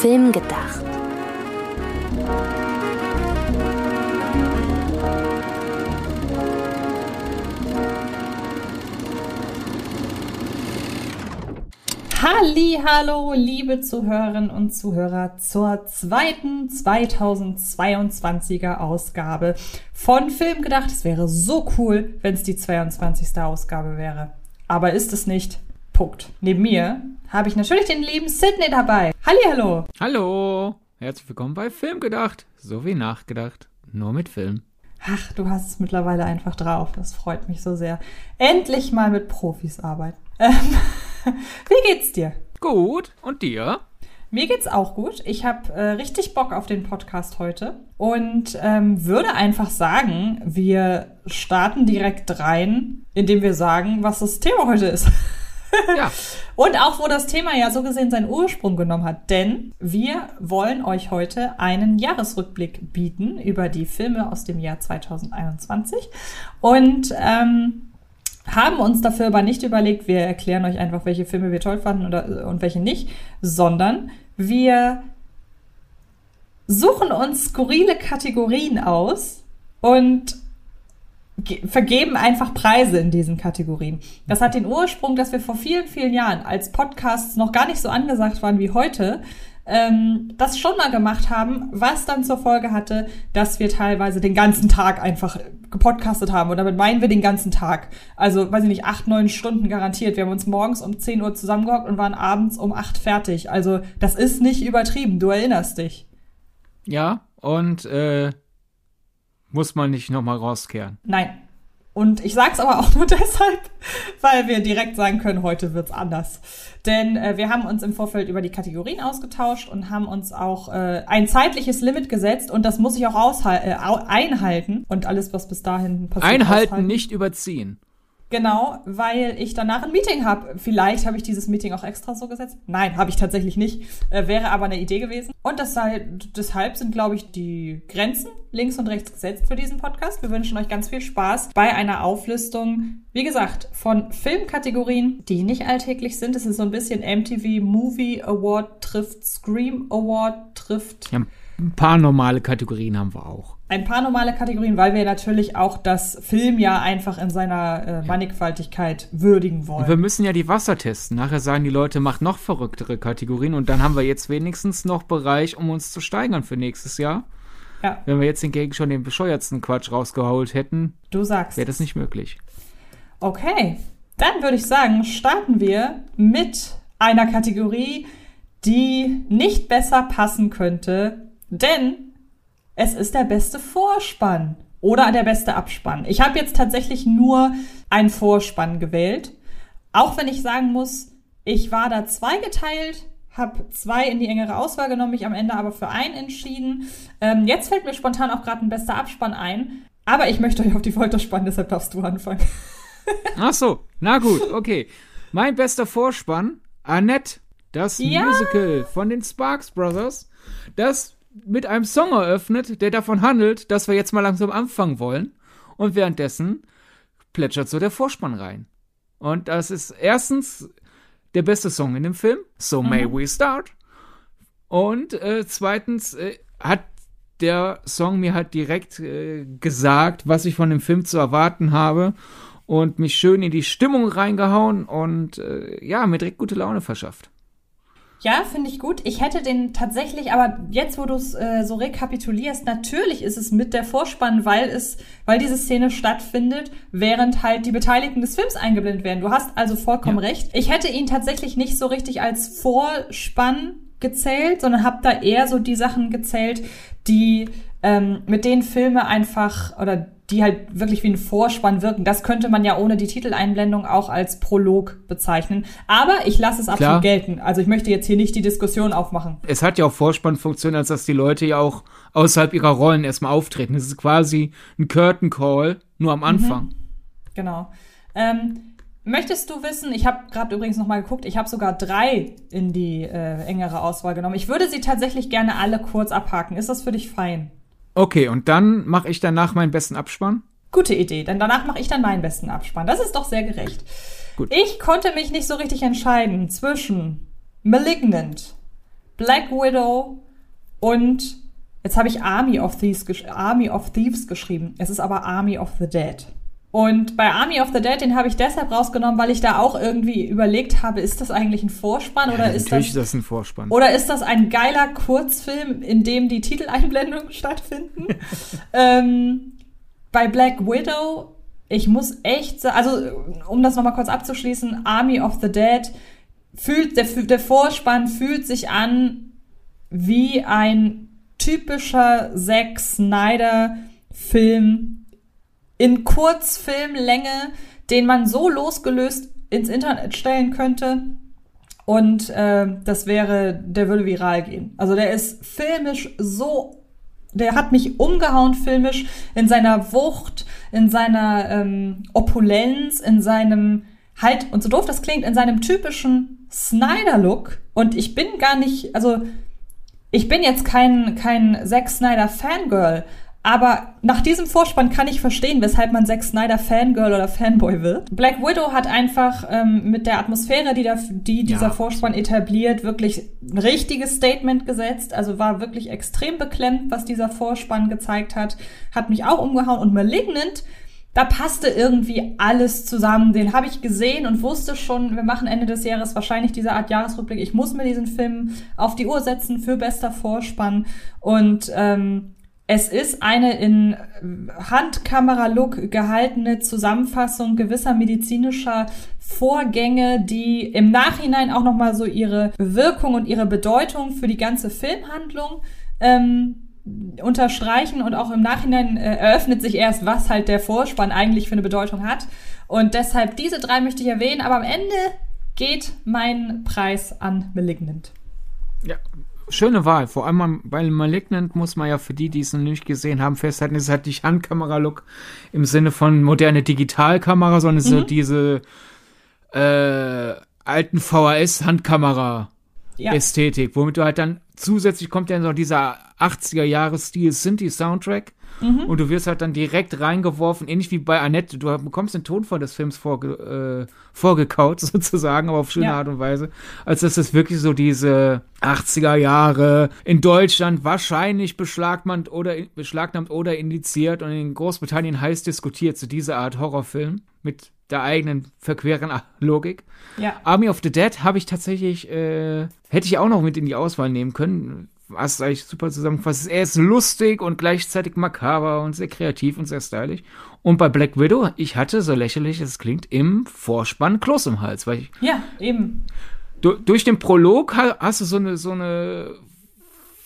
Film gedacht. Halli, hallo, liebe Zuhörerinnen und Zuhörer zur zweiten 2022er Ausgabe von Film gedacht. Es wäre so cool, wenn es die 22. Ausgabe wäre. Aber ist es nicht. Punkt. Neben mir habe ich natürlich den lieben Sydney dabei. Halli, hallo. Hallo. Herzlich willkommen bei Film gedacht. So wie nachgedacht. Nur mit Film. Ach, du hast es mittlerweile einfach drauf. Das freut mich so sehr. Endlich mal mit Profis arbeiten. Ähm, wie geht's dir? Gut. Und dir? Mir geht's auch gut. Ich habe äh, richtig Bock auf den Podcast heute und ähm, würde einfach sagen, wir starten direkt rein, indem wir sagen, was das Thema heute ist. Ja. Und auch, wo das Thema ja so gesehen seinen Ursprung genommen hat. Denn wir wollen euch heute einen Jahresrückblick bieten über die Filme aus dem Jahr 2021. Und ähm, haben uns dafür aber nicht überlegt, wir erklären euch einfach, welche Filme wir toll fanden oder, und welche nicht, sondern wir suchen uns skurrile Kategorien aus und vergeben einfach Preise in diesen Kategorien. Das hat den Ursprung, dass wir vor vielen, vielen Jahren, als Podcasts noch gar nicht so angesagt waren wie heute, ähm, das schon mal gemacht haben, was dann zur Folge hatte, dass wir teilweise den ganzen Tag einfach gepodcastet haben. Und damit meinen wir den ganzen Tag. Also, weiß ich nicht, acht, neun Stunden garantiert. Wir haben uns morgens um 10 Uhr zusammengehockt und waren abends um acht fertig. Also, das ist nicht übertrieben. Du erinnerst dich. Ja, und äh, muss man nicht nochmal rauskehren. Nein. Und ich sag's aber auch nur deshalb, weil wir direkt sagen können, heute wird's anders. Denn äh, wir haben uns im Vorfeld über die Kategorien ausgetauscht und haben uns auch äh, ein zeitliches Limit gesetzt und das muss ich auch äh, einhalten und alles, was bis dahin passiert. Einhalten, aushalten. nicht überziehen. Genau, weil ich danach ein Meeting habe. Vielleicht habe ich dieses Meeting auch extra so gesetzt. Nein, habe ich tatsächlich nicht. Äh, wäre aber eine Idee gewesen. Und deshalb, deshalb sind, glaube ich, die Grenzen links und rechts gesetzt für diesen Podcast. Wir wünschen euch ganz viel Spaß bei einer Auflistung, wie gesagt, von Filmkategorien, die nicht alltäglich sind. Es ist so ein bisschen MTV Movie Award trifft Scream Award trifft. Ja ein paar normale Kategorien haben wir auch. Ein paar normale Kategorien, weil wir natürlich auch das Filmjahr einfach in seiner äh, Mannigfaltigkeit würdigen wollen. Und wir müssen ja die Wasser testen. Nachher sagen die Leute, macht noch verrücktere Kategorien und dann haben wir jetzt wenigstens noch Bereich, um uns zu steigern für nächstes Jahr. Ja. Wenn wir jetzt hingegen schon den bescheuertsten Quatsch rausgeholt hätten, du sagst, wäre das nicht möglich. Okay, dann würde ich sagen, starten wir mit einer Kategorie, die nicht besser passen könnte denn es ist der beste Vorspann oder der beste Abspann. Ich habe jetzt tatsächlich nur einen Vorspann gewählt. Auch wenn ich sagen muss, ich war da zweigeteilt, habe zwei in die engere Auswahl genommen, mich am Ende aber für einen entschieden. Ähm, jetzt fällt mir spontan auch gerade ein bester Abspann ein. Aber ich möchte euch auf die Folter spannen, deshalb darfst du anfangen. Ach so, na gut, okay. Mein bester Vorspann, Annette, das ja. Musical von den Sparks Brothers. Das mit einem Song eröffnet, der davon handelt, dass wir jetzt mal langsam anfangen wollen. Und währenddessen plätschert so der Vorspann rein. Und das ist erstens der beste Song in dem Film, So May mhm. We Start. Und äh, zweitens äh, hat der Song mir halt direkt äh, gesagt, was ich von dem Film zu erwarten habe und mich schön in die Stimmung reingehauen und äh, ja, mir direkt gute Laune verschafft. Ja, finde ich gut. Ich hätte den tatsächlich, aber jetzt, wo du es äh, so rekapitulierst, natürlich ist es mit der Vorspann, weil es, weil diese Szene stattfindet, während halt die Beteiligten des Films eingeblendet werden. Du hast also vollkommen ja. recht. Ich hätte ihn tatsächlich nicht so richtig als Vorspann gezählt, sondern habe da eher so die Sachen gezählt, die ähm, mit denen Filme einfach oder die halt wirklich wie ein Vorspann wirken. Das könnte man ja ohne die Titeleinblendung auch als Prolog bezeichnen. Aber ich lasse es absolut Klar. gelten. Also ich möchte jetzt hier nicht die Diskussion aufmachen. Es hat ja auch Vorspannfunktion, als dass die Leute ja auch außerhalb ihrer Rollen erstmal auftreten. Es ist quasi ein Curtain Call, nur am Anfang. Mhm. Genau. Ähm, möchtest du wissen, ich habe gerade übrigens noch mal geguckt, ich habe sogar drei in die äh, engere Auswahl genommen. Ich würde sie tatsächlich gerne alle kurz abhaken. Ist das für dich fein? Okay, und dann mache ich danach meinen besten Abspann? Gute Idee, denn danach mache ich dann meinen besten Abspann. Das ist doch sehr gerecht. Gut. Ich konnte mich nicht so richtig entscheiden zwischen Malignant, Black Widow und jetzt habe ich Army of Thieves, Army of Thieves geschrieben. Es ist aber Army of the Dead. Und bei Army of the Dead, den habe ich deshalb rausgenommen, weil ich da auch irgendwie überlegt habe, ist das eigentlich ein Vorspann ja, oder ist das, ist das ein Vorspann? Oder ist das ein geiler Kurzfilm, in dem die Titeleinblendungen stattfinden? ähm, bei Black Widow, ich muss echt sagen, also um das nochmal kurz abzuschließen, Army of the Dead fühlt der, der Vorspann fühlt sich an wie ein typischer Zack Snyder Film in Kurzfilmlänge, den man so losgelöst ins Internet stellen könnte. Und äh, das wäre, der würde viral gehen. Also der ist filmisch so, der hat mich umgehauen filmisch in seiner Wucht, in seiner ähm, Opulenz, in seinem halt, und so doof das klingt, in seinem typischen Snyder-Look. Und ich bin gar nicht, also ich bin jetzt kein, kein Zack Snyder Fangirl, aber nach diesem Vorspann kann ich verstehen, weshalb man Zack Snyder Fangirl oder Fanboy wird. Black Widow hat einfach ähm, mit der Atmosphäre, die, da, die dieser ja. Vorspann etabliert, wirklich ein richtiges Statement gesetzt. Also war wirklich extrem beklemmt, was dieser Vorspann gezeigt hat. Hat mich auch umgehauen. Und Malignant, da passte irgendwie alles zusammen. Den habe ich gesehen und wusste schon, wir machen Ende des Jahres wahrscheinlich diese Art Jahresrückblick. Ich muss mir diesen Film auf die Uhr setzen für bester Vorspann. Und ähm, es ist eine in Handkamera-Look gehaltene Zusammenfassung gewisser medizinischer Vorgänge, die im Nachhinein auch nochmal so ihre Wirkung und ihre Bedeutung für die ganze Filmhandlung ähm, unterstreichen und auch im Nachhinein äh, eröffnet sich erst, was halt der Vorspann eigentlich für eine Bedeutung hat. Und deshalb diese drei möchte ich erwähnen, aber am Ende geht mein Preis an Malignant. Ja, schöne Wahl. Vor allem bei Malignant muss man ja für die, die es noch nicht gesehen haben, festhalten, es ist halt nicht Handkamera-Look im Sinne von moderne Digitalkamera, sondern mhm. so diese äh, alten VHS-Handkamera-Ästhetik, ja. womit du halt dann zusätzlich kommt ja noch dieser 80er-Jahres-Stil Sinti-Soundtrack Mhm. Und du wirst halt dann direkt reingeworfen, ähnlich wie bei Annette. Du bekommst den Tonfall des Films vorge äh, vorgekaut, sozusagen, aber auf schöne ja. Art und Weise. Als dass es wirklich so diese 80er Jahre in Deutschland wahrscheinlich beschlagnahmt oder, beschlagnahmt oder indiziert und in Großbritannien heiß diskutiert, so diese Art Horrorfilm mit der eigenen verqueren Logik. Ja. Army of the Dead habe ich tatsächlich, äh, hätte ich auch noch mit in die Auswahl nehmen können hast du eigentlich super zusammengefasst. Er ist lustig und gleichzeitig makaber und sehr kreativ und sehr stylisch. Und bei Black Widow, ich hatte, so lächerlich es klingt, im Vorspann Kloß im Hals. Weil ich, ja, eben. Du, durch den Prolog hast du so eine, so eine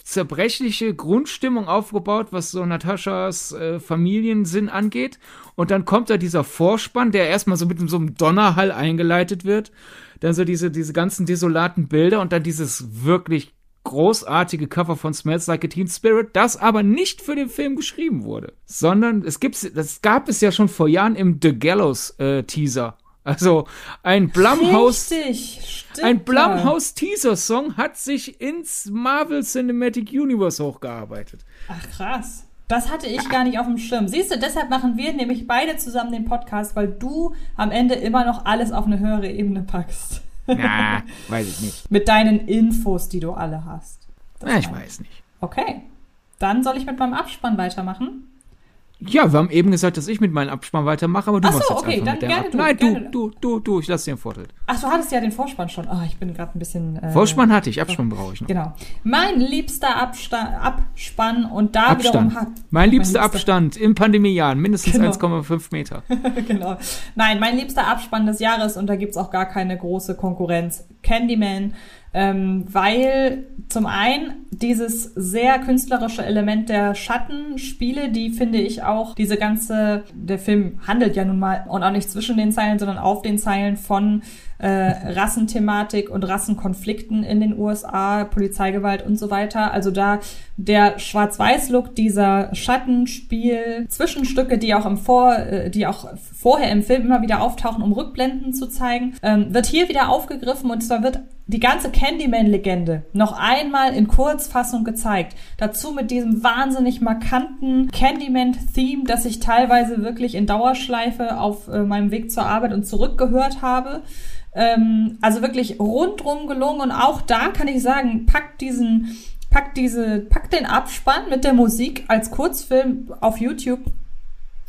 zerbrechliche Grundstimmung aufgebaut, was so Nataschas äh, Familiensinn angeht. Und dann kommt da dieser Vorspann, der erstmal so mit so einem Donnerhall eingeleitet wird. Dann so diese, diese ganzen desolaten Bilder und dann dieses wirklich großartige Cover von Smells Like a Teen Spirit, das aber nicht für den Film geschrieben wurde, sondern es gibt, das gab es ja schon vor Jahren im The Gallows äh, Teaser. Also ein Blumhouse, Richtig, ein Blumhouse Teaser Song hat sich ins Marvel Cinematic Universe hochgearbeitet. Ach krass. Das hatte ich gar nicht auf dem Schirm. Siehst du, deshalb machen wir nämlich beide zusammen den Podcast, weil du am Ende immer noch alles auf eine höhere Ebene packst. Na, weiß ich nicht. Mit deinen Infos, die du alle hast. Na, ich weiß nicht. Okay. Dann soll ich mit meinem Abspann weitermachen. Ja, wir haben eben gesagt, dass ich mit meinem Abspann weitermache, aber du so, machst jetzt okay, einfach dann mit gerne du, Nein, gerne. du, du, du, du, ich lasse dir den Vortritt. Ach, du hattest ja den Vorspann schon. Oh, ich bin gerade ein bisschen. Äh, Vorspann hatte ich, Abspann brauche ich noch. Genau. Mein liebster Absta Abspann und da Abstand. wiederum hat. Mein liebster mein Abstand im Pandemiejahr, mindestens genau. 1,5 Meter. genau. Nein, mein liebster Abspann des Jahres und da gibt's auch gar keine große Konkurrenz. Candyman ähm, weil zum einen dieses sehr künstlerische Element der Schattenspiele, die finde ich auch, diese ganze, der Film handelt ja nun mal und auch nicht zwischen den Zeilen, sondern auf den Zeilen von äh, Rassenthematik und Rassenkonflikten in den USA, Polizeigewalt und so weiter. Also da der Schwarz-Weiß-Look dieser Schattenspiel, Zwischenstücke, die auch im Vor, äh, die auch vorher im Film immer wieder auftauchen, um Rückblenden zu zeigen, ähm, wird hier wieder aufgegriffen und zwar wird die ganze Candyman-Legende noch einmal in Kurzfassung gezeigt. Dazu mit diesem wahnsinnig markanten Candyman-Theme, das ich teilweise wirklich in Dauerschleife auf äh, meinem Weg zur Arbeit und zurück gehört habe. Ähm, also wirklich rundrum gelungen und auch da kann ich sagen, packt diesen, packt diese, packt den Abspann mit der Musik als Kurzfilm auf YouTube.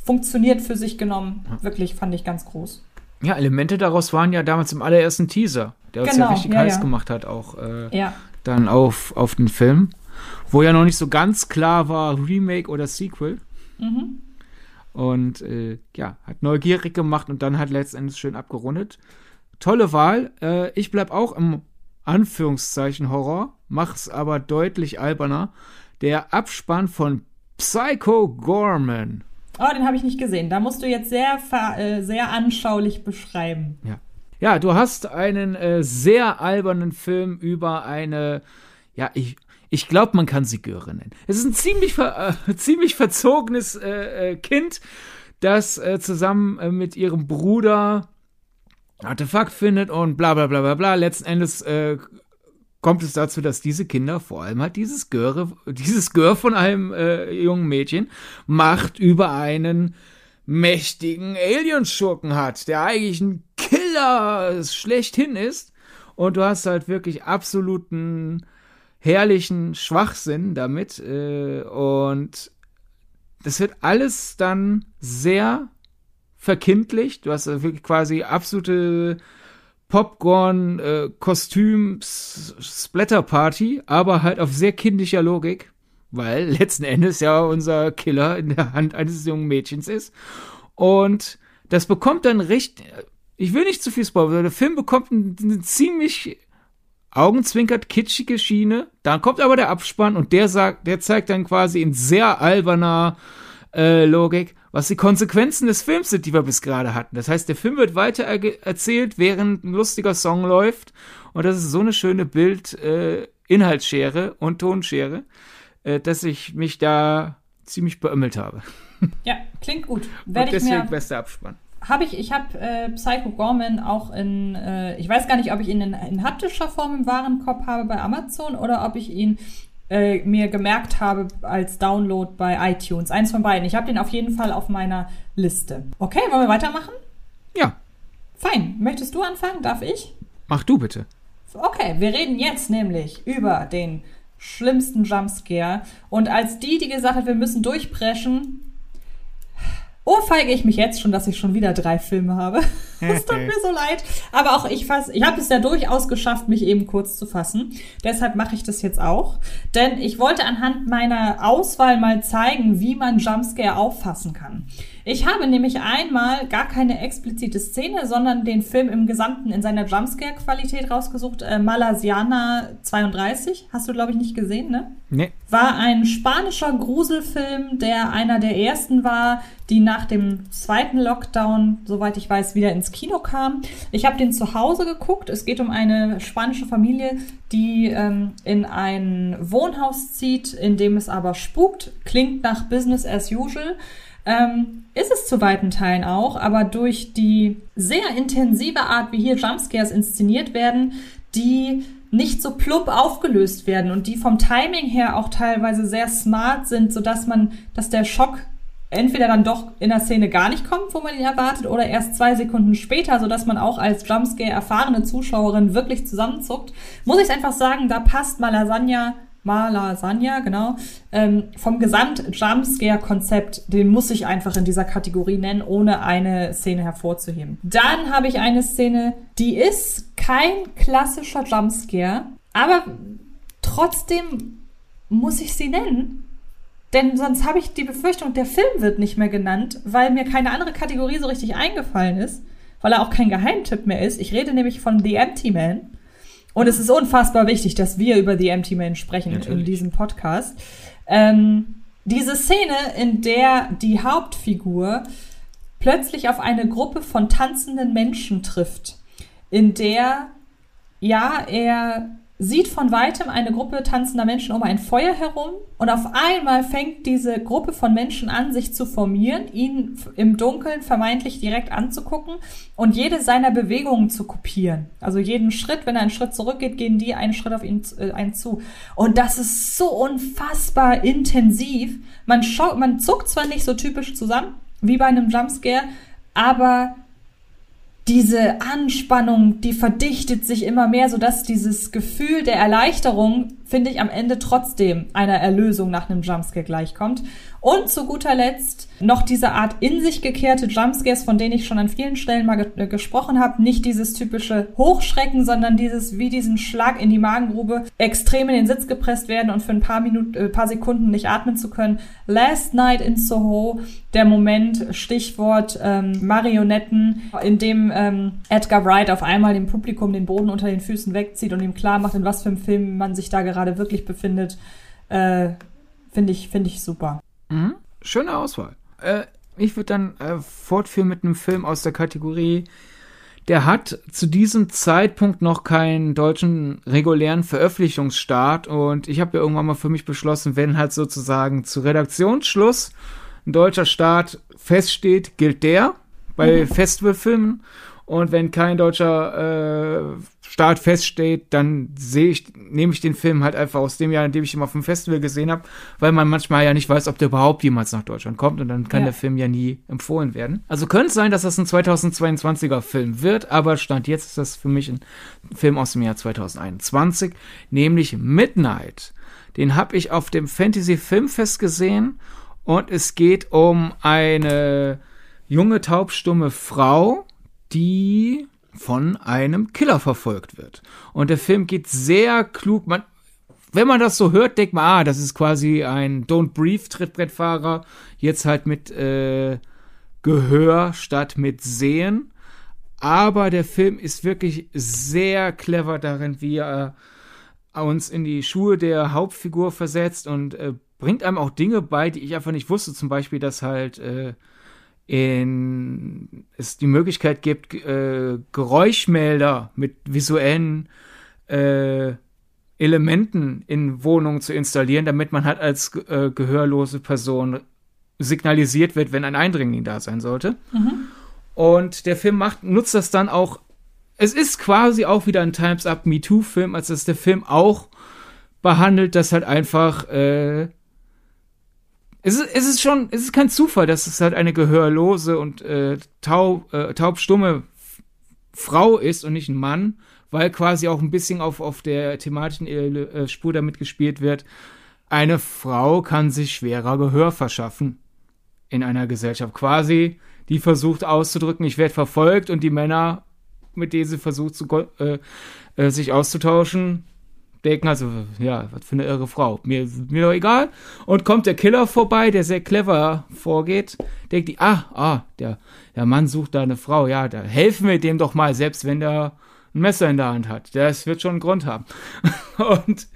Funktioniert für sich genommen. Wirklich fand ich ganz groß. Ja, Elemente daraus waren ja damals im allerersten Teaser, der uns Genau, ja richtig ja, heiß ja. gemacht hat, auch äh, Ja. dann auf, auf den Film. Wo ja noch nicht so ganz klar war, Remake oder Sequel. Mhm. Und äh, ja, hat neugierig gemacht und dann hat letztendlich schön abgerundet. Tolle Wahl. Äh, ich bleib auch im Anführungszeichen Horror, mach's aber deutlich alberner. Der Abspann von Psycho Gorman. Oh, den habe ich nicht gesehen. Da musst du jetzt sehr, äh, sehr anschaulich beschreiben. Ja. Ja, du hast einen äh, sehr albernen Film über eine, ja, ich, ich glaube, man kann sie Göre nennen. Es ist ein ziemlich, ver, äh, ziemlich verzogenes äh, äh, Kind, das äh, zusammen mit ihrem Bruder Artefakt findet und bla bla bla bla bla. Letzten Endes kommt es dazu, dass diese Kinder, vor allem halt dieses Göre, dieses Gör von einem äh, jungen Mädchen, Macht über einen mächtigen Alienschurken hat, der eigentlich ein Killer schlechthin ist. Und du hast halt wirklich absoluten herrlichen Schwachsinn damit. Äh, und das wird alles dann sehr verkindlicht. Du hast wirklich quasi absolute Popcorn, äh, Kostüm, Splatter-Party, aber halt auf sehr kindischer Logik, weil letzten Endes ja unser Killer in der Hand eines jungen Mädchens ist. Und das bekommt dann recht, ich will nicht zu viel spoilern, der Film bekommt eine ziemlich augenzwinkert kitschige Schiene. Dann kommt aber der Abspann und der sagt, der zeigt dann quasi in sehr alberner äh, Logik, was die Konsequenzen des Films sind, die wir bis gerade hatten. Das heißt, der Film wird weiter er erzählt, während ein lustiger Song läuft. Und das ist so eine schöne Bild, äh, und Tonschere, äh, dass ich mich da ziemlich beömmelt habe. Ja, klingt gut. Und Werde ich deswegen mir bester Abspann. habe ich, ich habe äh, Psycho Gorman auch in, äh, ich weiß gar nicht, ob ich ihn in, in haptischer Form im Warenkorb habe bei Amazon oder ob ich ihn äh, mir gemerkt habe als Download bei iTunes. Eins von beiden. Ich habe den auf jeden Fall auf meiner Liste. Okay, wollen wir weitermachen? Ja, Fein. Möchtest du anfangen? Darf ich? mach du bitte. Okay, wir reden jetzt nämlich über den schlimmsten Jumpscare. Und als die, die gesagt hat, wir müssen durchpreschen, ohrfeige ich mich jetzt schon, dass ich schon wieder drei Filme habe. Es tut mir so leid. Aber auch ich fass, ich habe es ja durchaus geschafft, mich eben kurz zu fassen. Deshalb mache ich das jetzt auch. Denn ich wollte anhand meiner Auswahl mal zeigen, wie man Jumpscare auffassen kann. Ich habe nämlich einmal gar keine explizite Szene, sondern den Film im Gesamten in seiner Jumpscare-Qualität rausgesucht. Äh, Malasiana 32. Hast du, glaube ich, nicht gesehen, ne? Nee. war ein spanischer Gruselfilm, der einer der ersten war, die nach dem zweiten Lockdown, soweit ich weiß, wieder ins Kino kam. Ich habe den zu Hause geguckt. Es geht um eine spanische Familie, die ähm, in ein Wohnhaus zieht, in dem es aber spukt. Klingt nach Business as usual. Ähm, ist es zu weiten Teilen auch, aber durch die sehr intensive Art, wie hier Jumpscares inszeniert werden, die nicht so plump aufgelöst werden und die vom Timing her auch teilweise sehr smart sind, sodass man, dass der Schock entweder dann doch in der Szene gar nicht kommt, wo man ihn erwartet, oder erst zwei Sekunden später, sodass man auch als Jumpscare erfahrene Zuschauerin wirklich zusammenzuckt, muss ich einfach sagen, da passt Malasagna Malasagna, genau, ähm, vom Gesamt-Jumpscare-Konzept, den muss ich einfach in dieser Kategorie nennen, ohne eine Szene hervorzuheben. Dann habe ich eine Szene, die ist kein klassischer Jumpscare, aber trotzdem muss ich sie nennen. Denn sonst habe ich die Befürchtung, der Film wird nicht mehr genannt, weil mir keine andere Kategorie so richtig eingefallen ist, weil er auch kein Geheimtipp mehr ist. Ich rede nämlich von The Empty Man. Und es ist unfassbar wichtig, dass wir über The Empty Man sprechen Natürlich. in diesem Podcast. Ähm, diese Szene, in der die Hauptfigur plötzlich auf eine Gruppe von tanzenden Menschen trifft, in der, ja, er sieht von weitem eine Gruppe tanzender Menschen um ein Feuer herum und auf einmal fängt diese Gruppe von Menschen an, sich zu formieren, ihn im Dunkeln vermeintlich direkt anzugucken und jede seiner Bewegungen zu kopieren. Also jeden Schritt, wenn er einen Schritt zurückgeht, gehen die einen Schritt auf ihn äh, einen zu. Und das ist so unfassbar intensiv. Man, schau man zuckt zwar nicht so typisch zusammen wie bei einem Jumpscare, aber diese Anspannung, die verdichtet sich immer mehr, sodass dieses Gefühl der Erleichterung, finde ich, am Ende trotzdem einer Erlösung nach einem Jumpscare gleichkommt. Und zu guter Letzt noch diese Art in sich gekehrte Jumpscares, von denen ich schon an vielen Stellen mal ge äh, gesprochen habe. Nicht dieses typische Hochschrecken, sondern dieses wie diesen Schlag in die Magengrube, extrem in den Sitz gepresst werden und für ein paar Minuten, äh, paar Sekunden nicht atmen zu können. Last Night in Soho, der Moment, Stichwort ähm, Marionetten, in dem ähm, Edgar Wright auf einmal dem Publikum den Boden unter den Füßen wegzieht und ihm klar macht, in was für einem Film man sich da gerade wirklich befindet. Äh, Finde ich, finde ich super. Mhm. Schöne Auswahl. Äh, ich würde dann äh, fortführen mit einem Film aus der Kategorie. Der hat zu diesem Zeitpunkt noch keinen deutschen regulären Veröffentlichungsstart und ich habe ja irgendwann mal für mich beschlossen, wenn halt sozusagen zu Redaktionsschluss ein deutscher Start feststeht, gilt der bei mhm. Festivalfilmen und wenn kein deutscher äh, Start feststeht, dann sehe ich, nehme ich den Film halt einfach aus dem Jahr, in dem ich ihn auf dem Festival gesehen habe, weil man manchmal ja nicht weiß, ob der überhaupt jemals nach Deutschland kommt und dann kann ja. der Film ja nie empfohlen werden. Also könnte es sein, dass das ein 2022er Film wird, aber Stand jetzt ist das für mich ein Film aus dem Jahr 2021, nämlich Midnight. Den habe ich auf dem Fantasy Filmfest gesehen und es geht um eine junge taubstumme Frau, die von einem Killer verfolgt wird. Und der Film geht sehr klug. Man, wenn man das so hört, denkt man, ah, das ist quasi ein Don't Breathe Trittbrettfahrer. Jetzt halt mit äh, Gehör statt mit Sehen. Aber der Film ist wirklich sehr clever darin, wie er uns in die Schuhe der Hauptfigur versetzt und äh, bringt einem auch Dinge bei, die ich einfach nicht wusste. Zum Beispiel, dass halt äh, in, es die Möglichkeit gibt, äh, Geräuschmelder mit visuellen äh, Elementen in Wohnungen zu installieren, damit man halt als äh, gehörlose Person signalisiert wird, wenn ein Eindringling da sein sollte. Mhm. Und der Film macht, nutzt das dann auch. Es ist quasi auch wieder ein Times Up Me Too Film, als dass der Film auch behandelt, dass halt einfach äh, es ist, es ist schon, es ist kein Zufall, dass es halt eine gehörlose und äh, taub, äh, taubstumme Frau ist und nicht ein Mann, weil quasi auch ein bisschen auf, auf der thematischen äh, Spur damit gespielt wird. Eine Frau kann sich schwerer Gehör verschaffen in einer Gesellschaft. Quasi, die versucht auszudrücken, ich werde verfolgt und die Männer, mit denen sie versucht, zu, äh, äh, sich auszutauschen, denken also, ja, was für eine irre Frau. Mir, mir doch egal. Und kommt der Killer vorbei, der sehr clever vorgeht, denkt die, ah, ah, der, der Mann sucht da eine Frau. Ja, da helfen wir dem doch mal, selbst wenn der ein Messer in der Hand hat. Das wird schon einen Grund haben. Und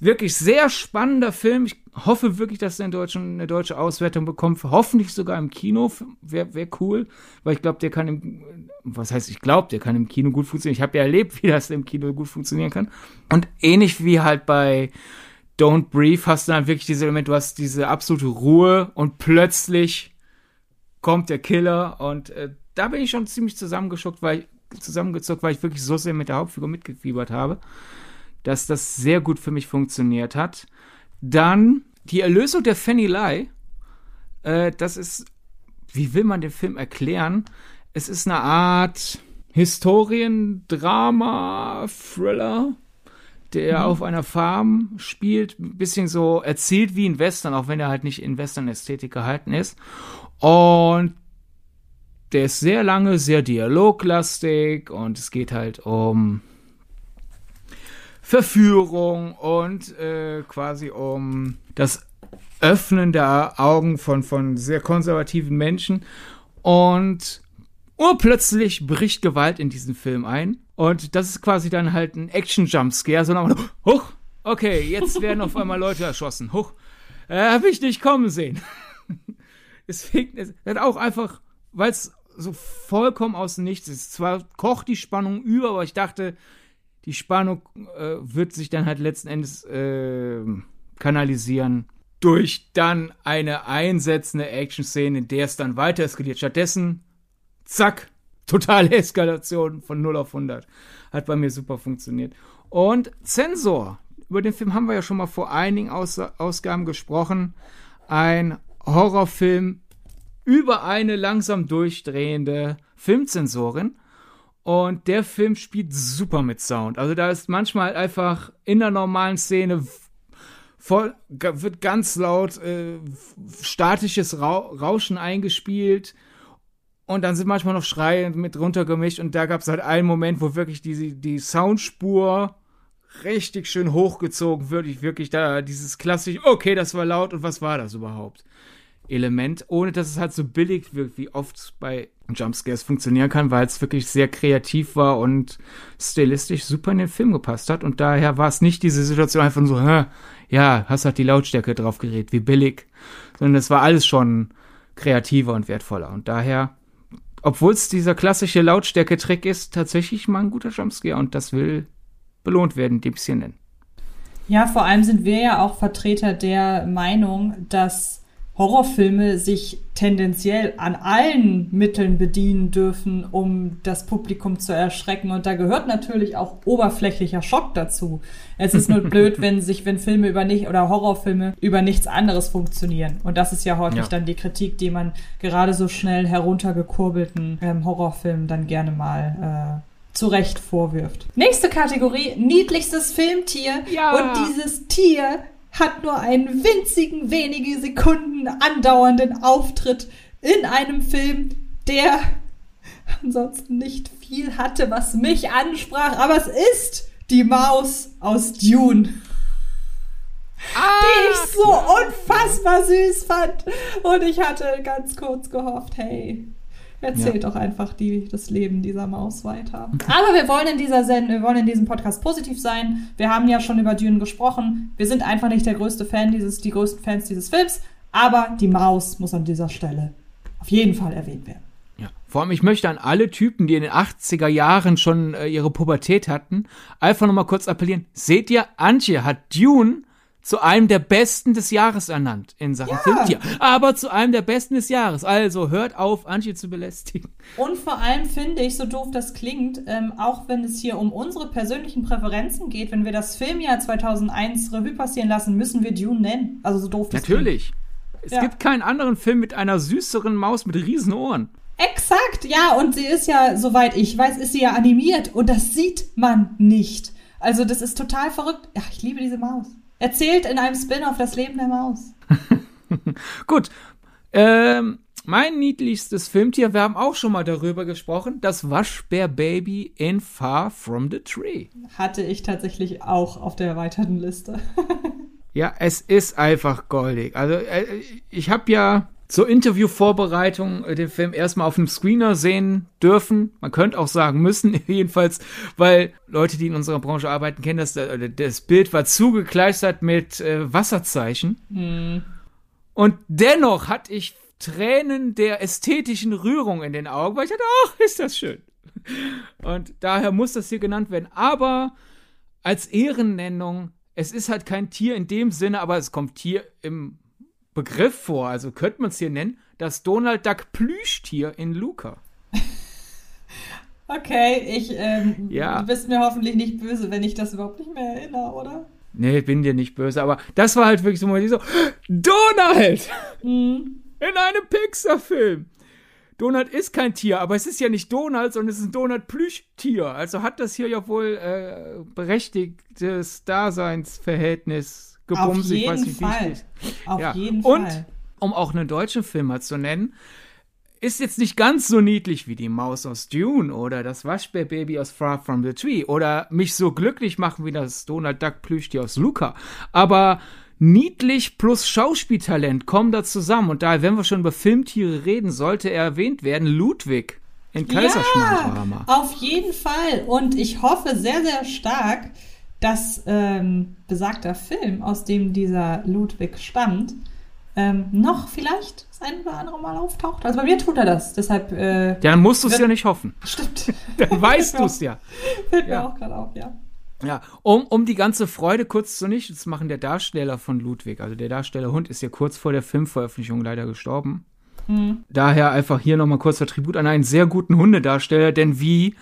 wirklich sehr spannender Film. Ich hoffe wirklich, dass er in Deutschland eine deutsche Auswertung bekommt. Hoffentlich sogar im Kino. Wäre wär cool, weil ich glaube, der kann im, was heißt, ich glaube, der kann im Kino gut funktionieren. Ich habe ja erlebt, wie das im Kino gut funktionieren kann. Und ähnlich wie halt bei Don't Breathe hast du dann wirklich diese Element, du hast diese absolute Ruhe und plötzlich kommt der Killer und äh, da bin ich schon ziemlich zusammengeschockt, weil ich, zusammengezuckt, weil ich wirklich so sehr mit der Hauptfigur mitgefiebert habe dass das sehr gut für mich funktioniert hat. Dann die Erlösung der Fanny Lai. Äh, das ist, wie will man den Film erklären? Es ist eine Art Historiendrama, Thriller, der mhm. auf einer Farm spielt, ein bisschen so erzählt wie ein Western, auch wenn er halt nicht in Western-Ästhetik gehalten ist. Und der ist sehr lange, sehr dialoglastig und es geht halt um Verführung und äh, quasi um das Öffnen der Augen von, von sehr konservativen Menschen. Und urplötzlich bricht Gewalt in diesen Film ein. Und das ist quasi dann halt ein Action-Jumpscare, sondern huch, okay, jetzt werden auf einmal Leute erschossen. Huch, äh, hab ich nicht kommen sehen. Deswegen, es hat auch einfach, weil es so vollkommen aus dem Nichts ist. Zwar kocht die Spannung über, aber ich dachte, die Spannung äh, wird sich dann halt letzten Endes äh, kanalisieren durch dann eine einsetzende Action-Szene, in der es dann weiter eskaliert. Stattdessen, zack, totale Eskalation von 0 auf 100. Hat bei mir super funktioniert. Und Zensor. Über den Film haben wir ja schon mal vor einigen Aus Ausgaben gesprochen. Ein Horrorfilm über eine langsam durchdrehende Filmzensorin. Und der Film spielt super mit Sound. Also da ist manchmal einfach in der normalen Szene voll, wird ganz laut äh, statisches Ra Rauschen eingespielt. Und dann sind manchmal noch Schreie mit runtergemischt. Und da gab es halt einen Moment, wo wirklich die, die Soundspur richtig schön hochgezogen wird. Ich wirklich da dieses klassische, okay, das war laut und was war das überhaupt? Element, ohne dass es halt so billig wirkt, wie oft bei Jumpscares funktionieren kann, weil es wirklich sehr kreativ war und stilistisch super in den Film gepasst hat. Und daher war es nicht diese Situation einfach so, Hä, ja, hast halt die Lautstärke drauf geredet, wie billig. Sondern es war alles schon kreativer und wertvoller. Und daher, obwohl es dieser klassische Lautstärke-Trick ist, tatsächlich mal ein guter Jumpscare. Und das will belohnt werden, dem nennen. Ja, vor allem sind wir ja auch Vertreter der Meinung, dass Horrorfilme sich tendenziell an allen Mitteln bedienen dürfen, um das Publikum zu erschrecken. Und da gehört natürlich auch oberflächlicher Schock dazu. Es ist nur blöd, wenn sich, wenn Filme über nicht oder Horrorfilme über nichts anderes funktionieren. Und das ist ja häufig ja. dann die Kritik, die man gerade so schnell heruntergekurbelten ähm, Horrorfilmen dann gerne mal äh, zu Recht vorwirft. Nächste Kategorie, niedlichstes Filmtier. Ja. Und dieses Tier hat nur einen winzigen, wenige Sekunden andauernden Auftritt in einem Film, der ansonsten nicht viel hatte, was mich ansprach, aber es ist die Maus aus Dune. Ah, die ich so unfassbar süß fand. Und ich hatte ganz kurz gehofft, hey, Erzählt ja. doch einfach die, das Leben dieser Maus weiter. Aber wir wollen in dieser Send wir wollen in diesem Podcast positiv sein. Wir haben ja schon über Dune gesprochen. Wir sind einfach nicht der größte Fan dieses, die größten Fans dieses Films. Aber die Maus muss an dieser Stelle auf jeden Fall erwähnt werden. Ja. Vor allem, ich möchte an alle Typen, die in den 80er Jahren schon äh, ihre Pubertät hatten, einfach nochmal kurz appellieren. Seht ihr, Antje hat Dune zu einem der besten des Jahres ernannt in Sachen ja. Filmtier. Aber zu einem der besten des Jahres. Also hört auf, Antje zu belästigen. Und vor allem finde ich, so doof das klingt, ähm, auch wenn es hier um unsere persönlichen Präferenzen geht, wenn wir das Filmjahr 2001 Revue passieren lassen, müssen wir Dune nennen. Also so doof das Natürlich. Klingt. Es ja. gibt keinen anderen Film mit einer süßeren Maus mit riesen Ohren. Exakt, ja, und sie ist ja, soweit ich weiß, ist sie ja animiert und das sieht man nicht. Also das ist total verrückt. Ja, ich liebe diese Maus. Erzählt in einem Spin-off das Leben der Maus. Gut. Ähm, mein niedlichstes Filmtier, wir haben auch schon mal darüber gesprochen, das Waschbär-Baby in Far From the Tree. Hatte ich tatsächlich auch auf der erweiterten Liste. ja, es ist einfach goldig. Also, äh, ich habe ja zur Interviewvorbereitung äh, den Film erstmal auf einem Screener sehen dürfen. Man könnte auch sagen müssen, jedenfalls, weil Leute, die in unserer Branche arbeiten, kennen das. Äh, das Bild war zugekleistert mit äh, Wasserzeichen. Mhm. Und dennoch hatte ich Tränen der ästhetischen Rührung in den Augen, weil ich dachte, ach, ist das schön. Und daher muss das hier genannt werden. Aber als Ehrennennung, es ist halt kein Tier in dem Sinne, aber es kommt Tier im Begriff vor, also könnte man es hier nennen, das Donald Duck Plüschtier in Luca. okay, ich, ähm, ja. du bist mir hoffentlich nicht böse, wenn ich das überhaupt nicht mehr erinnere, oder? Nee, bin dir nicht böse, aber das war halt wirklich so mal so, Donald! Mhm. In einem Pixar-Film! Donald ist kein Tier, aber es ist ja nicht Donald, sondern es ist ein Donald-Plüschtier. Also hat das hier ja wohl äh, berechtigtes Daseinsverhältnis gebumst, ich weiß nicht, Fall. wie Auf ja. jeden Fall. Und, um auch einen deutschen Film zu nennen, ist jetzt nicht ganz so niedlich wie die Maus aus Dune oder das Waschbärbaby aus Far From the Tree oder mich so glücklich machen wie das Donald Duck Plüschtier aus Luca. Aber niedlich plus Schauspieltalent kommen da zusammen und daher, wenn wir schon über Filmtiere reden, sollte er erwähnt werden, Ludwig in Kaiserschmarrn-Drama. Ja, auf jeden Fall und ich hoffe sehr, sehr stark, dass ähm, besagter Film, aus dem dieser Ludwig stammt, ähm, noch vielleicht das ein oder andere Mal auftaucht. Also bei mir tut er das. Deshalb. Äh, ja, dann musst du es ja nicht hoffen. Stimmt. dann weißt du es ja. Fällt ja. mir auch gerade auf, ja. Ja, um, um die ganze Freude kurz zu nichts zu machen, der Darsteller von Ludwig, also der Darsteller Hund, ist ja kurz vor der Filmveröffentlichung leider gestorben. Mhm. Daher einfach hier nochmal kurzer Tribut an einen sehr guten Hundedarsteller, denn wie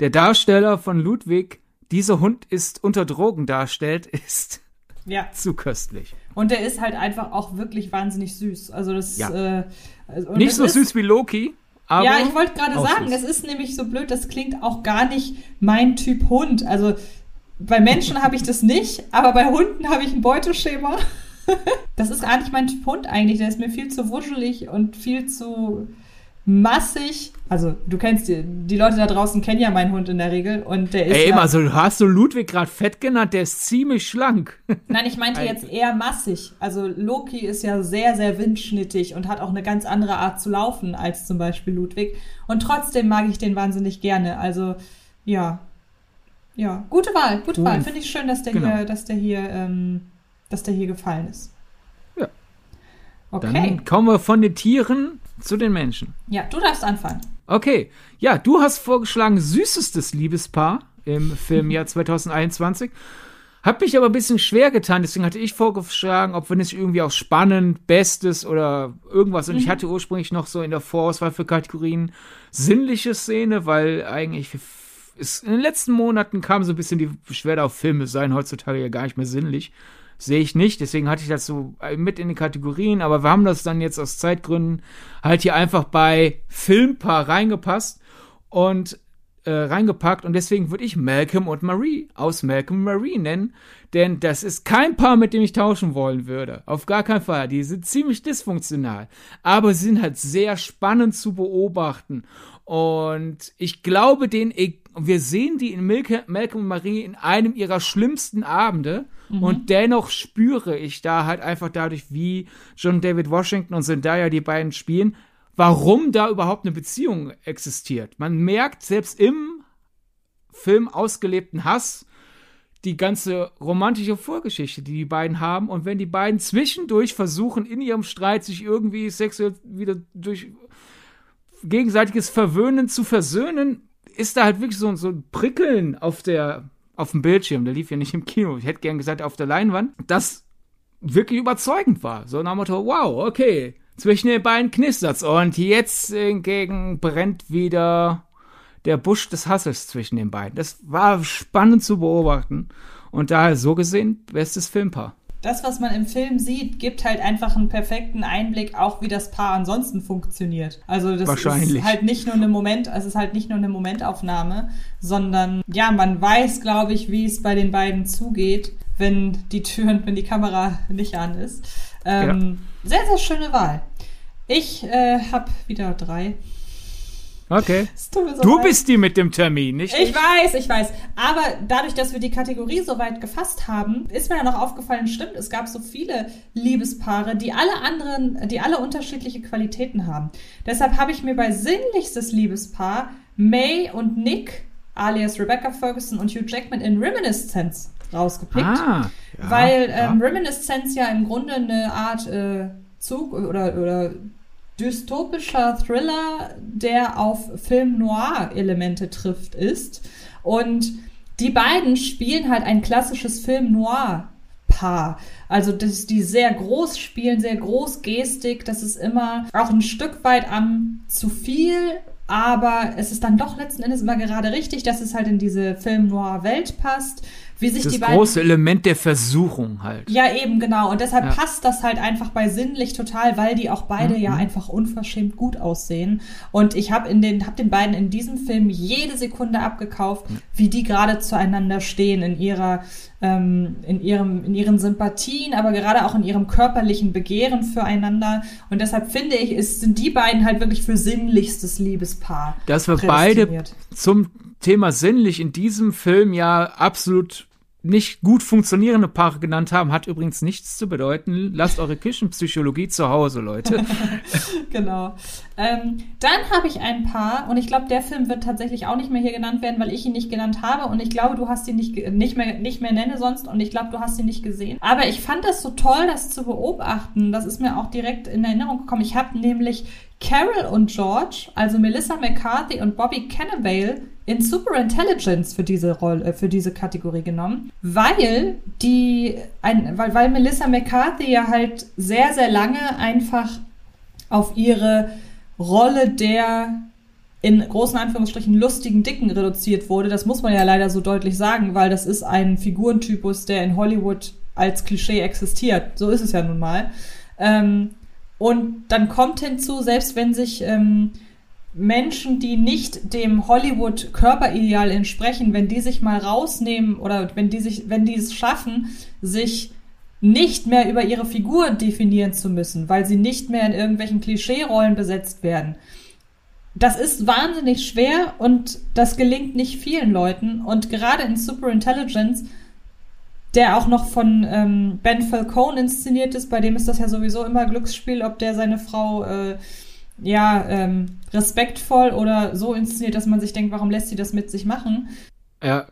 der Darsteller von Ludwig dieser Hund ist unter Drogen darstellt, ist ja. zu köstlich. Und der ist halt einfach auch wirklich wahnsinnig süß. Also das ja. äh, also, Nicht das so süß wie Loki, Aber ja, ich wollte gerade sagen, es ist nämlich so blöd, das klingt auch gar nicht mein Typ Hund. Also bei Menschen habe ich das nicht, aber bei Hunden habe ich ein Beuteschema. das ist gar nicht mein Typ Hund eigentlich. Der ist mir viel zu wuschelig und viel zu massig. Also, du kennst die, die Leute da draußen kennen ja meinen Hund in der Regel und der ist. Ey, ja, also hast du Ludwig gerade fett genannt, der ist ziemlich schlank. Nein, ich meinte jetzt eher massig. Also Loki ist ja sehr, sehr windschnittig und hat auch eine ganz andere Art zu laufen als zum Beispiel Ludwig. Und trotzdem mag ich den wahnsinnig gerne. Also, ja. Ja, gute Wahl, gute Wahl. Finde ich schön, dass der genau. hier, dass der hier, ähm, dass der hier gefallen ist. Ja. Okay. Dann kommen wir von den Tieren zu den Menschen. Ja, du darfst anfangen. Okay. Ja, du hast vorgeschlagen, süßestes Liebespaar im Filmjahr 2021. Hab mich aber ein bisschen schwer getan, deswegen hatte ich vorgeschlagen, ob wir nicht irgendwie auch spannend, bestes oder irgendwas. Und mhm. ich hatte ursprünglich noch so in der Vorauswahl für Kategorien sinnliche Szene, weil eigentlich ist, in den letzten Monaten kam so ein bisschen die Beschwerde auf Filme seien heutzutage ja gar nicht mehr sinnlich sehe ich nicht. Deswegen hatte ich das so mit in die Kategorien, aber wir haben das dann jetzt aus Zeitgründen halt hier einfach bei Filmpaar reingepasst und äh, reingepackt und deswegen würde ich Malcolm und Marie aus Malcolm und Marie nennen, denn das ist kein Paar, mit dem ich tauschen wollen würde. Auf gar keinen Fall. Die sind ziemlich dysfunktional, aber sie sind halt sehr spannend zu beobachten und ich glaube, den wir sehen die in Milke, Malcolm und Marie in einem ihrer schlimmsten Abende Mhm. Und dennoch spüre ich da halt einfach dadurch, wie John David Washington und Zendaya die beiden spielen, warum da überhaupt eine Beziehung existiert. Man merkt selbst im Film ausgelebten Hass die ganze romantische Vorgeschichte, die die beiden haben. Und wenn die beiden zwischendurch versuchen, in ihrem Streit sich irgendwie sexuell wieder durch gegenseitiges Verwöhnen zu versöhnen, ist da halt wirklich so, so ein Prickeln auf der auf dem Bildschirm, der lief ja nicht im Kino, ich hätte gern gesagt auf der Leinwand, das wirklich überzeugend war. So nach dem Motto, wow, okay, zwischen den beiden knistert's. Und jetzt hingegen brennt wieder der Busch des Hasses zwischen den beiden. Das war spannend zu beobachten. Und daher so gesehen bestes Filmpaar das, was man im Film sieht, gibt halt einfach einen perfekten Einblick, auch wie das Paar ansonsten funktioniert. Also das ist halt nicht nur eine Moment, es ist halt nicht nur eine Momentaufnahme, sondern ja, man weiß, glaube ich, wie es bei den beiden zugeht, wenn die Türen, wenn die Kamera nicht an ist. Ähm, ja. Sehr, sehr schöne Wahl. Ich äh, habe wieder drei. Okay. So du leid. bist die mit dem Termin, nicht? Ich, ich weiß, ich weiß. Aber dadurch, dass wir die Kategorie so weit gefasst haben, ist mir ja noch aufgefallen, stimmt, es gab so viele Liebespaare, die alle anderen, die alle unterschiedliche Qualitäten haben. Deshalb habe ich mir bei sinnlichstes Liebespaar May und Nick, alias Rebecca Ferguson und Hugh Jackman in Reminiscence rausgepickt. Ah, ja, weil ähm, ja. Reminiscence ja im Grunde eine Art äh, Zug oder, oder dystopischer Thriller, der auf Film Noir-Elemente trifft, ist. Und die beiden spielen halt ein klassisches Film Noir. Paar. Also, dass die sehr groß spielen, sehr groß Gestik. Das ist immer auch ein Stück weit am zu viel, aber es ist dann doch letzten Endes immer gerade richtig, dass es halt in diese Film Noir Welt passt wie sich das die beiden. Das große Element der Versuchung halt. Ja, eben, genau. Und deshalb ja. passt das halt einfach bei sinnlich total, weil die auch beide mhm. ja einfach unverschämt gut aussehen. Und ich habe in den, hab den beiden in diesem Film jede Sekunde abgekauft, mhm. wie die gerade zueinander stehen in ihrer, ähm, in ihrem, in ihren Sympathien, aber gerade auch in ihrem körperlichen Begehren füreinander. Und deshalb finde ich, ist, sind die beiden halt wirklich für sinnlichstes Liebespaar. Dass wir beide zum Thema sinnlich in diesem Film ja absolut nicht gut funktionierende Paare genannt haben, hat übrigens nichts zu bedeuten. Lasst eure Küchenpsychologie zu Hause, Leute. genau. Ähm, dann habe ich ein Paar, und ich glaube, der Film wird tatsächlich auch nicht mehr hier genannt werden, weil ich ihn nicht genannt habe. Und ich glaube, du hast ihn nicht, nicht, mehr, nicht mehr nenne sonst. Und ich glaube, du hast ihn nicht gesehen. Aber ich fand das so toll, das zu beobachten. Das ist mir auch direkt in Erinnerung gekommen. Ich habe nämlich Carol und George, also Melissa McCarthy und Bobby Cannavale, in Superintelligence für diese Rolle, äh, für diese Kategorie genommen, weil die, ein, weil, weil Melissa McCarthy ja halt sehr, sehr lange einfach auf ihre Rolle der in großen Anführungsstrichen lustigen Dicken reduziert wurde. Das muss man ja leider so deutlich sagen, weil das ist ein Figurentypus, der in Hollywood als Klischee existiert. So ist es ja nun mal. Ähm, und dann kommt hinzu, selbst wenn sich ähm, Menschen, die nicht dem Hollywood-Körperideal entsprechen, wenn die sich mal rausnehmen oder wenn die sich, wenn die es schaffen, sich nicht mehr über ihre Figur definieren zu müssen, weil sie nicht mehr in irgendwelchen Klischee-Rollen besetzt werden. Das ist wahnsinnig schwer und das gelingt nicht vielen Leuten. Und gerade in Superintelligence, der auch noch von ähm, Ben Falcone inszeniert ist, bei dem ist das ja sowieso immer Glücksspiel, ob der seine Frau äh, ja, ähm, respektvoll oder so inszeniert, dass man sich denkt, warum lässt sie das mit sich machen? Ja,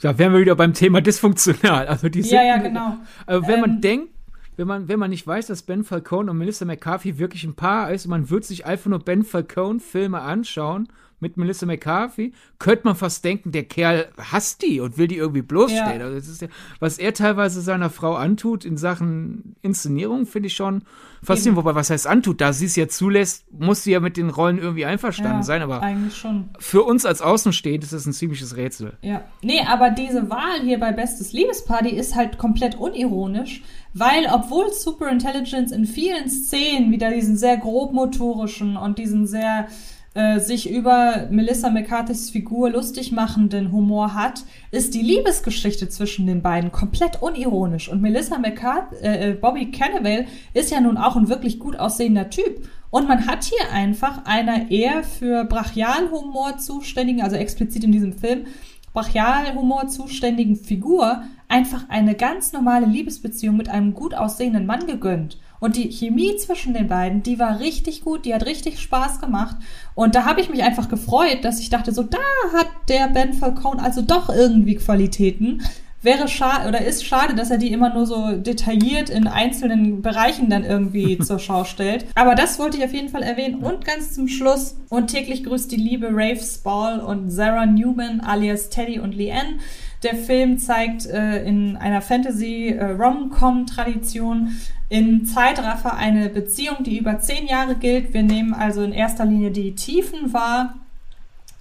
da wären wir wieder beim Thema dysfunktional. Also die ja, ja, genau. Also wenn ähm, man denkt, wenn man, wenn man nicht weiß, dass Ben Falcone und Melissa McCarthy wirklich ein Paar ist, man würde sich einfach nur Ben Falcone Filme anschauen mit Melissa McCarthy, könnte man fast denken, der Kerl hasst die und will die irgendwie bloßstellen. Ja. Also ja, was er teilweise seiner Frau antut in Sachen Inszenierung, finde ich schon faszinierend. Wobei, was heißt antut? Da sie es ja zulässt, muss sie ja mit den Rollen irgendwie einverstanden ja, sein. Aber eigentlich schon. für uns als Außenstehend ist das ein ziemliches Rätsel. Ja. Nee, aber diese Wahl hier bei Bestes Liebesparty ist halt komplett unironisch, weil obwohl Superintelligence in vielen Szenen wieder diesen sehr grobmotorischen und diesen sehr äh, sich über Melissa McCarthy's Figur lustig machenden Humor hat, ist die Liebesgeschichte zwischen den beiden komplett unironisch. Und Melissa McCarthy, äh, äh, Bobby Cannavale ist ja nun auch ein wirklich gut aussehender Typ. Und man hat hier einfach einer eher für Brachialhumor zuständigen, also explizit in diesem Film, Brachialhumor zuständigen Figur einfach eine ganz normale Liebesbeziehung mit einem gut aussehenden Mann gegönnt. Und die Chemie zwischen den beiden, die war richtig gut, die hat richtig Spaß gemacht. Und da habe ich mich einfach gefreut, dass ich dachte, so da hat der Ben Falcone also doch irgendwie Qualitäten. Wäre schade oder ist schade, dass er die immer nur so detailliert in einzelnen Bereichen dann irgendwie zur Schau stellt. Aber das wollte ich auf jeden Fall erwähnen. Und ganz zum Schluss und täglich grüßt die Liebe Rafe Spall und Sarah Newman alias Teddy und Leanne. Der Film zeigt äh, in einer Fantasy-Rom-Com-Tradition äh, in Zeitraffer eine Beziehung, die über zehn Jahre gilt. Wir nehmen also in erster Linie die Tiefen wahr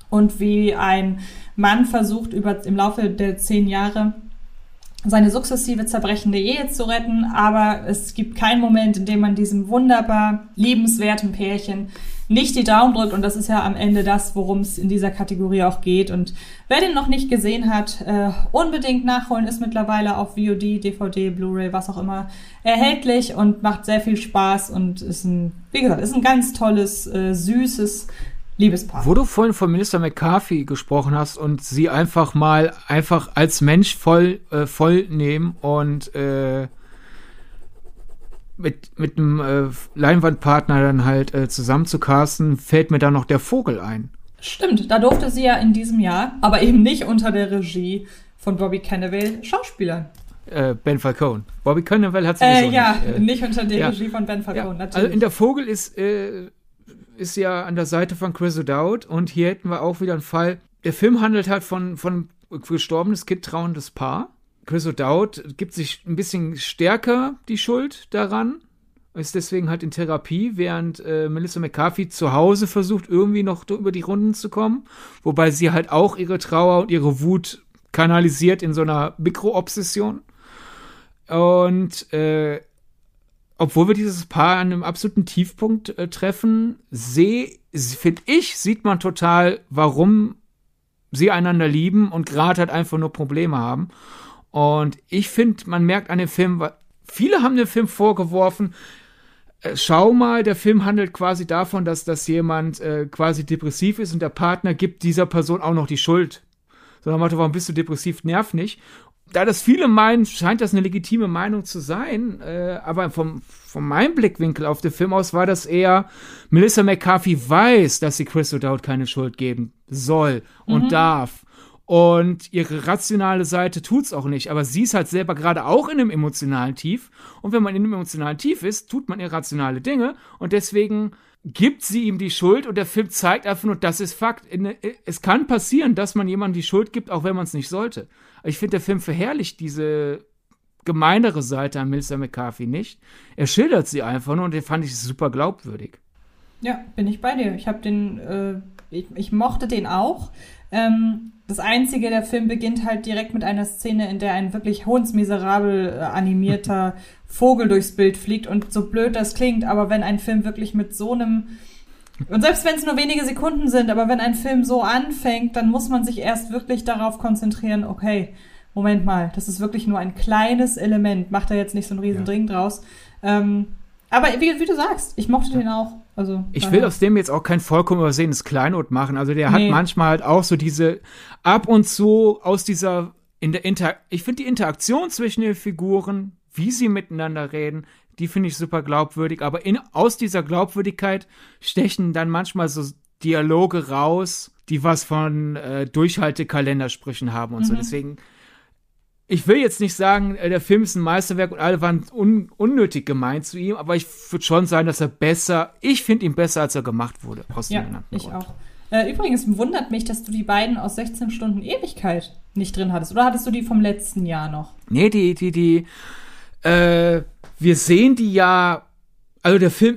und wie ein Mann versucht, über, im Laufe der zehn Jahre seine sukzessive zerbrechende Ehe zu retten, aber es gibt keinen Moment, in dem man diesem wunderbar liebenswerten Pärchen nicht die Daumen drückt. Und das ist ja am Ende das, worum es in dieser Kategorie auch geht. Und wer den noch nicht gesehen hat, äh, unbedingt nachholen, ist mittlerweile auf VOD, DVD, Blu-ray, was auch immer erhältlich und macht sehr viel Spaß und ist ein, wie gesagt, ist ein ganz tolles, äh, süßes Liebespaar. Wo du vorhin von Minister McCarthy gesprochen hast und sie einfach mal einfach als Mensch voll, äh, voll nehmen und äh, mit, mit einem äh, Leinwandpartner dann halt äh, zusammen zu casten, fällt mir da noch der Vogel ein. Stimmt, da durfte sie ja in diesem Jahr, aber eben nicht unter der Regie von Bobby Cannavale Schauspielern. Äh, ben Falcone. Bobby Cannavale hat sie äh, ja, nicht. Äh, nicht unter der ja. Regie von Ben Falcone, ja. natürlich. Also in der Vogel ist äh, ist ja an der Seite von Chris O'Dowd und hier hätten wir auch wieder einen Fall. Der Film handelt halt von, von gestorbenes Kind trauendes Paar. Chris O'Dowd gibt sich ein bisschen stärker die Schuld daran, ist deswegen halt in Therapie, während äh, Melissa McCarthy zu Hause versucht, irgendwie noch über die Runden zu kommen, wobei sie halt auch ihre Trauer und ihre Wut kanalisiert in so einer Mikroobsession. Und äh, obwohl wir dieses Paar an einem absoluten Tiefpunkt äh, treffen, sehe, finde ich, sieht man total, warum sie einander lieben und gerade halt einfach nur Probleme haben. Und ich finde, man merkt an dem Film, viele haben dem Film vorgeworfen, äh, schau mal, der Film handelt quasi davon, dass, dass jemand äh, quasi depressiv ist und der Partner gibt dieser Person auch noch die Schuld. So, dann Motto, warum bist du depressiv? Nerv nicht da das viele meinen, scheint das eine legitime Meinung zu sein, äh, aber vom, von meinem Blickwinkel auf den Film aus war das eher, Melissa McCarthy weiß, dass sie Chris O'Dowd keine Schuld geben soll und mhm. darf. Und ihre rationale Seite tut's auch nicht, aber sie ist halt selber gerade auch in einem emotionalen Tief. Und wenn man in einem emotionalen Tief ist, tut man irrationale Dinge und deswegen gibt sie ihm die Schuld und der Film zeigt einfach nur, das ist Fakt. Es kann passieren, dass man jemandem die Schuld gibt, auch wenn man es nicht sollte. Ich finde, der Film verherrlicht diese gemeinere Seite an Melissa McCarthy nicht. Er schildert sie einfach nur und den fand ich super glaubwürdig. Ja, bin ich bei dir. Ich habe den, äh, ich, ich, mochte den auch. Ähm, das Einzige, der Film beginnt halt direkt mit einer Szene, in der ein wirklich hundsmiserabel äh, animierter Vogel durchs Bild fliegt. Und so blöd das klingt, aber wenn ein Film wirklich mit so einem Und selbst wenn es nur wenige Sekunden sind, aber wenn ein Film so anfängt, dann muss man sich erst wirklich darauf konzentrieren, okay, Moment mal, das ist wirklich nur ein kleines Element, macht er jetzt nicht so ein riesen Ding draus. Ähm, aber wie, wie, du sagst, ich mochte ja. den auch. Also, ich will aus dem jetzt auch kein vollkommen übersehenes Kleinod machen. Also der nee. hat manchmal halt auch so diese ab und zu aus dieser in der Inter ich finde die Interaktion zwischen den Figuren, wie sie miteinander reden, die finde ich super glaubwürdig. Aber in, aus dieser Glaubwürdigkeit stechen dann manchmal so Dialoge raus, die was von äh, Durchhaltekalendersprüchen haben und mhm. so. Deswegen ich will jetzt nicht sagen, äh, der Film ist ein Meisterwerk und alle waren un unnötig gemeint zu ihm, aber ich würde schon sagen, dass er besser, ich finde ihn besser, als er gemacht wurde. Aus ja, ich Grund. auch. Äh, übrigens wundert mich, dass du die beiden aus 16 Stunden Ewigkeit nicht drin hattest. Oder hattest du die vom letzten Jahr noch? Nee, die, die, die, äh, wir sehen die ja, also der Film,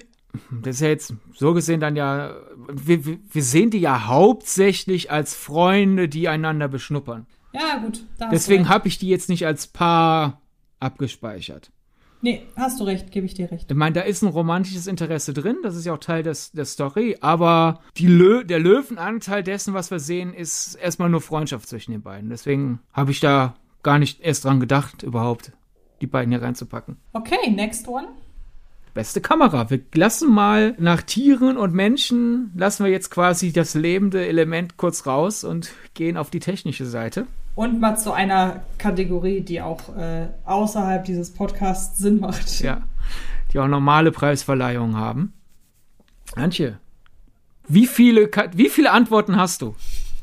das ist ja jetzt so gesehen dann ja, wir, wir sehen die ja hauptsächlich als Freunde, die einander beschnuppern. Ja, gut. Deswegen habe ich die jetzt nicht als Paar abgespeichert. Nee, hast du recht, gebe ich dir recht. Ich meine, da ist ein romantisches Interesse drin, das ist ja auch Teil des, der Story, aber Lö der Löwenanteil dessen, was wir sehen, ist erstmal nur Freundschaft zwischen den beiden. Deswegen habe ich da gar nicht erst dran gedacht, überhaupt die beiden hier reinzupacken. Okay, next one beste Kamera. Wir lassen mal nach Tieren und Menschen, lassen wir jetzt quasi das lebende Element kurz raus und gehen auf die technische Seite. Und mal zu einer Kategorie, die auch äh, außerhalb dieses Podcasts Sinn macht. Ja, die auch normale Preisverleihungen haben. Antje, wie viele, wie viele Antworten hast du?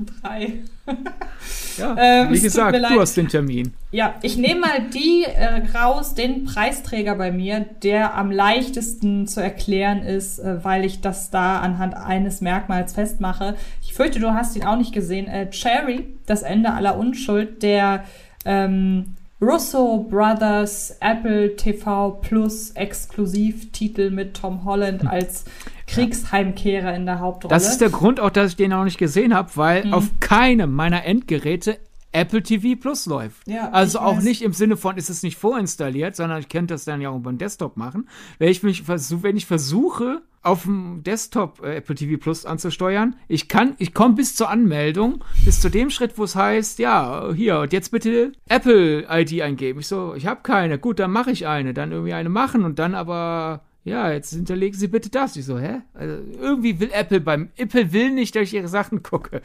Drei. ja, ähm, wie gesagt, du hast den Termin. Ja, ich nehme mal die äh, raus, den Preisträger bei mir, der am leichtesten zu erklären ist, äh, weil ich das da anhand eines Merkmals festmache. Ich fürchte, du hast ihn auch nicht gesehen. Äh, Cherry, das Ende aller Unschuld, der ähm, Russo Brothers Apple TV Plus Exklusivtitel mit Tom Holland hm. als Kriegsheimkehrer in der Hauptrolle. Das ist der Grund auch, dass ich den auch nicht gesehen habe, weil mhm. auf keinem meiner Endgeräte Apple TV Plus läuft. Ja, also auch weiß. nicht im Sinne von, ist es nicht vorinstalliert, sondern ich könnte das dann ja auch über den Desktop machen. Wenn ich, mich versuch, wenn ich versuche, auf dem Desktop äh, Apple TV Plus anzusteuern, ich kann, ich komme bis zur Anmeldung, bis zu dem Schritt, wo es heißt, ja, hier, und jetzt bitte Apple ID eingeben. Ich so, ich habe keine. Gut, dann mache ich eine. Dann irgendwie eine machen und dann aber ja, jetzt hinterlegen Sie bitte das. Ich so, hä? Also, irgendwie will Apple beim, Apple will nicht, dass ich ihre Sachen gucke.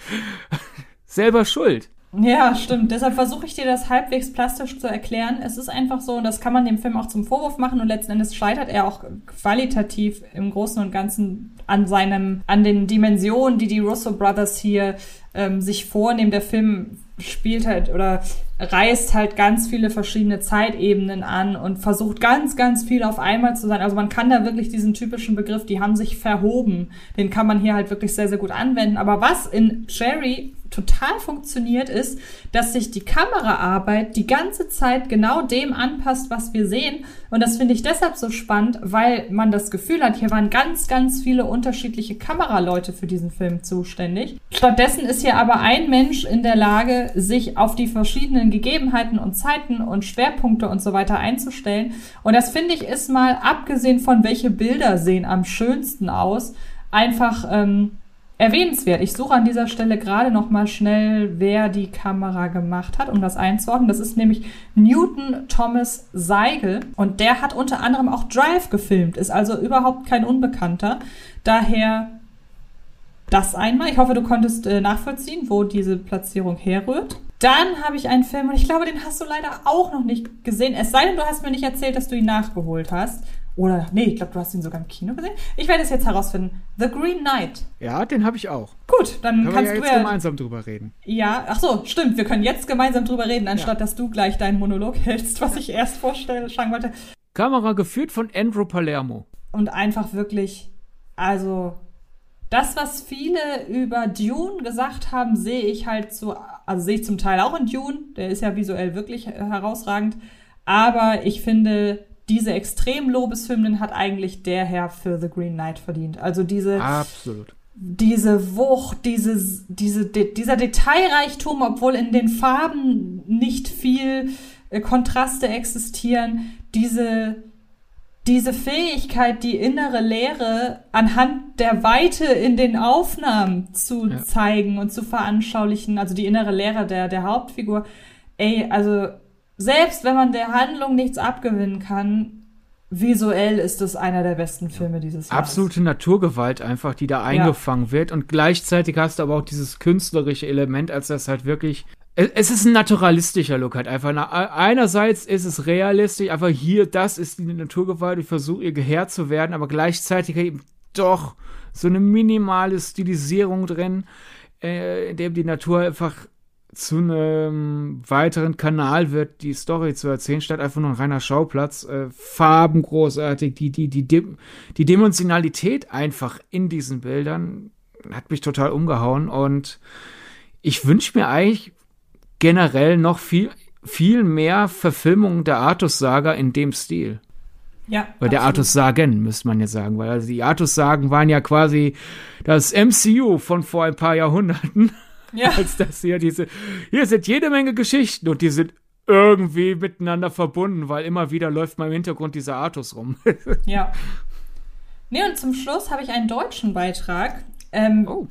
Selber schuld. Ja, stimmt. Deshalb versuche ich dir das halbwegs plastisch zu erklären. Es ist einfach so, und das kann man dem Film auch zum Vorwurf machen und letzten Endes scheitert er auch qualitativ im Großen und Ganzen an seinem, an den Dimensionen, die die Russo Brothers hier ähm, sich vornehmen. Der Film spielt halt oder reißt halt ganz viele verschiedene Zeitebenen an und versucht ganz, ganz viel auf einmal zu sein. Also man kann da wirklich diesen typischen Begriff, die haben sich verhoben, den kann man hier halt wirklich sehr, sehr gut anwenden. Aber was in Cherry total funktioniert, ist, dass sich die Kameraarbeit die ganze Zeit genau dem anpasst, was wir sehen. Und das finde ich deshalb so spannend, weil man das Gefühl hat, hier waren ganz, ganz viele unterschiedliche Kameraleute für diesen Film zuständig. Stattdessen ist hier aber ein Mensch in der Lage, sich auf die verschiedenen Gegebenheiten und Zeiten und Schwerpunkte und so weiter einzustellen. Und das finde ich ist mal, abgesehen von welche Bilder sehen am schönsten aus, einfach ähm, erwähnenswert. Ich suche an dieser Stelle gerade noch mal schnell, wer die Kamera gemacht hat, um das einzuordnen. Das ist nämlich Newton Thomas Seigel und der hat unter anderem auch Drive gefilmt, ist also überhaupt kein Unbekannter. Daher das einmal. Ich hoffe, du konntest äh, nachvollziehen, wo diese Platzierung herrührt. Dann habe ich einen Film und ich glaube, den hast du leider auch noch nicht gesehen. Es sei denn, du hast mir nicht erzählt, dass du ihn nachgeholt hast. Oder, nee, ich glaube, du hast ihn sogar im Kino gesehen. Ich werde es jetzt herausfinden. The Green Knight. Ja, den habe ich auch. Gut, dann können kannst wir ja jetzt du ja gemeinsam drüber reden. Ja, ach so, stimmt. Wir können jetzt gemeinsam drüber reden, anstatt ja. dass du gleich deinen Monolog hältst, was ich erst vorstellen wollte. Kamera geführt von Andrew Palermo. Und einfach wirklich, also das, was viele über Dune gesagt haben, sehe ich halt so, also sehe ich zum Teil auch in Dune. Der ist ja visuell wirklich herausragend. Aber ich finde, diese Extrem-Lobeshymnen hat eigentlich der Herr für The Green Knight verdient. Also diese. Absolut. Diese Wucht, dieses, diese, de, dieser Detailreichtum, obwohl in den Farben nicht viel äh, Kontraste existieren, diese, diese Fähigkeit, die innere Leere anhand der Weite in den Aufnahmen zu ja. zeigen und zu veranschaulichen, also die innere Leere der, der Hauptfigur, ey, also selbst wenn man der Handlung nichts abgewinnen kann, visuell ist es einer der besten Filme dieses Jahres. Absolute Naturgewalt einfach, die da eingefangen ja. wird. Und gleichzeitig hast du aber auch dieses künstlerische Element, als das halt wirklich. Es ist ein naturalistischer Look halt einfach. Einerseits ist es realistisch, einfach hier, das ist die Naturgewalt, ich versuche ihr Geheer zu werden, aber gleichzeitig eben doch so eine minimale Stilisierung drin, äh, in dem die Natur einfach zu einem weiteren Kanal wird, die Story zu erzählen, statt einfach nur ein reiner Schauplatz. Äh, Farben großartig, die, die, die, die Dimensionalität einfach in diesen Bildern hat mich total umgehauen und ich wünsche mir eigentlich generell noch viel, viel mehr Verfilmungen der Artus-Saga in dem Stil. Ja. Oder der Artus-Sagen, müsste man ja sagen, weil also die Artus-Sagen waren ja quasi das MCU von vor ein paar Jahrhunderten. Ja. Als das hier diese, hier sind jede Menge Geschichten und die sind irgendwie miteinander verbunden, weil immer wieder läuft mal im Hintergrund dieser Artus rum. ja. Nee, und zum Schluss habe ich einen deutschen Beitrag. Ähm, oh.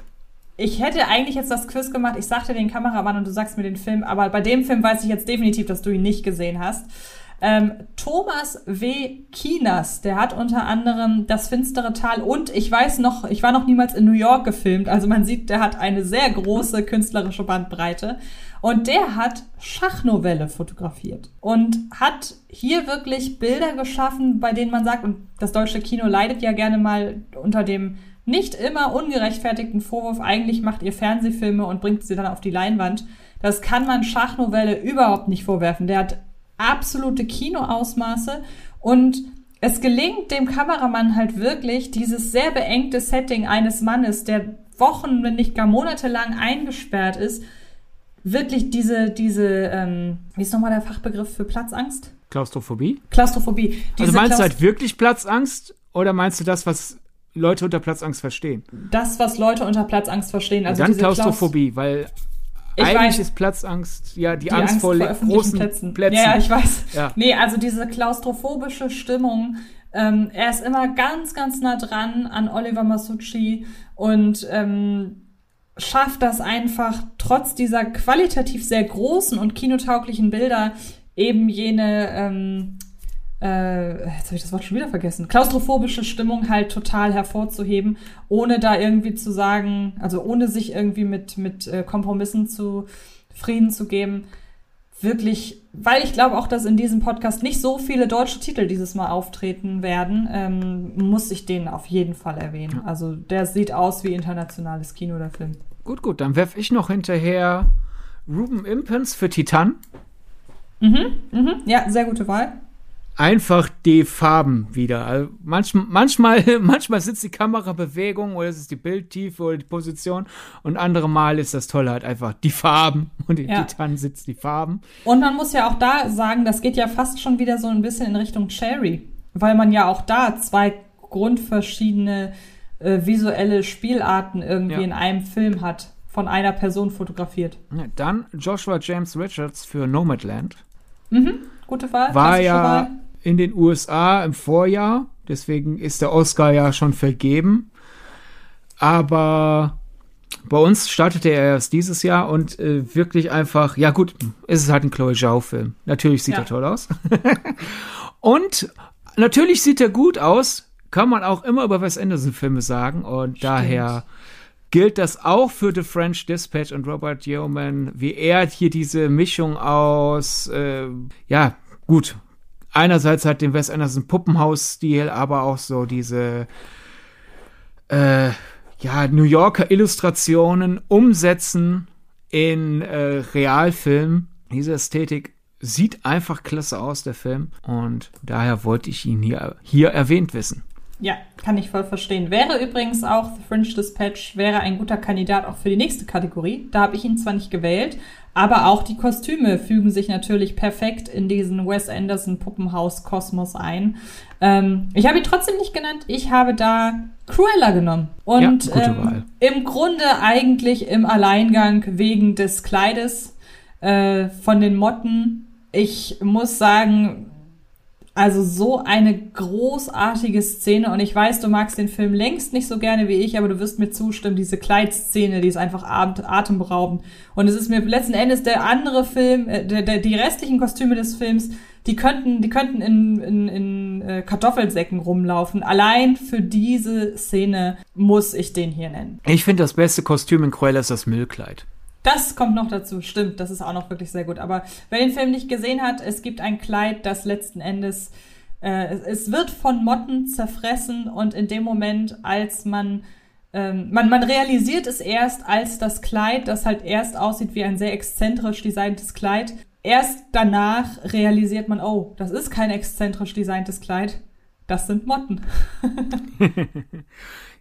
Ich hätte eigentlich jetzt das Quiz gemacht. Ich sagte den Kameramann und du sagst mir den Film, aber bei dem Film weiß ich jetzt definitiv, dass du ihn nicht gesehen hast. Ähm, Thomas W. Kinas, der hat unter anderem Das finstere Tal und ich weiß noch, ich war noch niemals in New York gefilmt. Also man sieht, der hat eine sehr große künstlerische Bandbreite. Und der hat Schachnovelle fotografiert und hat hier wirklich Bilder geschaffen, bei denen man sagt, und das deutsche Kino leidet ja gerne mal unter dem nicht immer ungerechtfertigten Vorwurf, eigentlich macht ihr Fernsehfilme und bringt sie dann auf die Leinwand. Das kann man Schachnovelle überhaupt nicht vorwerfen. Der hat absolute Kinoausmaße und es gelingt dem Kameramann halt wirklich, dieses sehr beengte Setting eines Mannes, der Wochen, wenn nicht gar monatelang eingesperrt ist, wirklich diese, diese, ähm, wie ist nochmal der Fachbegriff für Platzangst? Klaustrophobie? Klaustrophobie. Also diese also meinst Klaust du halt wirklich Platzangst oder meinst du das, was Leute unter Platzangst verstehen? Das, was Leute unter Platzangst verstehen. Also ja, dann Klaustrophobie, Klaus weil ich Eigentlich weiß, ist Platzangst ja die, die Angst, Angst vor, vor großen Plätzen. Plätzen. Ja, ja, ich weiß. Ja. Nee, also diese klaustrophobische Stimmung, ähm, er ist immer ganz, ganz nah dran an Oliver Masucci und ähm, schafft das einfach trotz dieser qualitativ sehr großen und kinotauglichen Bilder eben jene ähm, äh, jetzt habe ich das Wort schon wieder vergessen, klaustrophobische Stimmung halt total hervorzuheben, ohne da irgendwie zu sagen, also ohne sich irgendwie mit, mit äh, Kompromissen zu Frieden zu geben. Wirklich, weil ich glaube auch, dass in diesem Podcast nicht so viele deutsche Titel dieses Mal auftreten werden, ähm, muss ich den auf jeden Fall erwähnen. Also der sieht aus wie internationales Kino, der Film. Gut, gut, dann werfe ich noch hinterher Ruben Impens für Titan. Mhm, mhm, ja, sehr gute Wahl einfach die Farben wieder. Also manchmal, manchmal, manchmal sitzt die Kamerabewegung oder es ist die Bildtiefe oder die Position und andere Mal ist das Tolle halt einfach die Farben und in ja. Titan sitzt die Farben. Und man muss ja auch da sagen, das geht ja fast schon wieder so ein bisschen in Richtung Cherry, weil man ja auch da zwei grundverschiedene äh, visuelle Spielarten irgendwie ja. in einem Film hat, von einer Person fotografiert. Ja, dann Joshua James Richards für Nomadland. Mhm, gute Wahl. War ja Wahl in den USA im Vorjahr. Deswegen ist der Oscar ja schon vergeben. Aber bei uns startete er erst dieses Jahr und äh, wirklich einfach, ja gut, es ist halt ein Chloe Zhao-Film. Natürlich sieht ja. er toll aus. und natürlich sieht er gut aus, kann man auch immer über Wes Anderson-Filme sagen. Und Stimmt. daher gilt das auch für The French Dispatch und Robert Yeoman, wie er hier diese Mischung aus, äh, ja, gut, einerseits hat den Wes Anderson Puppenhaus-Stil, aber auch so diese äh, ja, New Yorker Illustrationen umsetzen in äh, Realfilm. Diese Ästhetik sieht einfach klasse aus, der Film. Und daher wollte ich ihn hier, hier erwähnt wissen. Ja, kann ich voll verstehen. Wäre übrigens auch The Fringe Dispatch wäre ein guter Kandidat auch für die nächste Kategorie. Da habe ich ihn zwar nicht gewählt, aber auch die Kostüme fügen sich natürlich perfekt in diesen Wes Anderson Puppenhaus Kosmos ein. Ähm, ich habe ihn trotzdem nicht genannt. Ich habe da Cruella genommen. Und ja, ähm, im Grunde eigentlich im Alleingang wegen des Kleides äh, von den Motten. Ich muss sagen, Also so eine großartige Szene und ich weiß, du magst den Film längst nicht so gerne wie ich, aber du wirst mir zustimmen, diese Kleidszene, die ist einfach atemberaubend. Und es ist mir letzten Endes der andere Film, äh, der, der, die restlichen Kostüme des Films, die könnten, die könnten in, in, in äh, Kartoffelsäcken rumlaufen. Allein für diese Szene muss ich den hier nennen. Ich finde das beste Kostüm in Cruella ist das Müllkleid. Das kommt noch dazu, stimmt, das ist auch noch wirklich sehr gut. Aber wer den Film nicht gesehen hat, es gibt ein Kleid, das letzten Endes, äh, es wird von Motten zerfressen und in dem Moment, als man, ähm, man, man realisiert es erst als das Kleid, das halt erst aussieht wie ein sehr exzentrisch designtes Kleid. Erst danach realisiert man, oh, das ist kein exzentrisch designtes Kleid, das sind Motten.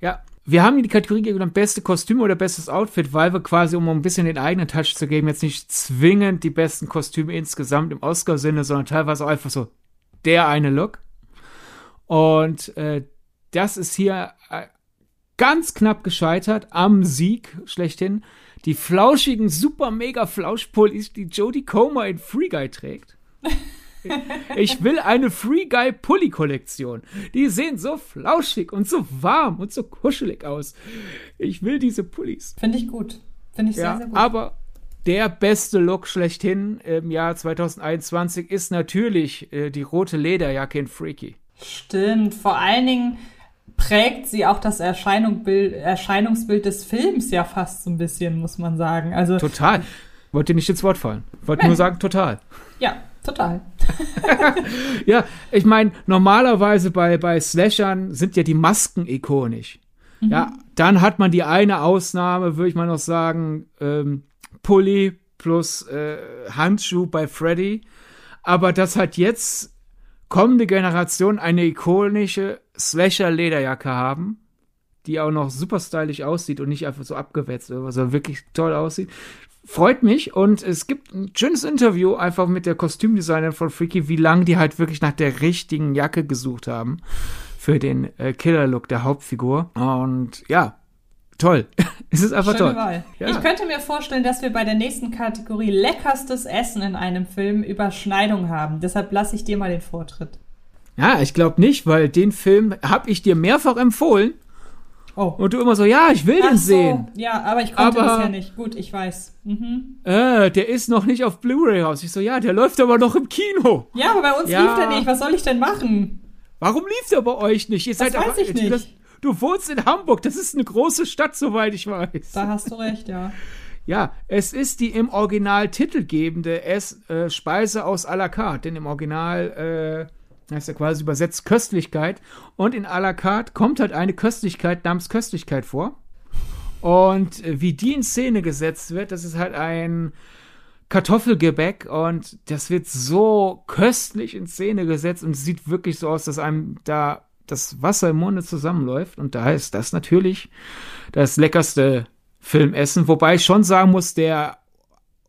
ja, wir haben die Kategorie gegeben, beste Kostüm oder bestes Outfit, weil wir quasi, um ein bisschen den eigenen Touch zu geben, jetzt nicht zwingend die besten Kostüme insgesamt im Oscar-Sinne, sondern teilweise auch einfach so der eine Look. Und äh, das ist hier äh, ganz knapp gescheitert am Sieg schlechthin. Die flauschigen, super mega Flauschpullis, die Jodie Comer in Free Guy trägt. Ich will eine Free Guy Pulli Kollektion. Die sehen so flauschig und so warm und so kuschelig aus. Ich will diese Pullis. Finde ich gut. Finde ich ja, sehr, sehr gut. Aber der beste Look schlechthin im Jahr 2021 ist natürlich äh, die rote Lederjacke in Freaky. Stimmt. Vor allen Dingen prägt sie auch das Erscheinungsbild, Erscheinungsbild des Films ja fast so ein bisschen, muss man sagen. Also total. Wollte nicht ins Wort fallen. Wollte nur sagen, total. Ja, Total. ja, ich meine, normalerweise bei, bei Slashern sind ja die Masken ikonisch. Mhm. Ja, dann hat man die eine Ausnahme, würde ich mal noch sagen, ähm, Pulli plus äh, Handschuh bei Freddy. Aber das hat jetzt kommende Generation eine ikonische Slasher-Lederjacke haben, die auch noch super stylisch aussieht und nicht einfach so abgewetzt, sondern wirklich toll aussieht freut mich und es gibt ein schönes Interview einfach mit der Kostümdesignerin von Freaky, wie lange die halt wirklich nach der richtigen Jacke gesucht haben für den äh, Killer-Look der Hauptfigur. Und ja, toll. es ist einfach Schöne toll. Wahl. Ja. Ich könnte mir vorstellen, dass wir bei der nächsten Kategorie leckerstes Essen in einem Film Überschneidung haben. Deshalb lasse ich dir mal den Vortritt. Ja, ich glaube nicht, weil den Film habe ich dir mehrfach empfohlen Oh. Und du immer so, ja, ich will Ach den so. sehen. Ja, aber ich konnte aber, bisher nicht. Gut, ich weiß. Mhm. Äh, der ist noch nicht auf Blu-ray raus. Ich so, ja, der läuft aber noch im Kino. Ja, aber bei uns ja. lief der nicht. Was soll ich denn machen? Warum lief der bei euch nicht? Ihr das seid weiß aber, ich nicht. Das, du wohnst in Hamburg. Das ist eine große Stadt, soweit ich weiß. Da hast du recht, ja. Ja, es ist die im Original titelgebende Ess, äh, Speise aus à la carte. Denn im Original äh, heißt ja quasi übersetzt Köstlichkeit. Und in à la carte kommt halt eine Köstlichkeit namens Köstlichkeit vor. Und äh, wie die in Szene gesetzt wird, das ist halt ein Kartoffelgebäck und das wird so köstlich in Szene gesetzt und sieht wirklich so aus, dass einem da das Wasser im Munde zusammenläuft. Und da ist das natürlich das leckerste Filmessen. Wobei ich schon sagen muss, der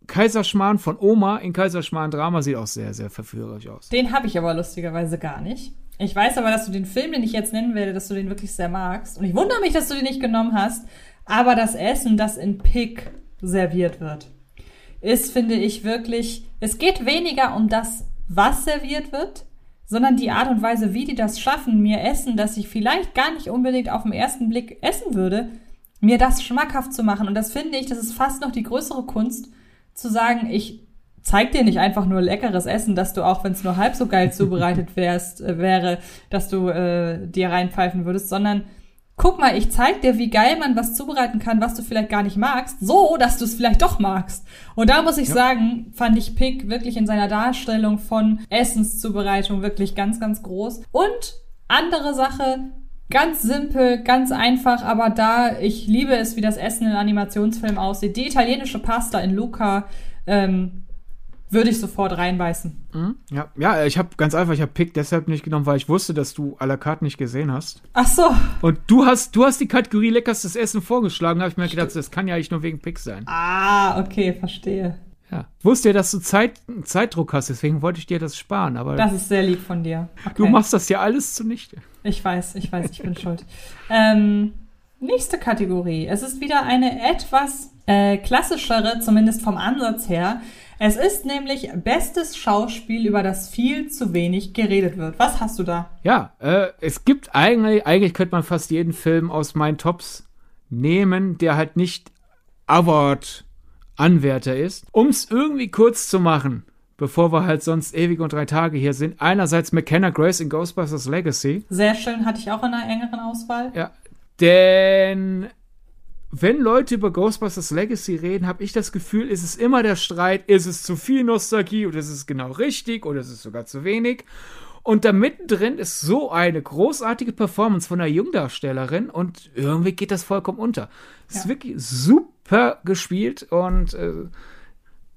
Kaiserschmarrn von Oma in Kaiserschmarrn Drama sieht auch sehr, sehr verführerisch aus. Den habe ich aber lustigerweise gar nicht. Ich weiß aber, dass du den Film, den ich jetzt nennen werde, dass du den wirklich sehr magst. Und ich wundere mich, dass du den nicht genommen hast. Aber das Essen, das in Pick serviert wird, ist, finde ich, wirklich, es geht weniger um das, was serviert wird, sondern die Art und Weise, wie die das schaffen, mir Essen, das ich vielleicht gar nicht unbedingt auf den ersten Blick essen würde, mir das schmackhaft zu machen. Und das finde ich, das ist fast noch die größere Kunst, zu sagen, ich zeig dir nicht einfach nur leckeres Essen, dass du auch, wenn es nur halb so geil zubereitet wärst, äh, wäre, dass du äh, dir reinpfeifen würdest, sondern guck mal, ich zeig dir, wie geil man was zubereiten kann, was du vielleicht gar nicht magst, so, dass du es vielleicht doch magst. Und da muss ich ja. sagen, fand ich Pick wirklich in seiner Darstellung von Essenszubereitung wirklich ganz, ganz groß. Und andere Sache, Ganz simpel, ganz einfach, aber da, ich liebe es, wie das Essen in Animationsfilmen aussieht. Die italienische Pasta in Luca, ähm, würde ich sofort reinbeißen. Mhm. Ja, ja, ich habe ganz einfach, ich habe Pick deshalb nicht genommen, weil ich wusste, dass du à la carte nicht gesehen hast. Ach so. Und du hast, du hast die Kategorie leckerstes Essen vorgeschlagen, habe ich mir gedacht, das kann ja eigentlich nur wegen Pick sein. Ah, okay, verstehe. Ja. Ich wusste ja, dass du Zeit, Zeitdruck hast, deswegen wollte ich dir das sparen. Aber das ist sehr lieb von dir. Okay. Du machst das ja alles zunichte. Ich weiß, ich weiß, ich bin schuld. Ähm, nächste Kategorie. Es ist wieder eine etwas äh, klassischere, zumindest vom Ansatz her. Es ist nämlich bestes Schauspiel, über das viel zu wenig geredet wird. Was hast du da? Ja, äh, es gibt eigentlich, eigentlich könnte man fast jeden Film aus meinen Tops nehmen, der halt nicht Award-Anwärter ist. Um es irgendwie kurz zu machen, bevor wir halt sonst ewig und drei Tage hier sind. Einerseits McKenna Grace in Ghostbusters Legacy. Sehr schön, hatte ich auch in einer engeren Auswahl. Ja, denn wenn Leute über Ghostbusters Legacy reden, habe ich das Gefühl, ist es immer der Streit, ist es zu viel Nostalgie oder ist es genau richtig oder ist es sogar zu wenig. Und da mittendrin ist so eine großartige Performance von einer Jungdarstellerin und irgendwie geht das vollkommen unter. Es ja. ist wirklich super gespielt und äh,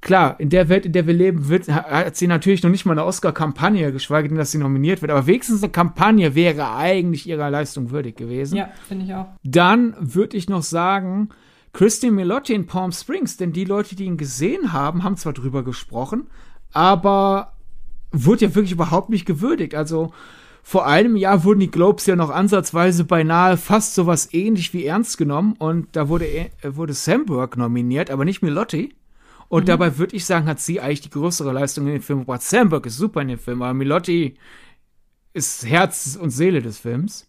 klar, in der Welt, in der wir leben, wird, hat sie natürlich noch nicht mal eine Oscar-Kampagne, geschweige denn, dass sie nominiert wird. Aber wenigstens eine Kampagne wäre eigentlich ihrer Leistung würdig gewesen. Ja, finde ich auch. Dann würde ich noch sagen, Christine Milotti in Palm Springs, denn die Leute, die ihn gesehen haben, haben zwar drüber gesprochen, aber wurde ja wirklich überhaupt nicht gewürdigt. Also vor einem Jahr wurden die Globes ja noch ansatzweise beinahe fast sowas ähnlich wie ernst genommen und da wurde, äh, wurde Samberg nominiert, aber nicht Milotti. Und mhm. dabei würde ich sagen, hat sie eigentlich die größere Leistung in dem Film. Brad Sandberg ist super in dem Film, aber Milotti ist Herz und Seele des Films.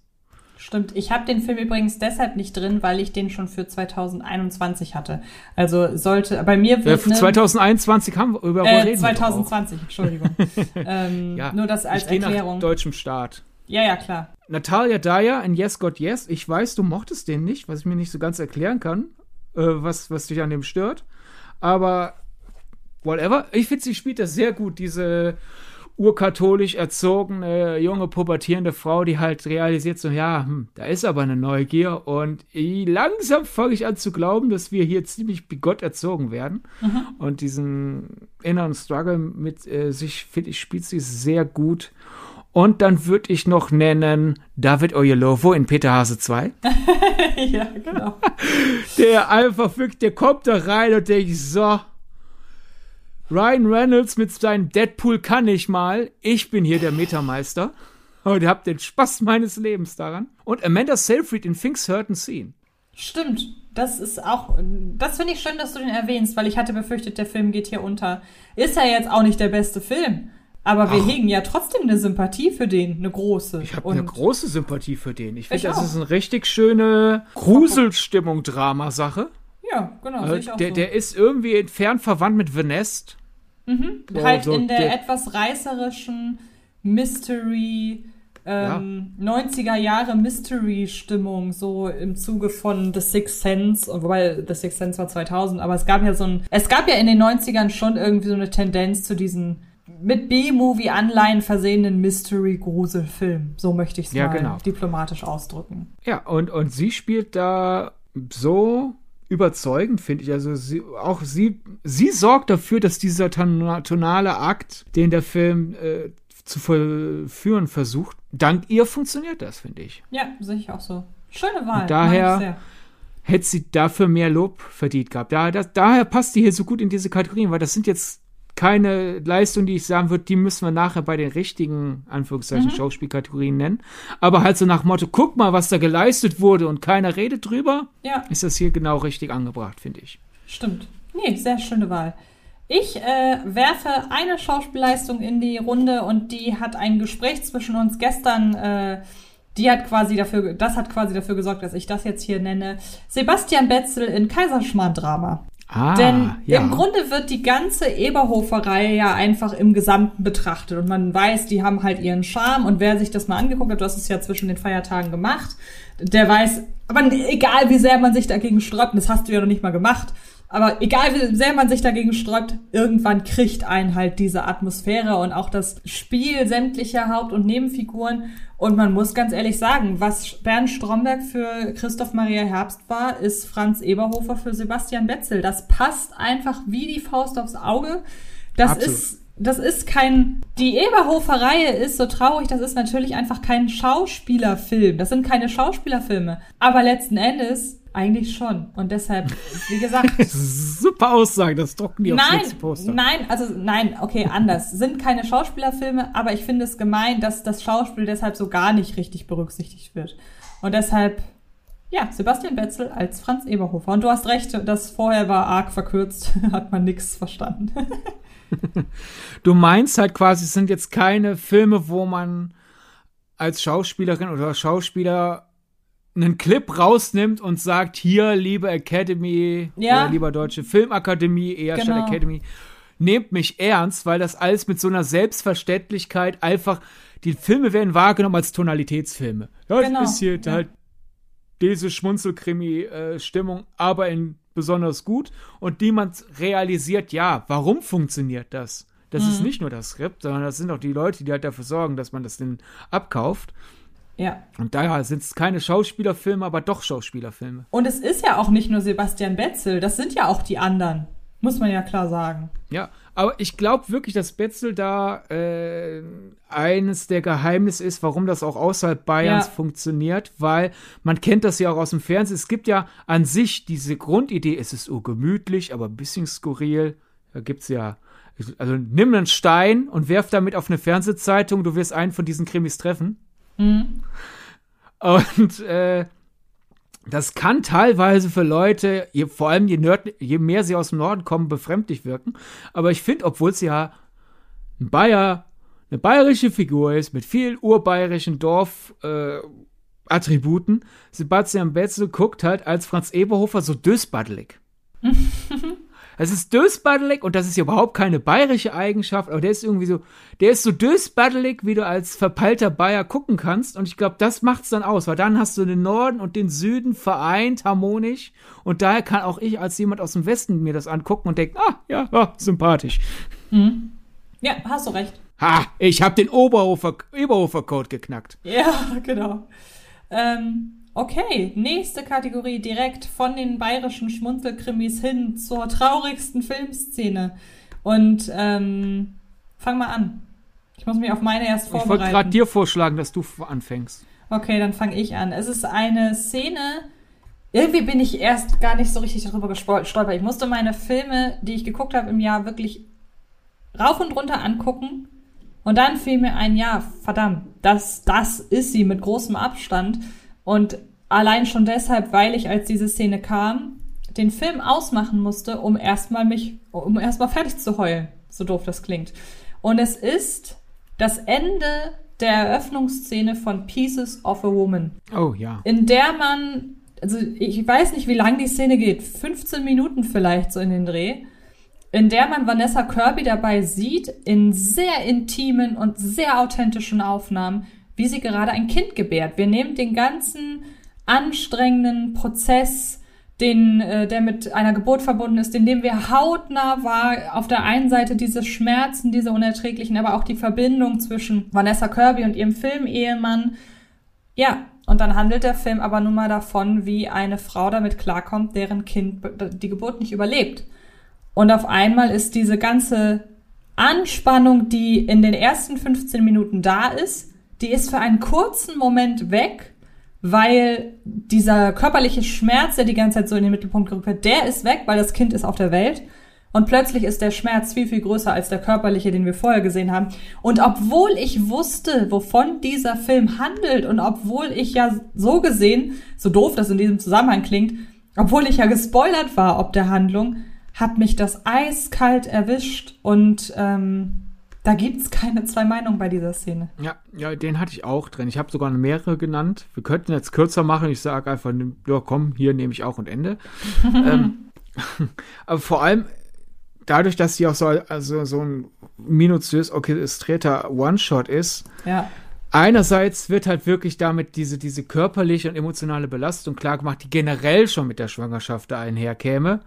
Stimmt. Ich habe den Film übrigens deshalb nicht drin, weil ich den schon für 2021 hatte. Also sollte bei mir wird ja, 2021 haben wir über äh, 2020, Entschuldigung. ähm, ja, nur das als ich Erklärung. Nach deutschem Staat. Ja, ja, klar. Natalia Dyer in Yes God Yes. Ich weiß, du mochtest den nicht, was ich mir nicht so ganz erklären kann, äh, was, was dich an dem stört. Aber whatever. Ich finde, sie spielt das sehr gut, diese urkatholisch erzogene, junge, pubertierende Frau, die halt realisiert so, ja, hm, da ist aber eine Neugier und langsam fange ich an zu glauben, dass wir hier ziemlich bigott erzogen werden. Mhm. Und diesen inneren Struggle mit äh, sich, finde ich, spielt sie sehr gut. Und dann würde ich noch nennen David Oyelowo in Peter Hase 2. ja, genau. Der einfach wirklich, der kommt da rein und denkt, so, Ryan Reynolds mit seinem Deadpool kann ich mal. Ich bin hier der Metameister. Und habt den Spaß meines Lebens daran. Und Amanda Seyfried in Things and Seen. Stimmt. Das ist auch, das finde ich schön, dass du den erwähnst, weil ich hatte befürchtet, der Film geht hier unter. Ist ja jetzt auch nicht der beste Film. Aber wir Ach. hegen ja trotzdem eine Sympathie für den, eine große. Ich habe eine große Sympathie für den. Ich finde, das auch. ist eine richtig schöne Gruselstimmung-Drama-Sache. Ja, genau. Äh, der, so. der ist irgendwie entfernt verwandt mit Vanest. Mhm. So, halt so in der, der, etwas reißerischen Mystery, ähm, ja. 90er Jahre Mystery-Stimmung, so im Zuge von The Sixth Sense, wobei The Sixth Sense war 2000, aber es gab ja so ein, es gab ja in den 90ern schon irgendwie so eine Tendenz zu diesen mit B-Movie-Anleihen versehenen Mystery-Gruselfilm. So möchte ich es ja, mal genau. diplomatisch ausdrücken. Ja, und, und sie spielt da so überzeugend, finde ich. Also sie, auch sie, sie sorgt dafür, dass dieser tonale Akt, den der Film äh, zu vollführen versucht, dank ihr funktioniert das, finde ich. Ja, sehe ich auch so. Schöne Wahl. Und daher hätte sie dafür mehr Lob verdient gehabt. Da, das, daher passt die hier so gut in diese Kategorien, weil das sind jetzt keine Leistung, die ich sagen würde, die müssen wir nachher bei den richtigen, Anführungszeichen, mhm. Schauspielkategorien nennen. Aber halt so nach Motto, guck mal, was da geleistet wurde und keiner redet drüber, ja. ist das hier genau richtig angebracht, finde ich. Stimmt. Nee, sehr schöne Wahl. Ich äh, werfe eine Schauspielleistung in die Runde und die hat ein Gespräch zwischen uns gestern, äh, die hat quasi dafür, das hat quasi dafür gesorgt, dass ich das jetzt hier nenne. Sebastian Betzel in Kaiserschmarrn-Drama. Ah, Denn ja. im Grunde wird die ganze Eberhofer-Reihe ja einfach im Gesamten betrachtet und man weiß, die haben halt ihren Charme und wer sich das mal angeguckt hat, du hast es ja zwischen den Feiertagen gemacht, der weiß, aber egal wie sehr man sich dagegen sträubt, das hast du ja noch nicht mal gemacht, aber egal wie sehr man sich dagegen sträubt, irgendwann kriegt einen halt diese Atmosphäre und auch das Spiel sämtlicher Haupt- und Nebenfiguren. Und man muss ganz ehrlich sagen, was Bernd Stromberg für Christoph Maria Herbst war, ist Franz Eberhofer für Sebastian Betzel. Das passt einfach wie die Faust aufs Auge. Das Absolut. ist das ist kein, die Eberhofer-Reihe ist so traurig, das ist natürlich einfach kein Schauspielerfilm. Das sind keine Schauspielerfilme. Aber letzten Endes eigentlich schon. Und deshalb, wie gesagt. Super Aussage, das drucken die nein, aufs Poster. Nein, also nein, okay, anders. Sind keine Schauspielerfilme, aber ich finde es gemein, dass das Schauspiel deshalb so gar nicht richtig berücksichtigt wird. Und deshalb Ja, Sebastian Betzel als Franz Eberhofer. Und du hast recht, das vorher war arg verkürzt, hat man nichts verstanden. du meinst halt quasi, es sind jetzt keine Filme, wo man als Schauspielerin oder Schauspieler einen Clip rausnimmt und sagt, hier, liebe Academy ja. oder lieber Deutsche Filmakademie, eher genau. statt Academy, nehmt mich ernst, weil das alles mit so einer Selbstverständlichkeit einfach, die Filme werden wahrgenommen als Tonalitätsfilme. Ja, genau. ist hier ja. halt diese Schmunzelkrimi-Stimmung, aber in besonders gut und niemand realisiert, ja, warum funktioniert das? Das mhm. ist nicht nur das Skript, sondern das sind auch die Leute, die halt dafür sorgen, dass man das denn abkauft. Ja. Und daher sind es keine Schauspielerfilme, aber doch Schauspielerfilme. Und es ist ja auch nicht nur Sebastian Betzel, das sind ja auch die anderen. Muss man ja klar sagen. Ja, aber ich glaube wirklich, dass Betzel da äh, eines der Geheimnisse ist, warum das auch außerhalb Bayerns ja. funktioniert, weil man kennt das ja auch aus dem Fernsehen. Es gibt ja an sich diese Grundidee, es ist urgemütlich, aber ein bisschen skurril. Da gibt es ja also nimm einen Stein und werf damit auf eine Fernsehzeitung, du wirst einen von diesen Krimis treffen. Mhm. Und äh, das kann teilweise für Leute, je, vor allem je, Nord, je mehr sie aus dem Norden kommen, befremdlich wirken. Aber ich finde, obwohl es ja ein Bayer, eine bayerische Figur ist, mit viel urbayerischen Dorf-Attributen, äh, Sebastian Betzel guckt halt als Franz Eberhofer so dösbaddelig. Es ist dösbaddelig und das ist ja überhaupt keine bayerische Eigenschaft, aber der ist irgendwie so, der ist so dösbaddelig, wie du als verpeilter Bayer gucken kannst und ich glaube, das macht's dann aus, weil dann hast du den Norden und den Süden vereint harmonisch und daher kann auch ich als jemand aus dem Westen mir das angucken und denken, ah, ja, ja sympathisch. Mhm. Ja, hast du recht. Ha, ich habe den Oberhofer, Oberhofer-Code geknackt. Ja, genau. Ähm, Okay, nächste Kategorie direkt von den bayerischen Schmunzelkrimis hin zur traurigsten Filmszene. Und ähm, fang mal an. Ich muss mich auf meine erst vorbereiten. Ich wollte gerade dir vorschlagen, dass du anfängst. Okay, dann fange ich an. Es ist eine Szene. Irgendwie bin ich erst gar nicht so richtig darüber gestolpert. Ich musste meine Filme, die ich geguckt habe im Jahr, wirklich rauf und runter angucken. Und dann fiel mir ein, ja, verdammt, das, das ist sie mit großem Abstand. Und allein schon deshalb, weil ich, als diese Szene kam, den Film ausmachen musste, um erstmal mich, um erstmal fertig zu heulen. So doof das klingt. Und es ist das Ende der Eröffnungsszene von Pieces of a Woman. Oh ja. In der man, also ich weiß nicht, wie lang die Szene geht, 15 Minuten vielleicht so in den Dreh, in der man Vanessa Kirby dabei sieht, in sehr intimen und sehr authentischen Aufnahmen, wie sie gerade ein Kind gebärt. Wir nehmen den ganzen anstrengenden Prozess, den, äh, der mit einer Geburt verbunden ist, in dem wir hautnah war, auf der einen Seite diese Schmerzen, diese unerträglichen, aber auch die Verbindung zwischen Vanessa Kirby und ihrem Filmehemann. Ja, und dann handelt der Film aber nun mal davon, wie eine Frau damit klarkommt, deren Kind die Geburt nicht überlebt. Und auf einmal ist diese ganze Anspannung, die in den ersten 15 Minuten da ist, die ist für einen kurzen Moment weg, weil dieser körperliche Schmerz, der die ganze Zeit so in den Mittelpunkt gerückt wird, der ist weg, weil das Kind ist auf der Welt. Und plötzlich ist der Schmerz viel, viel größer als der körperliche, den wir vorher gesehen haben. Und obwohl ich wusste, wovon dieser Film handelt und obwohl ich ja so gesehen, so doof das in diesem Zusammenhang klingt, obwohl ich ja gespoilert war ob der Handlung, hat mich das eiskalt erwischt und ähm, da gibt es keine zwei Meinungen bei dieser Szene. Ja, ja, den hatte ich auch drin. Ich habe sogar mehrere genannt. Wir könnten jetzt kürzer machen. Ich sage einfach, ja, komm, hier nehme ich auch und Ende. ähm, aber vor allem dadurch, dass sie auch so, also so ein minutiös orchestrierter One-Shot ist. Ja. Einerseits wird halt wirklich damit diese, diese körperliche und emotionale Belastung klar gemacht, die generell schon mit der Schwangerschaft da einherkäme.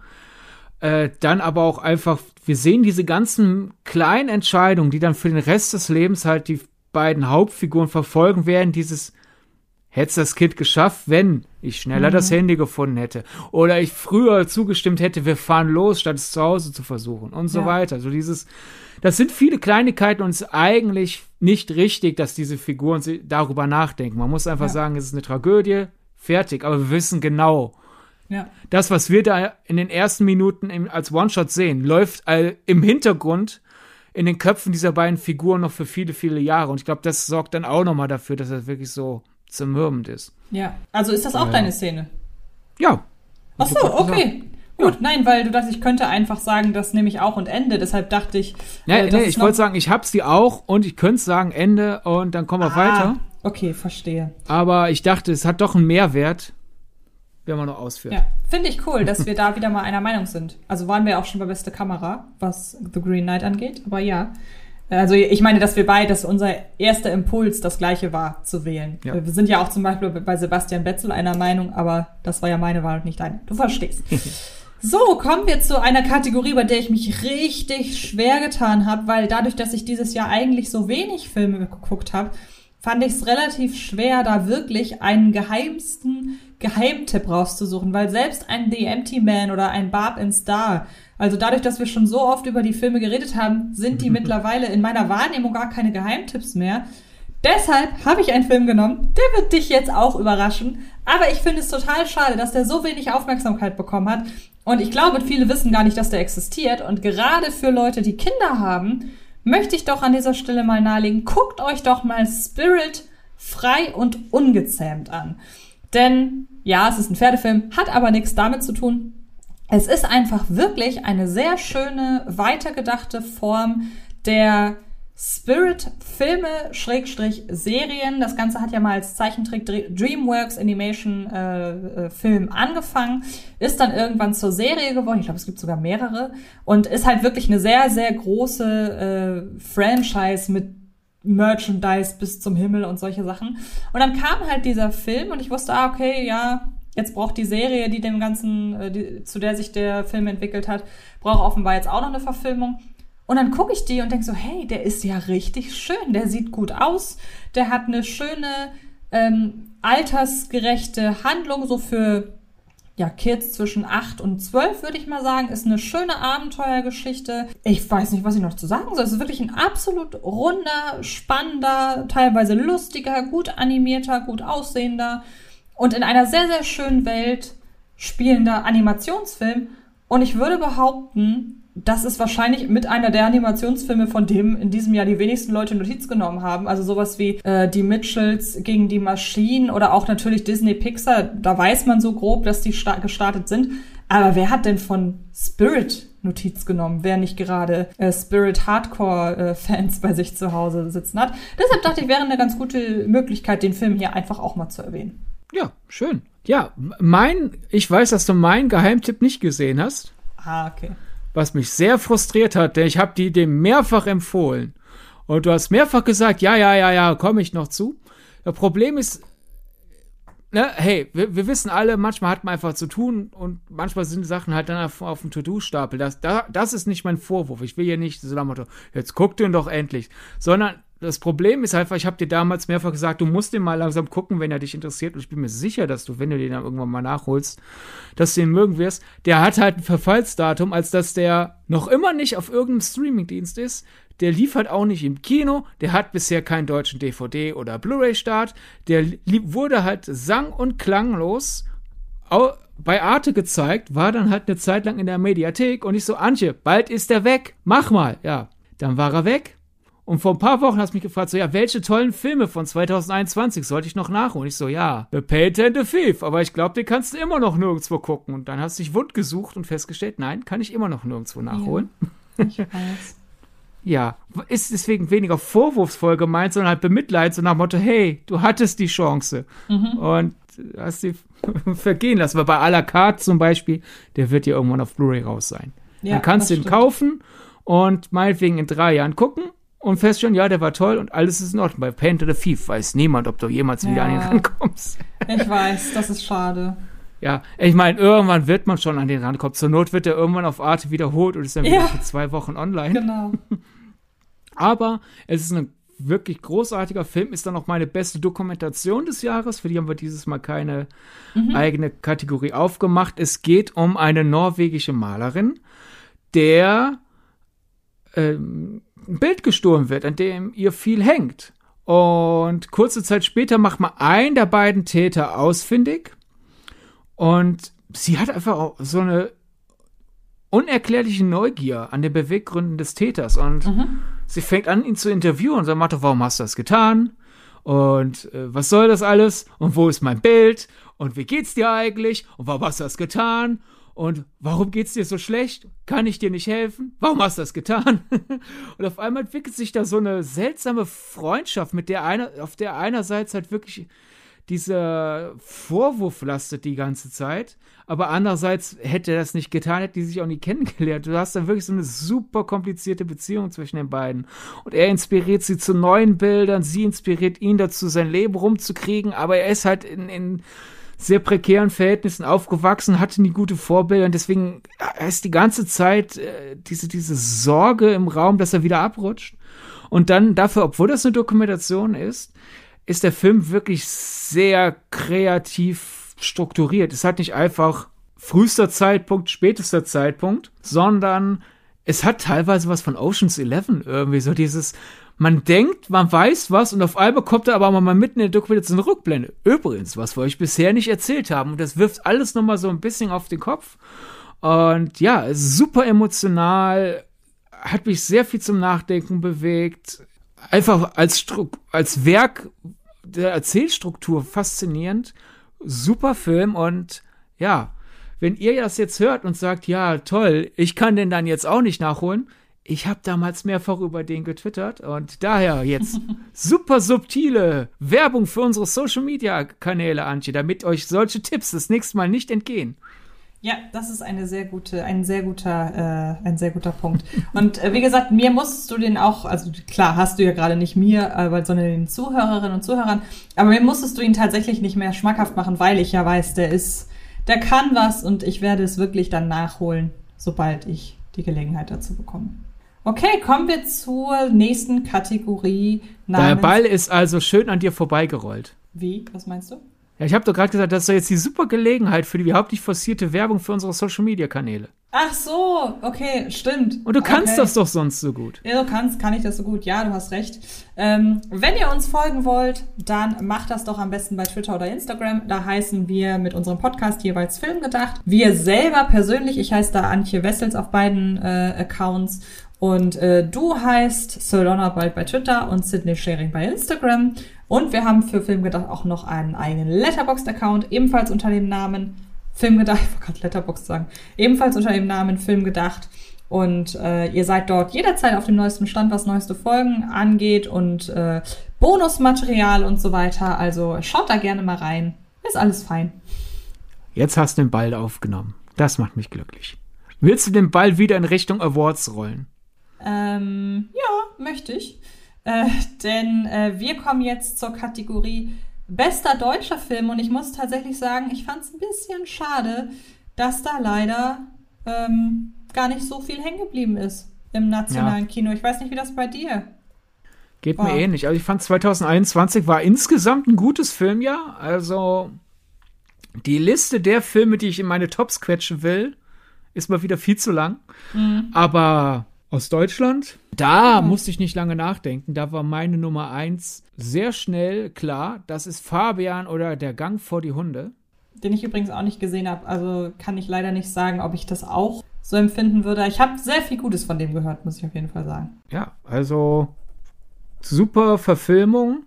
Äh, dann aber auch einfach, wir sehen diese ganzen kleinen Entscheidungen, die dann für den Rest des Lebens halt die beiden Hauptfiguren verfolgen werden, dieses Hätte das Kind geschafft, wenn ich schneller mhm. das Handy gefunden hätte. Oder ich früher zugestimmt hätte, wir fahren los, statt es zu Hause zu versuchen und so ja. weiter. So dieses, das sind viele Kleinigkeiten und es ist eigentlich nicht richtig, dass diese Figuren darüber nachdenken. Man muss einfach ja. sagen, es ist eine Tragödie, fertig. Aber wir wissen genau, ja. Das, was wir da in den ersten Minuten im, als One-Shot sehen, läuft all, im Hintergrund in den Köpfen dieser beiden Figuren noch für viele, viele Jahre. Und ich glaube, das sorgt dann auch nochmal dafür, dass er wirklich so zermürbend ist. Ja, also ist das auch ja. deine Szene? Ja. Ach so, okay. Gut, ja. nein, weil du dachtest, ich könnte einfach sagen, das nehme ich auch und Ende. Deshalb dachte ich. Nee, äh, nee ich wollte sagen, ich hab's die auch und ich könnte sagen Ende und dann kommen wir ah, weiter. Okay, verstehe. Aber ich dachte, es hat doch einen Mehrwert, wenn man noch ausführt. Ja, finde ich cool, dass wir da wieder mal einer Meinung sind. Also waren wir auch schon bei beste Kamera, was The Green Knight angeht, aber ja. Also ich meine, dass wir beide, dass unser erster Impuls das gleiche war, zu wählen. Ja. Wir sind ja auch zum Beispiel bei Sebastian Betzel einer Meinung, aber das war ja meine Wahl und nicht deine. Du verstehst. so, kommen wir zu einer Kategorie, bei der ich mich richtig schwer getan habe, weil dadurch, dass ich dieses Jahr eigentlich so wenig Filme geguckt habe, fand ich es relativ schwer, da wirklich einen geheimsten Geheimtipp rauszusuchen, weil selbst ein The Empty Man oder ein Barb in Star also dadurch, dass wir schon so oft über die Filme geredet haben, sind die mittlerweile in meiner Wahrnehmung gar keine Geheimtipps mehr. Deshalb habe ich einen Film genommen, der wird dich jetzt auch überraschen. Aber ich finde es total schade, dass der so wenig Aufmerksamkeit bekommen hat. Und ich glaube, viele wissen gar nicht, dass der existiert. Und gerade für Leute, die Kinder haben, möchte ich doch an dieser Stelle mal nahelegen, guckt euch doch mal Spirit frei und ungezähmt an. Denn ja, es ist ein Pferdefilm, hat aber nichts damit zu tun, es ist einfach wirklich eine sehr schöne, weitergedachte Form der Spirit-Filme, Schrägstrich Serien. Das Ganze hat ja mal als Zeichentrick DreamWorks Animation äh, äh, Film angefangen, ist dann irgendwann zur Serie geworden. Ich glaube, es gibt sogar mehrere und ist halt wirklich eine sehr, sehr große äh, Franchise mit Merchandise bis zum Himmel und solche Sachen. Und dann kam halt dieser Film und ich wusste, ah, okay, ja, Jetzt braucht die Serie, die dem Ganzen, äh, die, zu der sich der Film entwickelt hat, braucht offenbar jetzt auch noch eine Verfilmung. Und dann gucke ich die und denke so, hey, der ist ja richtig schön, der sieht gut aus, der hat eine schöne, ähm, altersgerechte Handlung, so für ja, Kids zwischen 8 und 12, würde ich mal sagen, ist eine schöne Abenteuergeschichte. Ich weiß nicht, was ich noch zu sagen soll. Es ist wirklich ein absolut runder, spannender, teilweise lustiger, gut animierter, gut aussehender und in einer sehr, sehr schönen Welt spielender Animationsfilm. Und ich würde behaupten, das ist wahrscheinlich mit einer der Animationsfilme, von dem in diesem Jahr die wenigsten Leute Notiz genommen haben. Also sowas wie äh, die Mitchells gegen die Maschinen oder auch natürlich Disney Pixar. Da weiß man so grob, dass die gestartet sind. Aber wer hat denn von Spirit Notiz genommen, wer nicht gerade äh, Spirit Hardcore-Fans äh, bei sich zu Hause sitzen hat? Deshalb dachte ich, wäre eine ganz gute Möglichkeit, den Film hier einfach auch mal zu erwähnen. Ja, schön. Ja, mein, ich weiß, dass du meinen Geheimtipp nicht gesehen hast. Ah, okay. Was mich sehr frustriert hat, denn ich habe die dem mehrfach empfohlen. Und du hast mehrfach gesagt, ja, ja, ja, ja, komme ich noch zu. Das Problem ist, ne, hey, wir, wir, wissen alle, manchmal hat man einfach zu tun und manchmal sind Sachen halt dann auf, auf dem To-Do-Stapel. Das, da, das ist nicht mein Vorwurf. Ich will hier nicht so Motto, jetzt guck den doch endlich. Sondern das Problem ist einfach, ich habe dir damals mehrfach gesagt, du musst den mal langsam gucken, wenn er dich interessiert. Und ich bin mir sicher, dass du, wenn du den dann irgendwann mal nachholst, dass du ihn mögen wirst. Der hat halt ein Verfallsdatum, als dass der noch immer nicht auf irgendeinem Streamingdienst ist. Der lief halt auch nicht im Kino. Der hat bisher keinen deutschen DVD- oder Blu-ray-Start. Der wurde halt sang- und klanglos bei Arte gezeigt, war dann halt eine Zeit lang in der Mediathek und ich so, Antje, bald ist er weg. Mach mal. Ja, dann war er weg. Und vor ein paar Wochen hast du mich gefragt, so, ja, welche tollen Filme von 2021 sollte ich noch nachholen? Ich so, ja, The Painter and the Thief, aber ich glaube, den kannst du immer noch nirgendwo gucken. Und dann hast du dich wund gesucht und festgestellt, nein, kann ich immer noch nirgendwo nachholen. Ja, ich weiß. ja, ist deswegen weniger vorwurfsvoll gemeint, sondern halt bemitleid, so nach dem Motto, hey, du hattest die Chance. Mhm. Und hast sie vergehen lassen. Weil bei à la carte zum Beispiel, der wird ja irgendwann auf Blu-ray raus sein. Ja, dann kannst du ihn kaufen und meinetwegen in drei Jahren gucken und feststellen, ja, der war toll und alles ist in Ordnung. Bei Paint of the Thief weiß niemand, ob du jemals ja, wieder an ihn rankommst. ich weiß, das ist schade. Ja, ich meine, irgendwann wird man schon an den rankommen. Zur Not wird er irgendwann auf Arte wiederholt und ist dann ja. wieder für zwei Wochen online. Genau. Aber es ist ein wirklich großartiger Film, ist dann auch meine beste Dokumentation des Jahres. Für die haben wir dieses Mal keine mhm. eigene Kategorie aufgemacht. Es geht um eine norwegische Malerin, der ähm, ein Bild gestohlen wird, an dem ihr viel hängt. Und kurze Zeit später macht man einen der beiden Täter ausfindig. Und sie hat einfach so eine unerklärliche Neugier an den Beweggründen des Täters. Und mhm. sie fängt an, ihn zu interviewen und sagt, Mathe, warum hast du das getan? Und äh, was soll das alles? Und wo ist mein Bild? Und wie geht's dir eigentlich? Und warum hast du das getan? Und warum geht's dir so schlecht? Kann ich dir nicht helfen? Warum hast du das getan? und auf einmal entwickelt sich da so eine seltsame Freundschaft, mit der einer, auf der einerseits halt wirklich dieser Vorwurf lastet die ganze Zeit, aber andererseits hätte er das nicht getan, hätte die sich auch nie kennengelernt. Du hast da wirklich so eine super komplizierte Beziehung zwischen den beiden. Und er inspiriert sie zu neuen Bildern, sie inspiriert ihn dazu, sein Leben rumzukriegen, aber er ist halt in, in sehr prekären Verhältnissen aufgewachsen, hatte nie gute Vorbilder und deswegen ist die ganze Zeit äh, diese, diese Sorge im Raum, dass er wieder abrutscht. Und dann dafür, obwohl das eine Dokumentation ist, ist der Film wirklich sehr kreativ strukturiert. Es hat nicht einfach frühester Zeitpunkt, spätester Zeitpunkt, sondern es hat teilweise was von Oceans 11 irgendwie, so dieses, man denkt, man weiß was und auf einmal kommt da aber mal mitten in der Dokumentation Rückblende. Übrigens, was wir euch bisher nicht erzählt haben. Und das wirft alles nochmal so ein bisschen auf den Kopf. Und ja, super emotional, hat mich sehr viel zum Nachdenken bewegt. Einfach als, Stru als Werk der Erzählstruktur faszinierend. Super Film und ja, wenn ihr das jetzt hört und sagt, ja, toll, ich kann den dann jetzt auch nicht nachholen, ich habe damals mehrfach über den getwittert und daher jetzt super subtile Werbung für unsere Social Media Kanäle, Antje, damit euch solche Tipps das nächste Mal nicht entgehen. Ja, das ist eine sehr gute, ein sehr guter, äh, ein sehr guter Punkt. Und äh, wie gesagt, mir musst du den auch, also klar, hast du ja gerade nicht mir, äh, sondern den Zuhörerinnen und Zuhörern, aber mir musstest du ihn tatsächlich nicht mehr schmackhaft machen, weil ich ja weiß, der ist, der kann was und ich werde es wirklich dann nachholen, sobald ich die Gelegenheit dazu bekomme. Okay, kommen wir zur nächsten Kategorie. Der Ball ist also schön an dir vorbeigerollt. Wie? Was meinst du? Ja, ich habe doch gerade gesagt, das ist jetzt die super Gelegenheit für die überhaupt nicht forcierte Werbung für unsere Social Media Kanäle. Ach so, okay, stimmt. Und du kannst okay. das doch sonst so gut. Ja, du kannst, kann ich das so gut. Ja, du hast recht. Ähm, wenn ihr uns folgen wollt, dann macht das doch am besten bei Twitter oder Instagram. Da heißen wir mit unserem Podcast jeweils Film gedacht. Wir selber persönlich, ich heiße da Antje Wessels auf beiden äh, Accounts und äh, du heißt Solona bald bei Twitter und Sydney Sharing bei Instagram. Und wir haben für Filmgedacht auch noch einen eigenen Letterboxd-Account, ebenfalls unter dem Namen Filmgedacht, ich wollte gerade Letterboxd sagen, ebenfalls unter dem Namen Filmgedacht. Und äh, ihr seid dort jederzeit auf dem neuesten Stand, was neueste Folgen angeht und äh, Bonusmaterial und so weiter. Also schaut da gerne mal rein. Ist alles fein. Jetzt hast du den Ball aufgenommen. Das macht mich glücklich. Willst du den Ball wieder in Richtung Awards rollen? Ähm, ja, möchte ich. Äh, denn äh, wir kommen jetzt zur Kategorie bester deutscher Film und ich muss tatsächlich sagen, ich fand es ein bisschen schade, dass da leider ähm, gar nicht so viel hängen geblieben ist im nationalen ja. Kino. Ich weiß nicht, wie das bei dir Geht war. mir ähnlich. Also ich fand 2021 war insgesamt ein gutes Filmjahr. Also die Liste der Filme, die ich in meine Tops quetschen will, ist mal wieder viel zu lang. Mhm. Aber aus Deutschland. Da musste ich nicht lange nachdenken. Da war meine Nummer eins sehr schnell klar. Das ist Fabian oder der Gang vor die Hunde. Den ich übrigens auch nicht gesehen habe. Also kann ich leider nicht sagen, ob ich das auch so empfinden würde. Ich habe sehr viel Gutes von dem gehört, muss ich auf jeden Fall sagen. Ja, also super Verfilmung.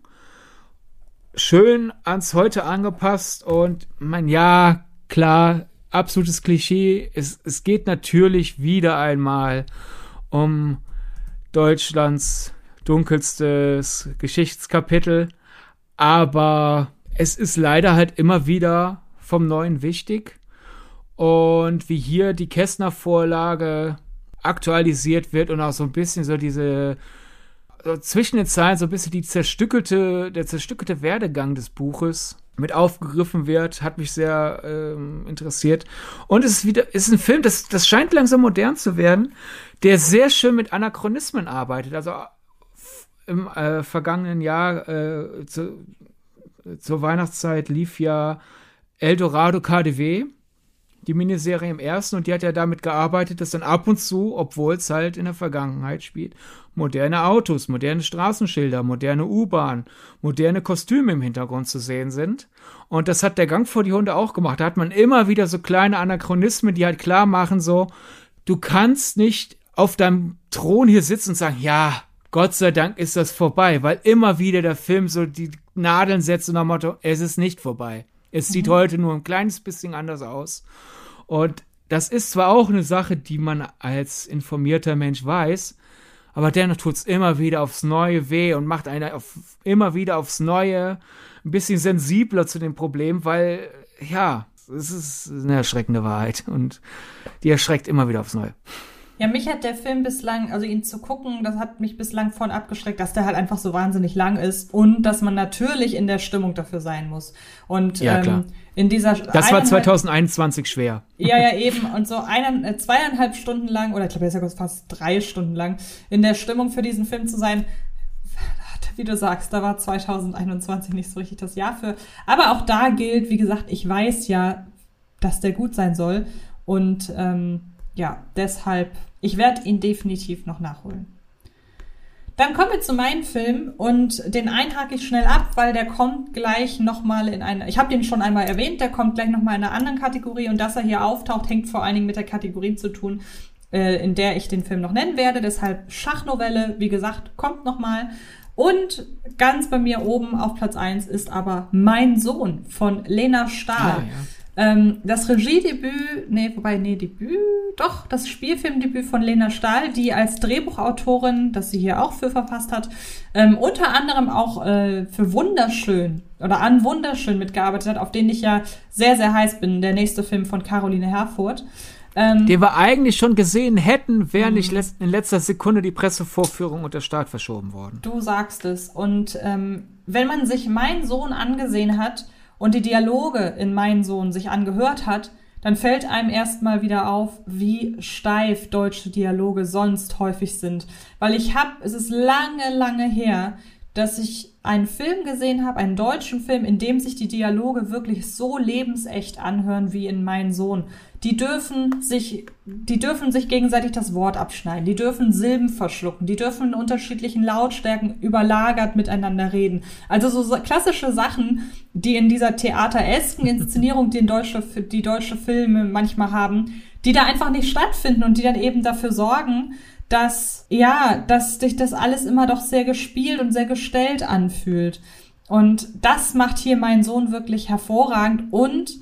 Schön ans Heute angepasst und man, ja, klar, absolutes Klischee. Es, es geht natürlich wieder einmal um Deutschlands dunkelstes Geschichtskapitel. Aber es ist leider halt immer wieder vom Neuen wichtig. Und wie hier die Kästner-Vorlage aktualisiert wird und auch so ein bisschen so diese so zwischen den Zeilen so ein bisschen die zerstückelte, der zerstückelte Werdegang des Buches mit aufgegriffen wird, hat mich sehr ähm, interessiert. Und es ist wieder, ist ein Film, das, das scheint langsam modern zu werden, der sehr schön mit Anachronismen arbeitet. Also im äh, vergangenen Jahr äh, zu, zur Weihnachtszeit lief ja Eldorado KDW, die Miniserie im ersten, und die hat ja damit gearbeitet, dass dann ab und zu, obwohl es halt in der Vergangenheit spielt, moderne Autos, moderne Straßenschilder, moderne U-Bahn, moderne Kostüme im Hintergrund zu sehen sind. Und das hat der Gang vor die Hunde auch gemacht. Da hat man immer wieder so kleine Anachronismen, die halt klar machen, so, du kannst nicht auf deinem Thron hier sitzen und sagen, ja, Gott sei Dank ist das vorbei, weil immer wieder der Film so die Nadeln setzt und nach Motto, es ist nicht vorbei. Es sieht mhm. heute nur ein kleines bisschen anders aus. Und das ist zwar auch eine Sache, die man als informierter Mensch weiß, aber dennoch tut es immer wieder aufs Neue weh und macht einen auf, immer wieder aufs Neue ein bisschen sensibler zu dem Problem, weil, ja, es ist eine erschreckende Wahrheit und die erschreckt immer wieder aufs Neue. Ja, mich hat der Film bislang, also ihn zu gucken, das hat mich bislang von abgeschreckt, dass der halt einfach so wahnsinnig lang ist und dass man natürlich in der Stimmung dafür sein muss. Und ja, ähm, in dieser Das war 2021 schwer. Ja, ja, eben. Und so einen, äh, zweieinhalb Stunden lang, oder ich glaube, jetzt ist ja fast drei Stunden lang, in der Stimmung für diesen Film zu sein, wie du sagst, da war 2021 nicht so richtig das Jahr für. Aber auch da gilt, wie gesagt, ich weiß ja, dass der gut sein soll. Und ähm, ja, deshalb, ich werde ihn definitiv noch nachholen. Dann kommen wir zu meinem Film und den einhake ich schnell ab, weil der kommt gleich nochmal in eine, ich habe den schon einmal erwähnt, der kommt gleich nochmal in einer anderen Kategorie und dass er hier auftaucht, hängt vor allen Dingen mit der Kategorie zu tun, äh, in der ich den Film noch nennen werde. Deshalb Schachnovelle, wie gesagt, kommt nochmal. Und ganz bei mir oben auf Platz eins ist aber Mein Sohn von Lena Stahl. Ah, ja. Ähm, das Regiedebüt, nee, wobei, nee, Debüt, doch, das Spielfilmdebüt von Lena Stahl, die als Drehbuchautorin, das sie hier auch für verfasst hat, ähm, unter anderem auch äh, für Wunderschön oder an Wunderschön mitgearbeitet hat, auf den ich ja sehr, sehr heiß bin, der nächste Film von Caroline Herfurth. Ähm, den wir eigentlich schon gesehen hätten, wäre nicht mhm. in letzter Sekunde die Pressevorführung und der Start verschoben worden. Du sagst es. Und ähm, wenn man sich meinen Sohn angesehen hat, und die Dialoge in Mein Sohn sich angehört hat, dann fällt einem erstmal wieder auf, wie steif deutsche Dialoge sonst häufig sind. Weil ich habe, es ist lange, lange her, dass ich einen Film gesehen habe, einen deutschen Film, in dem sich die Dialoge wirklich so lebensecht anhören wie in Mein Sohn. Die dürfen sich, die dürfen sich gegenseitig das Wort abschneiden, die dürfen Silben verschlucken, die dürfen in unterschiedlichen Lautstärken überlagert miteinander reden. Also so klassische Sachen, die in dieser theateresken Inszenierung, die in deutsche, die deutsche Filme manchmal haben, die da einfach nicht stattfinden und die dann eben dafür sorgen, dass, ja, dass sich das alles immer doch sehr gespielt und sehr gestellt anfühlt. Und das macht hier mein Sohn wirklich hervorragend und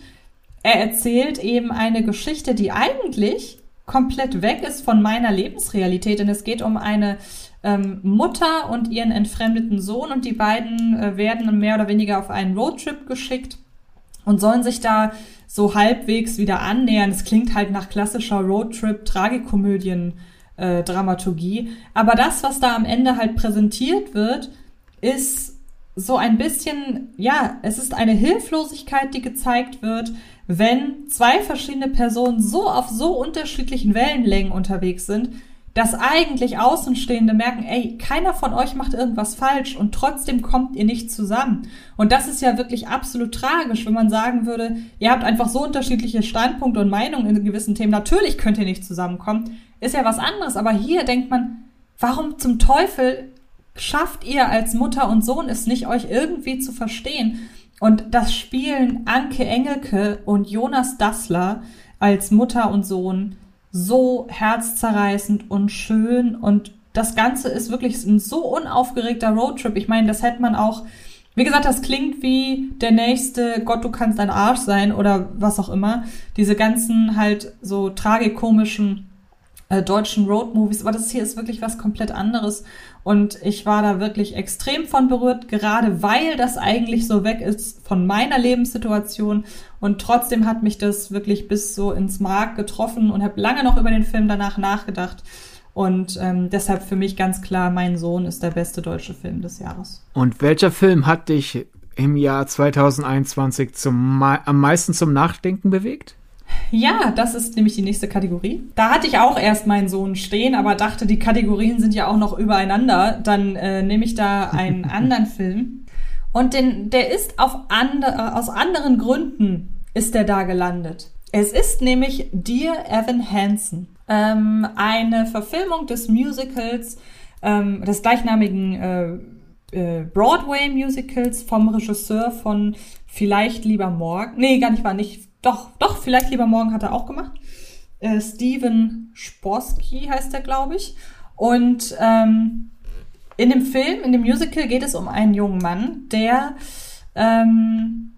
er erzählt eben eine Geschichte, die eigentlich komplett weg ist von meiner Lebensrealität, denn es geht um eine ähm, Mutter und ihren entfremdeten Sohn und die beiden äh, werden mehr oder weniger auf einen Roadtrip geschickt und sollen sich da so halbwegs wieder annähern. Es klingt halt nach klassischer Roadtrip-Tragikomödien äh. Aber das, was da am Ende halt präsentiert wird, ist so ein bisschen, ja, es ist eine Hilflosigkeit, die gezeigt wird, wenn zwei verschiedene Personen so auf so unterschiedlichen Wellenlängen unterwegs sind, dass eigentlich Außenstehende merken, ey, keiner von euch macht irgendwas falsch und trotzdem kommt ihr nicht zusammen. Und das ist ja wirklich absolut tragisch, wenn man sagen würde, ihr habt einfach so unterschiedliche Standpunkte und Meinungen in gewissen Themen. Natürlich könnt ihr nicht zusammenkommen. Ist ja was anderes. Aber hier denkt man, warum zum Teufel schafft ihr als Mutter und Sohn es nicht, euch irgendwie zu verstehen? Und das spielen Anke Engelke und Jonas Dassler als Mutter und Sohn so herzzerreißend und schön und das Ganze ist wirklich ein so unaufgeregter Roadtrip. Ich meine, das hätte man auch, wie gesagt, das klingt wie der nächste Gott, du kannst ein Arsch sein oder was auch immer. Diese ganzen halt so tragikomischen äh, deutschen Roadmovies, aber das hier ist wirklich was komplett anderes. Und ich war da wirklich extrem von berührt, gerade weil das eigentlich so weg ist von meiner Lebenssituation. Und trotzdem hat mich das wirklich bis so ins Mark getroffen und habe lange noch über den Film danach nachgedacht. Und ähm, deshalb für mich ganz klar, mein Sohn ist der beste deutsche Film des Jahres. Und welcher Film hat dich im Jahr 2021 zum, am meisten zum Nachdenken bewegt? Ja, das ist nämlich die nächste Kategorie. Da hatte ich auch erst meinen Sohn stehen, aber dachte, die Kategorien sind ja auch noch übereinander. Dann äh, nehme ich da einen anderen Film. Und den, der ist auf andre, äh, aus anderen Gründen ist der da gelandet. Es ist nämlich Dear Evan Hansen. Ähm, eine Verfilmung des Musicals, ähm, des gleichnamigen äh, äh, Broadway-Musicals vom Regisseur von Vielleicht lieber morgen. Nee, gar nicht, war nicht doch, doch, vielleicht lieber morgen hat er auch gemacht. Äh, Steven Sporsky heißt er, glaube ich. Und ähm, in dem Film, in dem Musical geht es um einen jungen Mann, der ähm,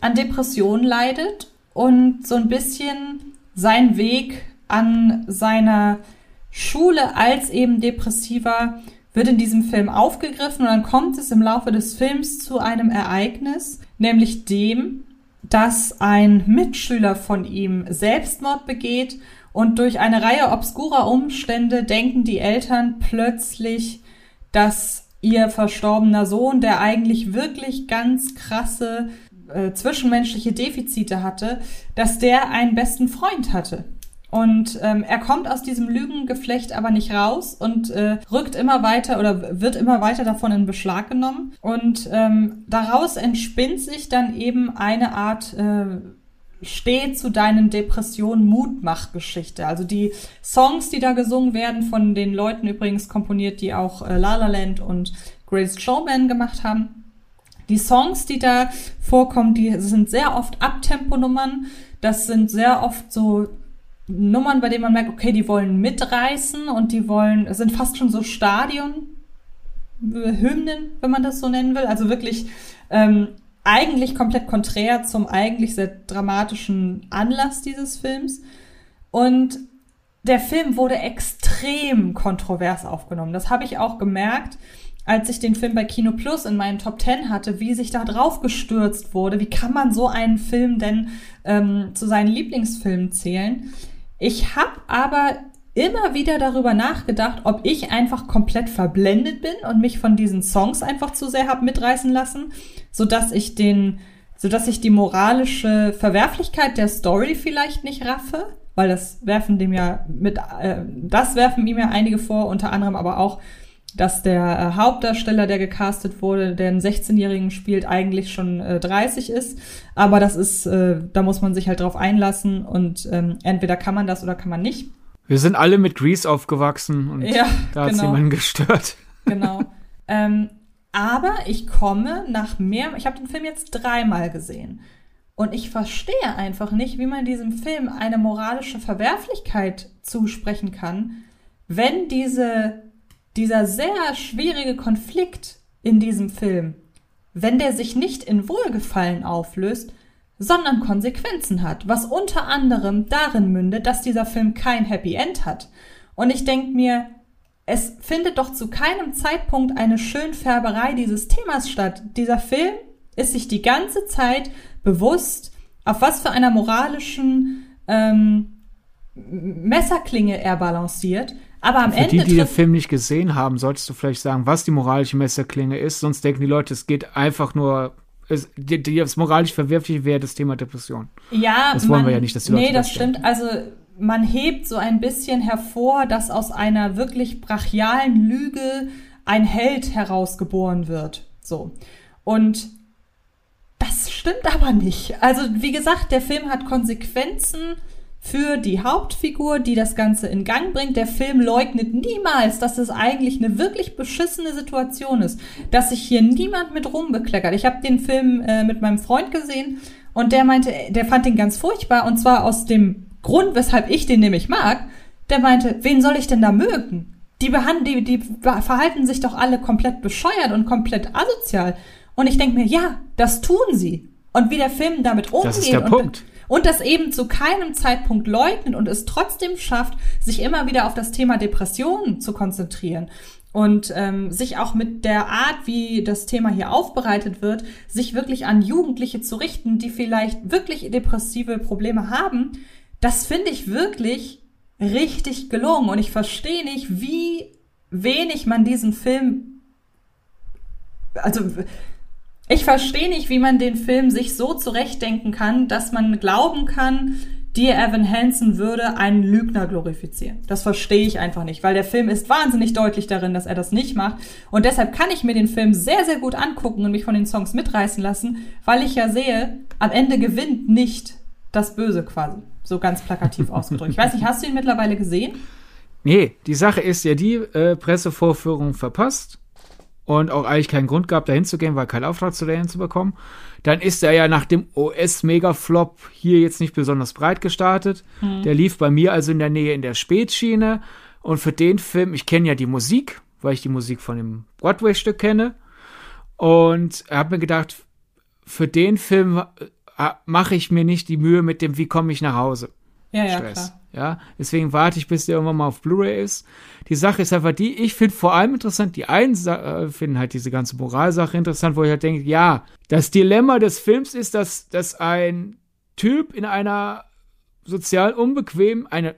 an Depressionen leidet und so ein bisschen seinen Weg an seiner Schule als eben Depressiver wird in diesem Film aufgegriffen und dann kommt es im Laufe des Films zu einem Ereignis, nämlich dem, dass ein Mitschüler von ihm Selbstmord begeht und durch eine Reihe obskurer Umstände denken die Eltern plötzlich, dass ihr verstorbener Sohn, der eigentlich wirklich ganz krasse äh, zwischenmenschliche Defizite hatte, dass der einen besten Freund hatte. Und ähm, er kommt aus diesem Lügengeflecht aber nicht raus und äh, rückt immer weiter oder wird immer weiter davon in Beschlag genommen. Und ähm, daraus entspinnt sich dann eben eine Art äh, Steh zu deinen Depressionen Mutmachgeschichte. Also die Songs, die da gesungen werden, von den Leuten übrigens komponiert, die auch äh, La La Land und Grace Showman gemacht haben. Die Songs, die da vorkommen, die sind sehr oft Abtempo-Nummern. Das sind sehr oft so Nummern, bei denen man merkt, okay, die wollen mitreißen und die wollen, sind fast schon so Stadion, Hymnen, wenn man das so nennen will. Also wirklich ähm, eigentlich komplett konträr zum eigentlich sehr dramatischen Anlass dieses Films. Und der Film wurde extrem kontrovers aufgenommen. Das habe ich auch gemerkt, als ich den Film bei Kino Plus in meinen Top Ten hatte, wie sich da drauf gestürzt wurde. Wie kann man so einen Film denn ähm, zu seinen Lieblingsfilmen zählen? Ich habe aber immer wieder darüber nachgedacht, ob ich einfach komplett verblendet bin und mich von diesen Songs einfach zu sehr habe mitreißen lassen, so dass ich den, so dass ich die moralische Verwerflichkeit der Story vielleicht nicht raffe, weil das werfen dem ja mit, äh, das werfen ihm ja einige vor, unter anderem aber auch, dass der äh, Hauptdarsteller, der gecastet wurde, der einen 16-Jährigen spielt, eigentlich schon äh, 30 ist. Aber das ist, äh, da muss man sich halt drauf einlassen und ähm, entweder kann man das oder kann man nicht. Wir sind alle mit Grease aufgewachsen und ja, da hat genau. jemanden gestört. Genau. ähm, aber ich komme nach mehr, ich habe den Film jetzt dreimal gesehen. Und ich verstehe einfach nicht, wie man diesem Film eine moralische Verwerflichkeit zusprechen kann, wenn diese dieser sehr schwierige Konflikt in diesem Film, wenn der sich nicht in Wohlgefallen auflöst, sondern Konsequenzen hat, was unter anderem darin mündet, dass dieser Film kein Happy End hat. Und ich denke mir, es findet doch zu keinem Zeitpunkt eine Schönfärberei dieses Themas statt. Dieser Film ist sich die ganze Zeit bewusst, auf was für einer moralischen ähm, Messerklinge er balanciert aber am Für Ende. Die, die den Film nicht gesehen haben, solltest du vielleicht sagen, was die moralische Messerklinge ist. Sonst denken die Leute, es geht einfach nur. Es, die, die, das moralisch Verwerfliche wäre das Thema Depression. Ja, das wollen man, wir ja nicht, dass die Leute Nee, das, das stimmt. Also man hebt so ein bisschen hervor, dass aus einer wirklich brachialen Lüge ein Held herausgeboren wird. So. Und das stimmt aber nicht. Also, wie gesagt, der Film hat Konsequenzen für die Hauptfigur, die das Ganze in Gang bringt. Der Film leugnet niemals, dass es eigentlich eine wirklich beschissene Situation ist, dass sich hier niemand mit rumbekleckert. Ich habe den Film äh, mit meinem Freund gesehen und der meinte, der fand den ganz furchtbar und zwar aus dem Grund, weshalb ich den nämlich mag. Der meinte, wen soll ich denn da mögen? Die behandeln, die, die verhalten sich doch alle komplett bescheuert und komplett asozial. Und ich denke mir, ja, das tun sie. Und wie der Film damit umgeht. Das ist der Punkt und das eben zu keinem Zeitpunkt leugnet und es trotzdem schafft, sich immer wieder auf das Thema Depressionen zu konzentrieren und ähm, sich auch mit der Art, wie das Thema hier aufbereitet wird, sich wirklich an Jugendliche zu richten, die vielleicht wirklich depressive Probleme haben, das finde ich wirklich richtig gelungen. Und ich verstehe nicht, wie wenig man diesen Film also ich verstehe nicht, wie man den Film sich so zurechtdenken kann, dass man glauben kann, Dear Evan Hansen würde einen Lügner glorifizieren. Das verstehe ich einfach nicht, weil der Film ist wahnsinnig deutlich darin, dass er das nicht macht. Und deshalb kann ich mir den Film sehr, sehr gut angucken und mich von den Songs mitreißen lassen, weil ich ja sehe, am Ende gewinnt nicht das Böse quasi. So ganz plakativ ausgedrückt. Ich weiß nicht, hast du ihn mittlerweile gesehen? Nee, die Sache ist ja die äh, Pressevorführung verpasst und auch eigentlich keinen Grund gehabt, da hinzugehen, weil kein Auftrag zu dahin zu bekommen. Dann ist er ja nach dem OS-Mega-Flop hier jetzt nicht besonders breit gestartet. Mhm. Der lief bei mir also in der Nähe in der Spätschiene. Und für den Film, ich kenne ja die Musik weil ich die Musik von dem Broadway-Stück kenne. Und habe mir gedacht, für den Film äh, mache ich mir nicht die Mühe mit dem, wie komme ich nach Hause. Ja, ja, Stress. klar. Ja, deswegen warte ich, bis der irgendwann mal auf Blu-ray ist. Die Sache ist einfach die, ich finde vor allem interessant, die einen äh, finden halt diese ganze Moralsache interessant, wo ich halt denke, ja, das Dilemma des Films ist, dass, dass ein Typ in einer sozial unbequem, eine,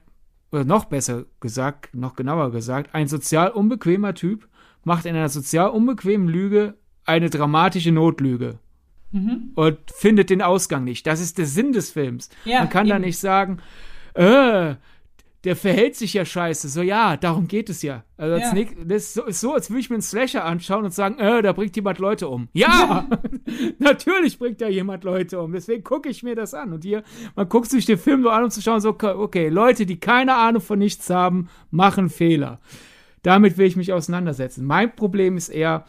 oder noch besser gesagt, noch genauer gesagt, ein sozial unbequemer Typ macht in einer sozial unbequemen Lüge eine dramatische Notlüge. Mhm. Und findet den Ausgang nicht. Das ist der Sinn des Films. Ja, Man kann eben. da nicht sagen, äh, der verhält sich ja scheiße. So, ja, darum geht es ja. Also, ja. Nick, das ist so, ist so, als würde ich mir einen Slasher anschauen und sagen, äh, da bringt jemand Leute um. Ja, natürlich bringt da jemand Leute um. Deswegen gucke ich mir das an. Und hier, man guckt sich den Film so an, um zu schauen, so, okay, Leute, die keine Ahnung von nichts haben, machen Fehler. Damit will ich mich auseinandersetzen. Mein Problem ist eher,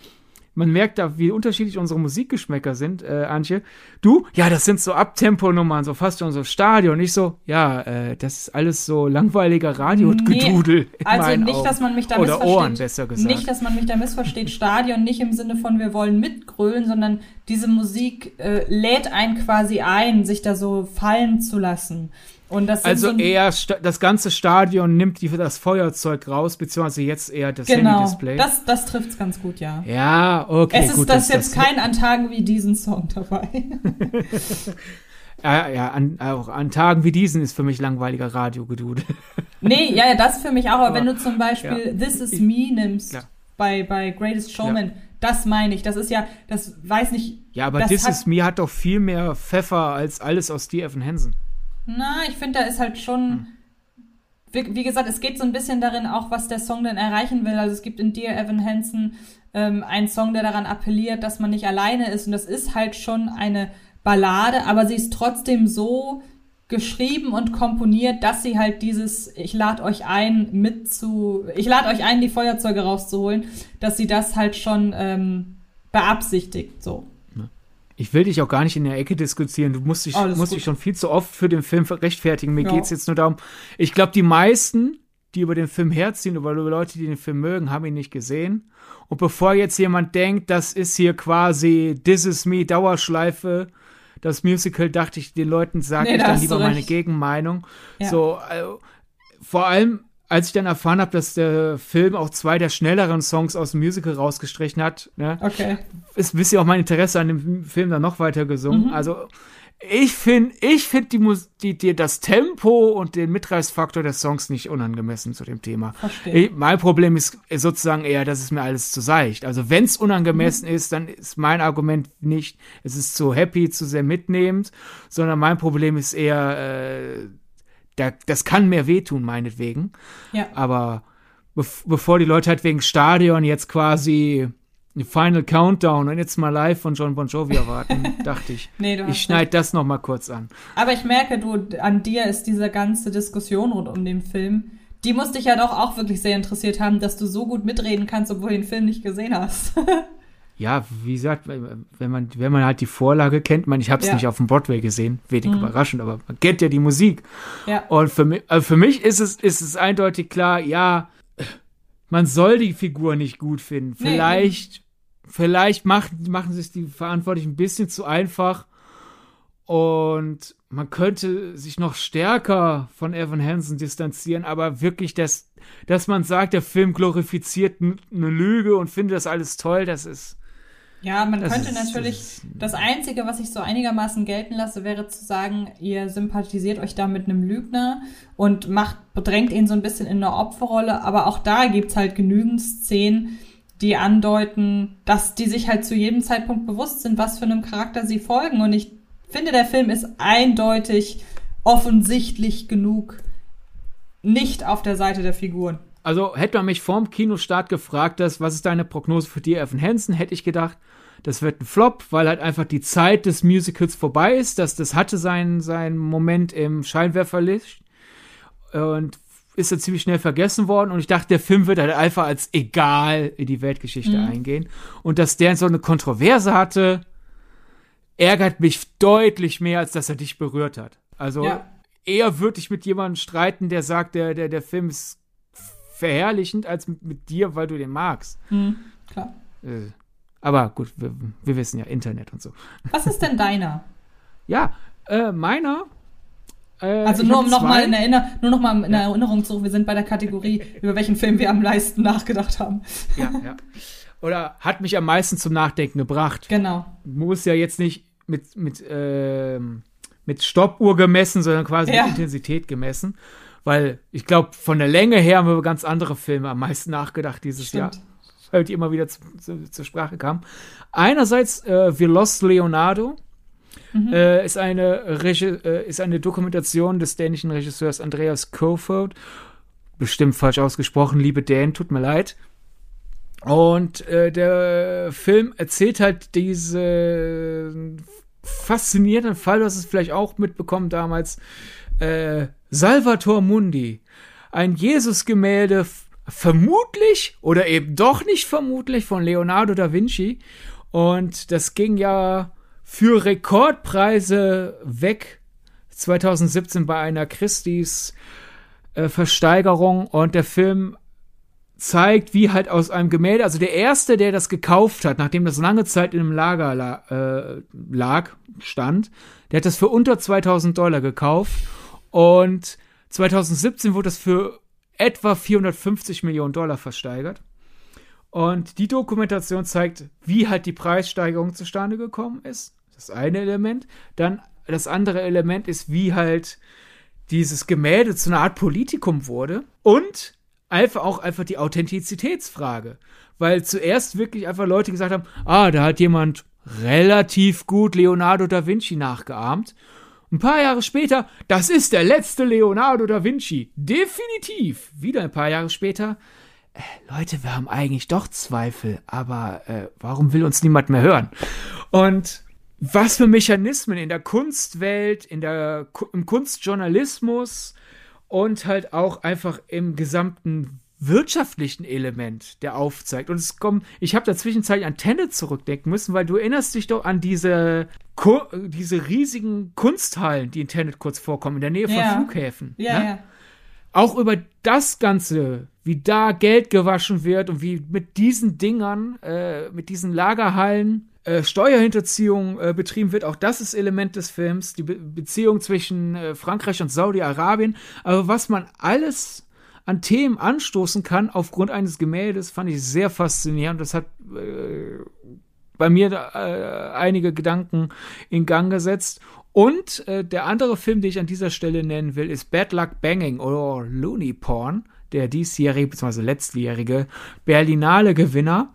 man merkt da, wie unterschiedlich unsere Musikgeschmäcker sind, äh, Antje. Du, ja, das sind so Abtempo-Nummern, so fast schon so Stadion. Nicht so, ja, äh, das ist alles so langweiliger Radiogedudel. Nee, also nicht, Augen. dass man mich da Oder missversteht. Ohren, besser gesagt. Nicht, dass man mich da missversteht. Stadion nicht im Sinne von, wir wollen mitgrölen, sondern diese Musik äh, lädt einen quasi ein, sich da so fallen zu lassen also so eher das ganze Stadion nimmt die, das Feuerzeug raus, beziehungsweise jetzt eher das genau, Handy-Display. Das, das trifft es ganz gut, ja. Ja, okay. Es ist gut, das jetzt das kein an Tagen wie diesen Song dabei. ja, ja an, auch an Tagen wie diesen ist für mich langweiliger Radiogedudel. nee, ja, das für mich auch, aber, aber wenn du zum Beispiel ja. This Is Me nimmst, ja. bei, bei Greatest Showman. Das meine ich. Das ist ja, das weiß nicht. Ja, aber This Is Me hat doch viel mehr Pfeffer als alles aus Steve Evan Hansen. Na, ich finde, da ist halt schon. Hm. Wie, wie, gesagt, es geht so ein bisschen darin auch, was der Song denn erreichen will. Also es gibt in Dear Evan Hansen ähm, einen Song, der daran appelliert, dass man nicht alleine ist. Und das ist halt schon eine Ballade, aber sie ist trotzdem so geschrieben und komponiert, dass sie halt dieses, ich lade euch ein, mit zu, ich lade euch ein, die Feuerzeuge rauszuholen, dass sie das halt schon ähm, beabsichtigt, so ich will dich auch gar nicht in der Ecke diskutieren. Du musst dich, musst dich schon viel zu oft für den Film rechtfertigen. Mir ja. es jetzt nur darum, ich glaube, die meisten, die über den Film herziehen, über Leute, die den Film mögen, haben ihn nicht gesehen. Und bevor jetzt jemand denkt, das ist hier quasi This Is Me Dauerschleife, das Musical, dachte ich den Leuten, sage nee, ich dann lieber meine Gegenmeinung. Ja. So, also, vor allem als ich dann erfahren habe, dass der Film auch zwei der schnelleren Songs aus dem Musical rausgestrichen hat, ne, okay. ist wisst ihr auch mein Interesse an dem Film dann noch weiter gesungen. Mhm. Also ich finde, ich finde die, die, die, das Tempo und den Mitreißfaktor des Songs nicht unangemessen zu dem Thema. Ich, mein Problem ist sozusagen eher, dass es mir alles zu seicht. Also wenn es unangemessen mhm. ist, dann ist mein Argument nicht, es ist zu happy, zu sehr mitnehmend, sondern mein Problem ist eher äh, da, das kann mehr wehtun, meinetwegen. Ja. Aber bev bevor die Leute halt wegen Stadion jetzt quasi Final Countdown und jetzt mal live von John Bon Jovi erwarten, dachte ich. nee, du ich schneide das noch mal kurz an. Aber ich merke, du, an dir ist diese ganze Diskussion rund um den Film, die musste dich ja doch auch wirklich sehr interessiert haben, dass du so gut mitreden kannst, obwohl du den Film nicht gesehen hast. ja, wie gesagt, wenn man, wenn man halt die Vorlage kennt, man, ich habe es ja. nicht auf dem Broadway gesehen, wenig mhm. überraschend, aber man kennt ja die Musik. Ja. Und für mich, also für mich ist es, ist es eindeutig klar, ja, man soll die Figur nicht gut finden. Vielleicht, nee. vielleicht machen, machen sich die Verantwortlichen ein bisschen zu einfach und man könnte sich noch stärker von Evan Hansen distanzieren, aber wirklich, dass, dass man sagt, der Film glorifiziert eine Lüge und findet das alles toll, das ist, ja, man das könnte ist, natürlich, das, das, Einzige, was ich so einigermaßen gelten lasse, wäre zu sagen, ihr sympathisiert euch da mit einem Lügner und macht, bedrängt ihn so ein bisschen in eine Opferrolle, aber auch da gibt's halt genügend Szenen, die andeuten, dass die sich halt zu jedem Zeitpunkt bewusst sind, was für einem Charakter sie folgen. Und ich finde, der Film ist eindeutig offensichtlich genug nicht auf der Seite der Figuren. Also hätte man mich vorm Kinostart gefragt, dass, was ist deine Prognose für die Evan Hansen, hätte ich gedacht, das wird ein Flop, weil halt einfach die Zeit des Musicals vorbei ist. Das, das hatte seinen, seinen Moment im Scheinwerferlicht und ist dann ziemlich schnell vergessen worden. Und ich dachte, der Film wird halt einfach als egal in die Weltgeschichte mhm. eingehen. Und dass der so eine Kontroverse hatte, ärgert mich deutlich mehr, als dass er dich berührt hat. Also ja. eher würde ich mit jemandem streiten, der sagt, der, der, der Film ist verherrlichend als mit, mit dir, weil du den magst. Mhm, klar. Äh, aber gut, wir, wir, wissen ja Internet und so. Was ist denn deiner? ja, äh, meiner. Äh, also nur um nochmal in, Erinner nur noch mal in ja. Erinnerung zurück, wir sind bei der Kategorie, über welchen Film wir am meisten nachgedacht haben. Ja, ja. Oder hat mich am meisten zum Nachdenken gebracht. Genau. Muss ja jetzt nicht mit, mit, äh, mit Stoppuhr gemessen, sondern quasi ja. mit Intensität gemessen. Weil ich glaube, von der Länge her haben wir über ganz andere Filme am meisten nachgedacht dieses Stimmt. Jahr die immer wieder zu, zu, zur Sprache kam. Einerseits äh, Wir Lost Leonardo. Mhm. Äh, ist, eine Regi äh, ist eine Dokumentation des dänischen Regisseurs Andreas Kofod. Bestimmt falsch ausgesprochen, liebe Dan, tut mir leid. Und äh, der Film erzählt halt diese faszinierenden Fall, du hast es vielleicht auch mitbekommen damals, äh, Salvator Mundi. Ein Jesus-Gemälde vermutlich oder eben doch nicht vermutlich von Leonardo da Vinci. Und das ging ja für Rekordpreise weg. 2017 bei einer Christie's äh, Versteigerung. Und der Film zeigt, wie halt aus einem Gemälde, also der erste, der das gekauft hat, nachdem das lange Zeit in einem Lager la äh, lag, stand, der hat das für unter 2000 Dollar gekauft. Und 2017 wurde das für etwa 450 Millionen Dollar versteigert. Und die Dokumentation zeigt, wie halt die Preissteigerung zustande gekommen ist. Das eine Element. Dann das andere Element ist, wie halt dieses Gemälde zu einer Art Politikum wurde. Und einfach auch einfach die Authentizitätsfrage. Weil zuerst wirklich einfach Leute gesagt haben, ah, da hat jemand relativ gut Leonardo da Vinci nachgeahmt. Ein paar Jahre später, das ist der letzte Leonardo da Vinci. Definitiv. Wieder ein paar Jahre später, äh, Leute, wir haben eigentlich doch Zweifel, aber äh, warum will uns niemand mehr hören? Und was für Mechanismen in der Kunstwelt, in der, im Kunstjournalismus und halt auch einfach im gesamten wirtschaftlichen Element, der aufzeigt. Und es kommt, ich habe da zwischenzeitlich an Tenet zurückdenken müssen, weil du erinnerst dich doch an diese, diese riesigen Kunsthallen, die in Tenet kurz vorkommen, in der Nähe von ja. Flughäfen. Ja, ne? ja. Auch über das Ganze, wie da Geld gewaschen wird und wie mit diesen Dingern, äh, mit diesen Lagerhallen äh, Steuerhinterziehung äh, betrieben wird. Auch das ist Element des Films. Die Be Beziehung zwischen äh, Frankreich und Saudi-Arabien. Aber was man alles an Themen anstoßen kann aufgrund eines Gemäldes, fand ich sehr faszinierend. Das hat äh, bei mir äh, einige Gedanken in Gang gesetzt. Und äh, der andere Film, den ich an dieser Stelle nennen will, ist Bad Luck Banging oder Looney Porn, der diesjährige bzw. letztjährige Berlinale-Gewinner.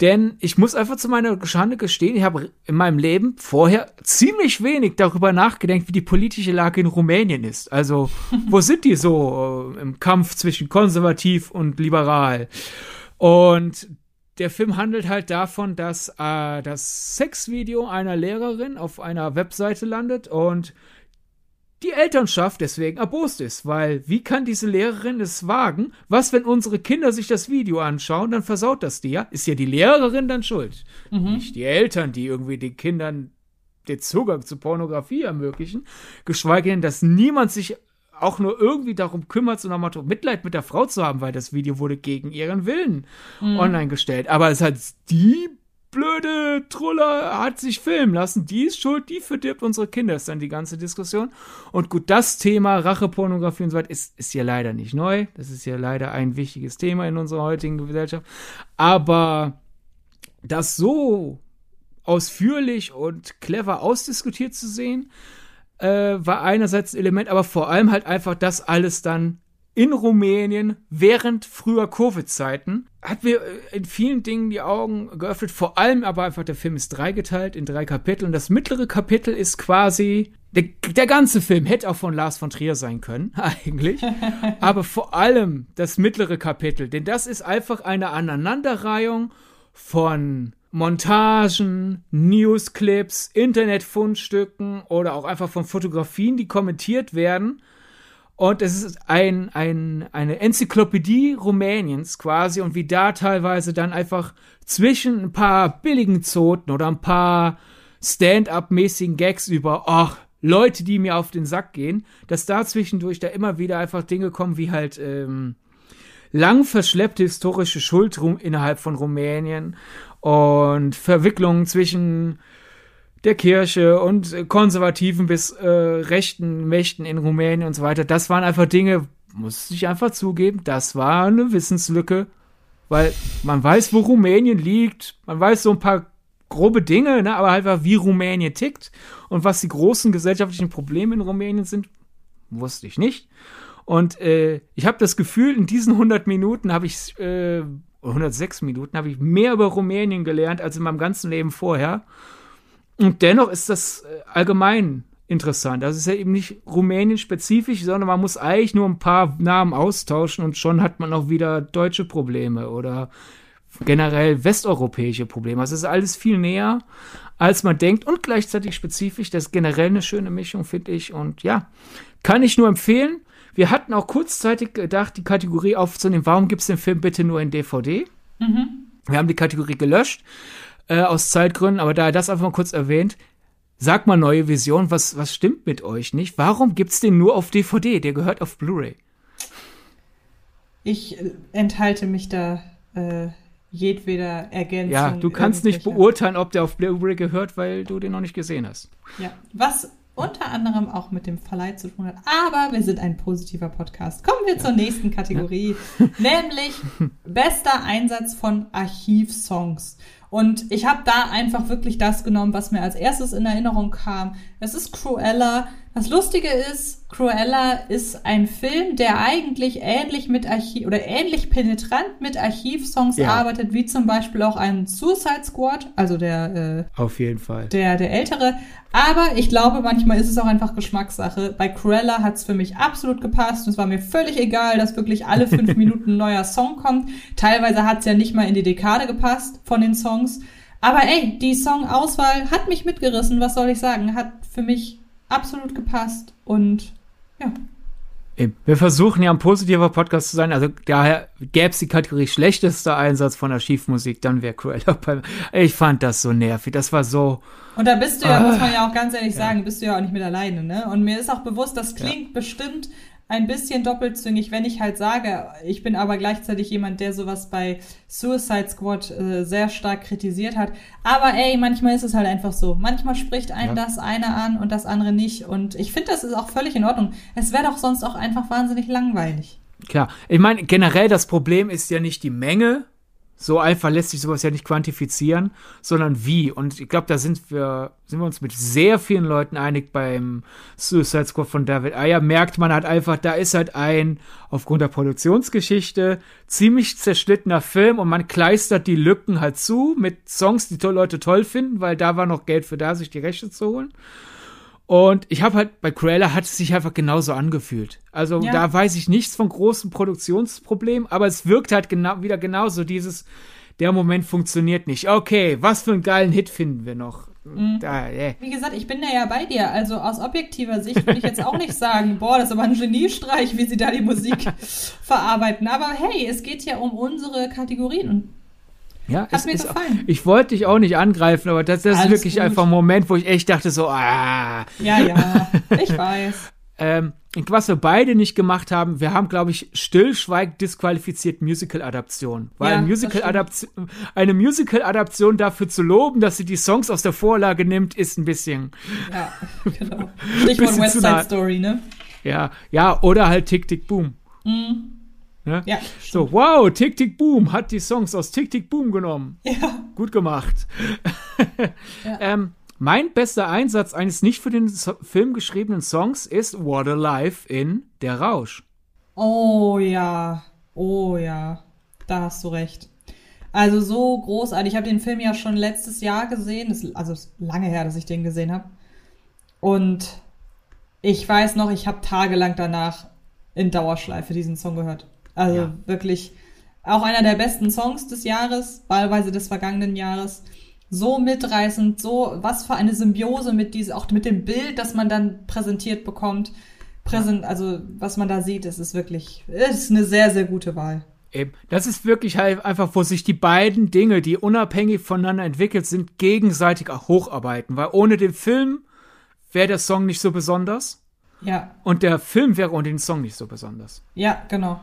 Denn ich muss einfach zu meiner Schande gestehen, ich habe in meinem Leben vorher ziemlich wenig darüber nachgedacht, wie die politische Lage in Rumänien ist. Also, wo sind die so äh, im Kampf zwischen konservativ und liberal? Und der Film handelt halt davon, dass äh, das Sexvideo einer Lehrerin auf einer Webseite landet und die Elternschaft deswegen erbost ist, weil wie kann diese Lehrerin es wagen? Was, wenn unsere Kinder sich das Video anschauen, dann versaut das die ja? Ist ja die Lehrerin dann schuld. Mhm. Nicht die Eltern, die irgendwie den Kindern den Zugang zu Pornografie ermöglichen, geschweige denn, dass niemand sich auch nur irgendwie darum kümmert, so Motto Mitleid mit der Frau zu haben, weil das Video wurde gegen ihren Willen mhm. online gestellt. Aber es hat die blöde Truller hat sich filmen lassen, die ist schuld, die verdirbt unsere Kinder, ist dann die ganze Diskussion. Und gut, das Thema Rachepornografie und so weiter ist, ist ja leider nicht neu. Das ist ja leider ein wichtiges Thema in unserer heutigen Gesellschaft. Aber das so ausführlich und clever ausdiskutiert zu sehen, äh, war einerseits ein Element, aber vor allem halt einfach das alles dann in Rumänien während früher Covid-Zeiten hat mir äh, in vielen Dingen die Augen geöffnet. Vor allem aber einfach, der Film ist dreigeteilt in drei Kapitel. Und das mittlere Kapitel ist quasi, der, der ganze Film hätte auch von Lars von Trier sein können, eigentlich. aber vor allem das mittlere Kapitel. Denn das ist einfach eine Aneinanderreihung von Montagen, Newsclips, Internetfundstücken oder auch einfach von Fotografien, die kommentiert werden und es ist ein, ein, eine Enzyklopädie Rumäniens quasi. Und wie da teilweise dann einfach zwischen ein paar billigen Zoten oder ein paar Stand-up-mäßigen Gags über, ach, Leute, die mir auf den Sack gehen, dass da zwischendurch da immer wieder einfach Dinge kommen wie halt, ähm, lang verschleppte historische Schuld innerhalb von Rumänien und Verwicklungen zwischen der Kirche und konservativen bis äh, rechten Mächten in Rumänien und so weiter. Das waren einfach Dinge, muss ich einfach zugeben, das war eine Wissenslücke, weil man weiß, wo Rumänien liegt, man weiß so ein paar grobe Dinge, ne, aber halt wie Rumänien tickt und was die großen gesellschaftlichen Probleme in Rumänien sind, wusste ich nicht. Und äh, ich habe das Gefühl, in diesen 100 Minuten habe ich, äh, 106 Minuten, habe ich mehr über Rumänien gelernt als in meinem ganzen Leben vorher. Und dennoch ist das äh, allgemein interessant. Das ist ja eben nicht Rumänien-spezifisch, sondern man muss eigentlich nur ein paar Namen austauschen und schon hat man auch wieder deutsche Probleme oder generell westeuropäische Probleme. Also es ist alles viel näher, als man denkt und gleichzeitig spezifisch. Das ist generell eine schöne Mischung, finde ich. Und ja, kann ich nur empfehlen. Wir hatten auch kurzzeitig gedacht, die Kategorie aufzunehmen, warum gibt es den Film bitte nur in DVD? Mhm. Wir haben die Kategorie gelöscht, äh, aus Zeitgründen, aber da er das einfach mal kurz erwähnt, sag mal neue Vision, was, was stimmt mit euch nicht? Warum gibt es den nur auf DVD? Der gehört auf Blu-ray. Ich äh, enthalte mich da äh, jedweder Ergänzung. Ja, du kannst nicht beurteilen, ob der auf Blu-ray gehört, weil du den noch nicht gesehen hast. Ja, was unter anderem auch mit dem Verleih zu tun hat. Aber wir sind ein positiver Podcast. Kommen wir ja. zur nächsten Kategorie, ja. nämlich bester Einsatz von Archivsongs. Und ich habe da einfach wirklich das genommen, was mir als erstes in Erinnerung kam. Es ist Cruella. Das Lustige ist, Cruella ist ein Film, der eigentlich ähnlich mit Archiv oder ähnlich penetrant mit Archivsongs ja. arbeitet, wie zum Beispiel auch ein Suicide Squad, also der äh, auf jeden Fall der der ältere. Aber ich glaube, manchmal ist es auch einfach Geschmackssache. Bei Cruella hat es für mich absolut gepasst und es war mir völlig egal, dass wirklich alle fünf Minuten ein neuer Song kommt. Teilweise hat es ja nicht mal in die Dekade gepasst von den Songs. Aber ey, die Songauswahl hat mich mitgerissen, was soll ich sagen? Hat für mich absolut gepasst und ja. Wir versuchen ja ein positiver Podcast zu sein, also daher gäbe es die Kategorie schlechtester Einsatz von Archivmusik, dann wäre Cruella bei Ich fand das so nervig, das war so. Und da bist du ja, ah, muss man ja auch ganz ehrlich ja. sagen, bist du ja auch nicht mit alleine, ne? Und mir ist auch bewusst, das klingt ja. bestimmt ein bisschen doppelzüngig, wenn ich halt sage, ich bin aber gleichzeitig jemand, der sowas bei Suicide Squad äh, sehr stark kritisiert hat. Aber ey, manchmal ist es halt einfach so. Manchmal spricht einen ja. das eine an und das andere nicht. Und ich finde, das ist auch völlig in Ordnung. Es wäre doch sonst auch einfach wahnsinnig langweilig. Klar. Ich meine, generell das Problem ist ja nicht die Menge, so einfach lässt sich sowas ja nicht quantifizieren, sondern wie. Und ich glaube, da sind wir, sind wir uns mit sehr vielen Leuten einig beim Suicide Squad von David Ayer. Merkt man halt einfach, da ist halt ein, aufgrund der Produktionsgeschichte, ziemlich zerschnittener Film und man kleistert die Lücken halt zu mit Songs, die Leute toll finden, weil da war noch Geld für da, sich die Rechte zu holen. Und ich habe halt, bei Cruella hat es sich einfach genauso angefühlt. Also ja. da weiß ich nichts von großen Produktionsproblemen, aber es wirkt halt genau, wieder genauso dieses, der Moment funktioniert nicht. Okay, was für einen geilen Hit finden wir noch? Mhm. Da, yeah. Wie gesagt, ich bin da ja bei dir. Also aus objektiver Sicht würde ich jetzt auch nicht sagen, boah, das ist aber ein Geniestreich, wie sie da die Musik verarbeiten. Aber hey, es geht ja um unsere Kategorien und ja, Hat mir ist, gefallen. Ich wollte dich auch nicht angreifen, aber das, das ist wirklich gut. einfach ein Moment, wo ich echt dachte so, ah. Ja, ja, ich weiß. ähm, was wir beide nicht gemacht haben, wir haben, glaube ich, stillschweigend disqualifiziert Musical-Adaption. Weil ja, Musical eine Musical-Adaption dafür zu loben, dass sie die Songs aus der Vorlage nimmt, ist ein bisschen. Ja, genau. Stichwort West Side Story, ne? Ja, ja, oder halt Tick, Tick, Boom. Mhm. Ne? Ja, so, wow, Tick Tick Boom hat die Songs aus Tick Tick Boom genommen. Ja. Gut gemacht. ja. ähm, mein bester Einsatz eines nicht für den so Film geschriebenen Songs ist What Alive in Der Rausch. Oh ja, oh ja, da hast du recht. Also so großartig. Ich habe den Film ja schon letztes Jahr gesehen. Das, also ist lange her, dass ich den gesehen habe. Und ich weiß noch, ich habe tagelang danach in Dauerschleife diesen Song gehört. Also ja. wirklich auch einer der besten Songs des Jahres, wahlweise des vergangenen Jahres. So mitreißend, so was für eine Symbiose mit diesem, auch mit dem Bild, das man dann präsentiert bekommt. Präsent, also was man da sieht, das ist wirklich, ist eine sehr, sehr gute Wahl. Eben. Das ist wirklich halt einfach, wo sich die beiden Dinge, die unabhängig voneinander entwickelt sind, gegenseitig auch hocharbeiten. Weil ohne den Film wäre der Song nicht so besonders. Ja. Und der Film wäre ohne den Song nicht so besonders. Ja, genau.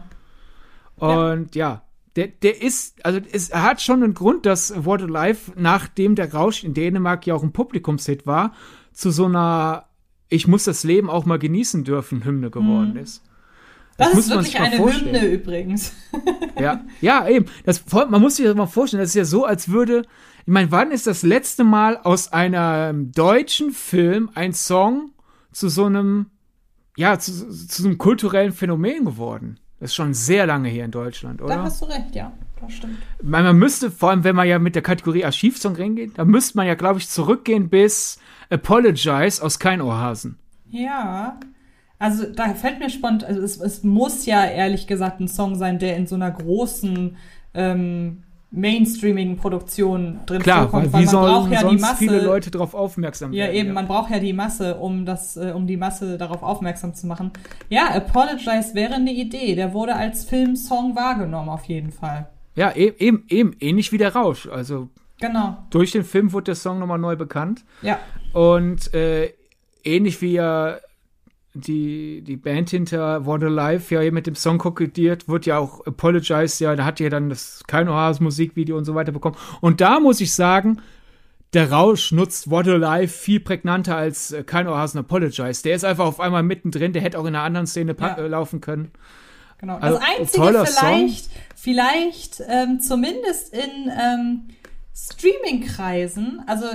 Und ja, ja der, der ist, also es hat schon einen Grund, dass What Alive, nachdem der Rausch in Dänemark ja auch ein Publikumshit war, zu so einer Ich muss das Leben auch mal genießen dürfen Hymne geworden mhm. ist. Das, das ist wirklich eine vorstellen. Hymne übrigens. ja, ja, eben. Das, man muss sich das mal vorstellen, das ist ja so, als würde, ich meine, wann ist das letzte Mal aus einem deutschen Film ein Song zu so einem, ja, zu, zu so einem kulturellen Phänomen geworden? Das ist schon sehr lange hier in Deutschland, oder? Da hast du recht, ja. Das stimmt. Man, man müsste, vor allem wenn man ja mit der Kategorie Archivsong reingeht, da müsste man ja, glaube ich, zurückgehen bis Apologize aus Kein Ohrhasen. Ja. Also da fällt mir spontan, also es, es, muss ja ehrlich gesagt ein Song sein, der in so einer großen ähm, Mainstreaming-Produktion drin Klar, vorkommt, weil, wie man sollen braucht ja sonst die Masse, viele Leute darauf aufmerksam werden. Ja, eben, ja. man braucht ja die Masse, um das, äh, um die Masse darauf aufmerksam zu machen. Ja, Apologize wäre eine Idee. Der wurde als Filmsong wahrgenommen, auf jeden Fall. Ja, eben, eben, eben ähnlich wie der Rausch. Also genau. durch den Film wurde der Song nochmal neu bekannt. Ja. Und äh, ähnlich wie er die, die Band hinter What Alive ja mit dem Song kokettiert, wird ja auch Apologize, ja, da hat ja dann das Kein Oas Musikvideo und so weiter bekommen. Und da muss ich sagen, der Rausch nutzt What Alive viel prägnanter als äh, Kein Oasen Apologize. Der ist einfach auf einmal mittendrin, der hätte auch in einer anderen Szene ja. Äh, laufen können. Genau. Also, das Einzige vielleicht, Song. vielleicht ähm, zumindest in ähm, Streaming-Kreisen, also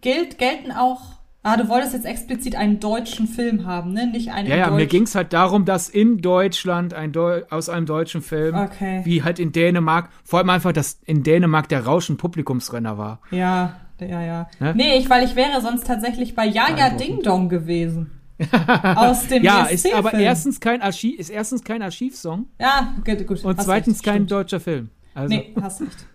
gilt, gelten auch Ah, du wolltest jetzt explizit einen deutschen Film haben, ne? Nicht einen Ja, ja, mir ging es halt darum, dass in Deutschland ein Deu aus einem deutschen Film, okay. wie halt in Dänemark, vor allem einfach, dass in Dänemark der Rausch ein Publikumsrenner war. Ja, ja, ja. Ne? Nee, ich, weil ich wäre sonst tatsächlich bei Jaja Ding Dong gewesen. aus dem Ja, ist aber erstens kein Archiv, ist erstens kein Archivsong. Ja, gut, gut. Und zweitens recht, kein stimmt. deutscher Film. Also. Nee, hast recht.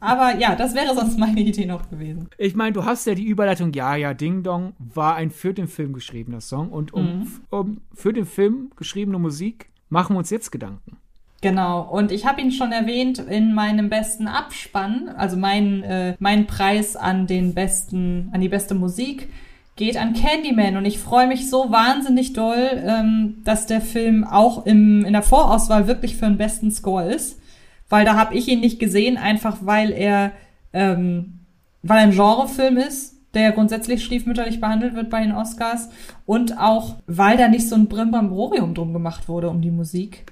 Aber ja, das wäre sonst meine Idee noch gewesen. Ich meine, du hast ja die Überleitung, ja, ja, Ding Dong war ein für den Film geschriebener Song. Und um, mhm. um für den Film geschriebene Musik machen wir uns jetzt Gedanken. Genau, und ich habe ihn schon erwähnt in meinem besten Abspann, also mein, äh, mein Preis an den besten, an die beste Musik geht an Candyman und ich freue mich so wahnsinnig doll, ähm, dass der Film auch im, in der Vorauswahl wirklich für den besten Score ist weil da habe ich ihn nicht gesehen, einfach weil er, ähm, weil er ein Genrefilm ist, der grundsätzlich stiefmütterlich behandelt wird bei den Oscars und auch, weil da nicht so ein Brimborium drum gemacht wurde um die Musik.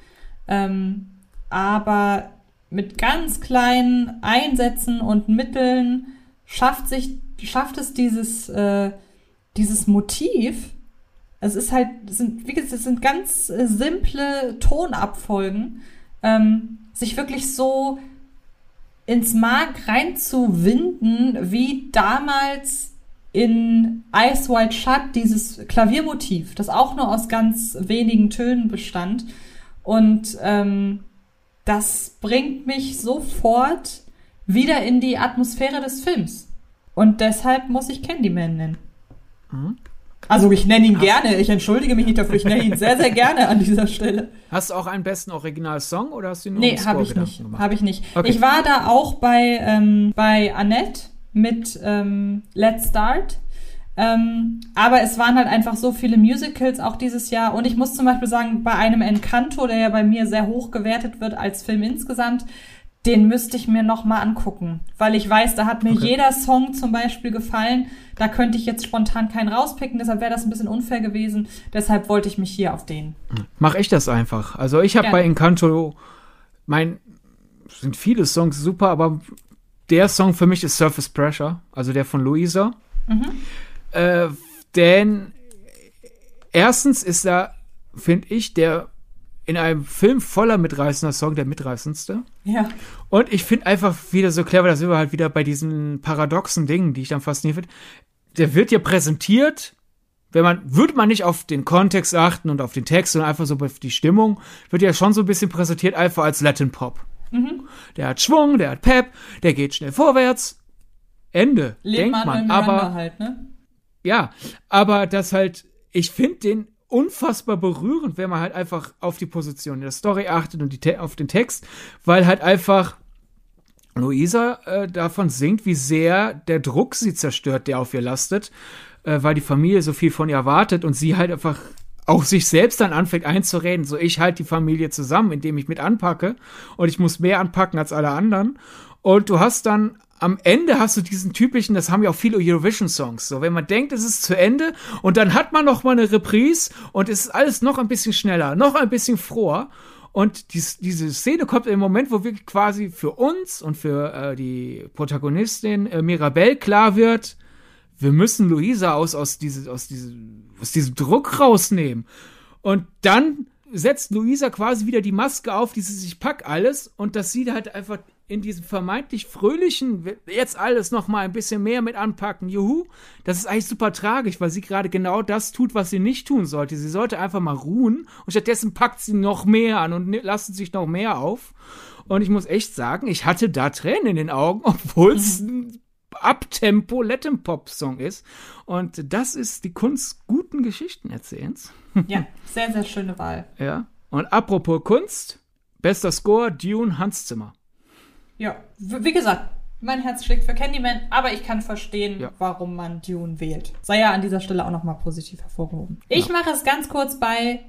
Ähm, aber mit ganz kleinen Einsätzen und Mitteln schafft sich, schafft es dieses, äh, dieses Motiv. Es ist halt, es sind, wie gesagt, es sind ganz äh, simple Tonabfolgen, ähm, sich wirklich so ins Mark reinzuwinden, wie damals in Ice White Shut dieses Klaviermotiv, das auch nur aus ganz wenigen Tönen bestand. Und ähm, das bringt mich sofort wieder in die Atmosphäre des Films. Und deshalb muss ich Candyman nennen. Mhm. Also ich nenne ihn hast gerne, ich entschuldige mich nicht dafür, ich nenne ihn sehr, sehr gerne an dieser Stelle. Hast du auch einen besten Original-Song oder hast du nur Nee, habe ich nicht. Habe ich nicht. Ich war da auch bei, ähm, bei Annette mit ähm, Let's Start. Ähm, aber es waren halt einfach so viele Musicals auch dieses Jahr. Und ich muss zum Beispiel sagen, bei einem Encanto, der ja bei mir sehr hoch gewertet wird als Film insgesamt, den müsste ich mir noch mal angucken, weil ich weiß, da hat mir okay. jeder Song zum Beispiel gefallen. Da könnte ich jetzt spontan keinen rauspicken, deshalb wäre das ein bisschen unfair gewesen. Deshalb wollte ich mich hier auf den. Mach ich das einfach. Also ich habe bei Encanto mein sind viele Songs super, aber der Song für mich ist Surface Pressure, also der von Luisa. Mhm. Äh, denn erstens ist da, finde ich, der in einem Film voller mitreißender Song der mitreißendste. Ja. Und ich finde einfach wieder so clever, da sind wir halt wieder bei diesen paradoxen Dingen, die ich dann fasziniert finde. Der wird ja präsentiert, wenn man, würde man nicht auf den Kontext achten und auf den Text, sondern einfach so auf die Stimmung, wird ja schon so ein bisschen präsentiert, einfach als Latin Pop. Mhm. Der hat Schwung, der hat Pep, der geht schnell vorwärts. Ende, Lebt denkt man. Aber, halt, ne? ja, aber das halt, ich finde den unfassbar berührend, wenn man halt einfach auf die Position in der Story achtet und die auf den Text, weil halt einfach Luisa äh, davon singt, wie sehr der Druck sie zerstört, der auf ihr lastet, äh, weil die Familie so viel von ihr erwartet und sie halt einfach auch sich selbst dann anfängt einzureden, so ich halte die Familie zusammen, indem ich mit anpacke und ich muss mehr anpacken als alle anderen. Und du hast dann am Ende hast du diesen typischen, das haben ja auch viele Eurovision-Songs, so wenn man denkt, es ist zu Ende und dann hat man noch mal eine Reprise und es ist alles noch ein bisschen schneller, noch ein bisschen froher und dies, diese Szene kommt im Moment, wo wirklich quasi für uns und für äh, die Protagonistin äh, Mirabelle klar wird, wir müssen Luisa aus, aus, diese, aus, diese, aus diesem Druck rausnehmen. Und dann setzt Luisa quasi wieder die Maske auf, die sie sich packt alles und das sieht halt einfach in diesem vermeintlich fröhlichen, jetzt alles noch mal ein bisschen mehr mit anpacken, juhu, das ist eigentlich super tragisch, weil sie gerade genau das tut, was sie nicht tun sollte. Sie sollte einfach mal ruhen und stattdessen packt sie noch mehr an und lasst sich noch mehr auf. Und ich muss echt sagen, ich hatte da Tränen in den Augen, obwohl es ein Abtempo Latin Pop Song ist. Und das ist die Kunst guten Geschichten erzählens. Ja, sehr, sehr schöne Wahl. Ja. Und apropos Kunst, bester Score, Dune, Hans Zimmer. Ja, wie gesagt, mein Herz schlägt für Candyman, aber ich kann verstehen, ja. warum man Dune wählt. Sei ja an dieser Stelle auch nochmal positiv hervorgehoben. Ich ja. mache es ganz kurz bei,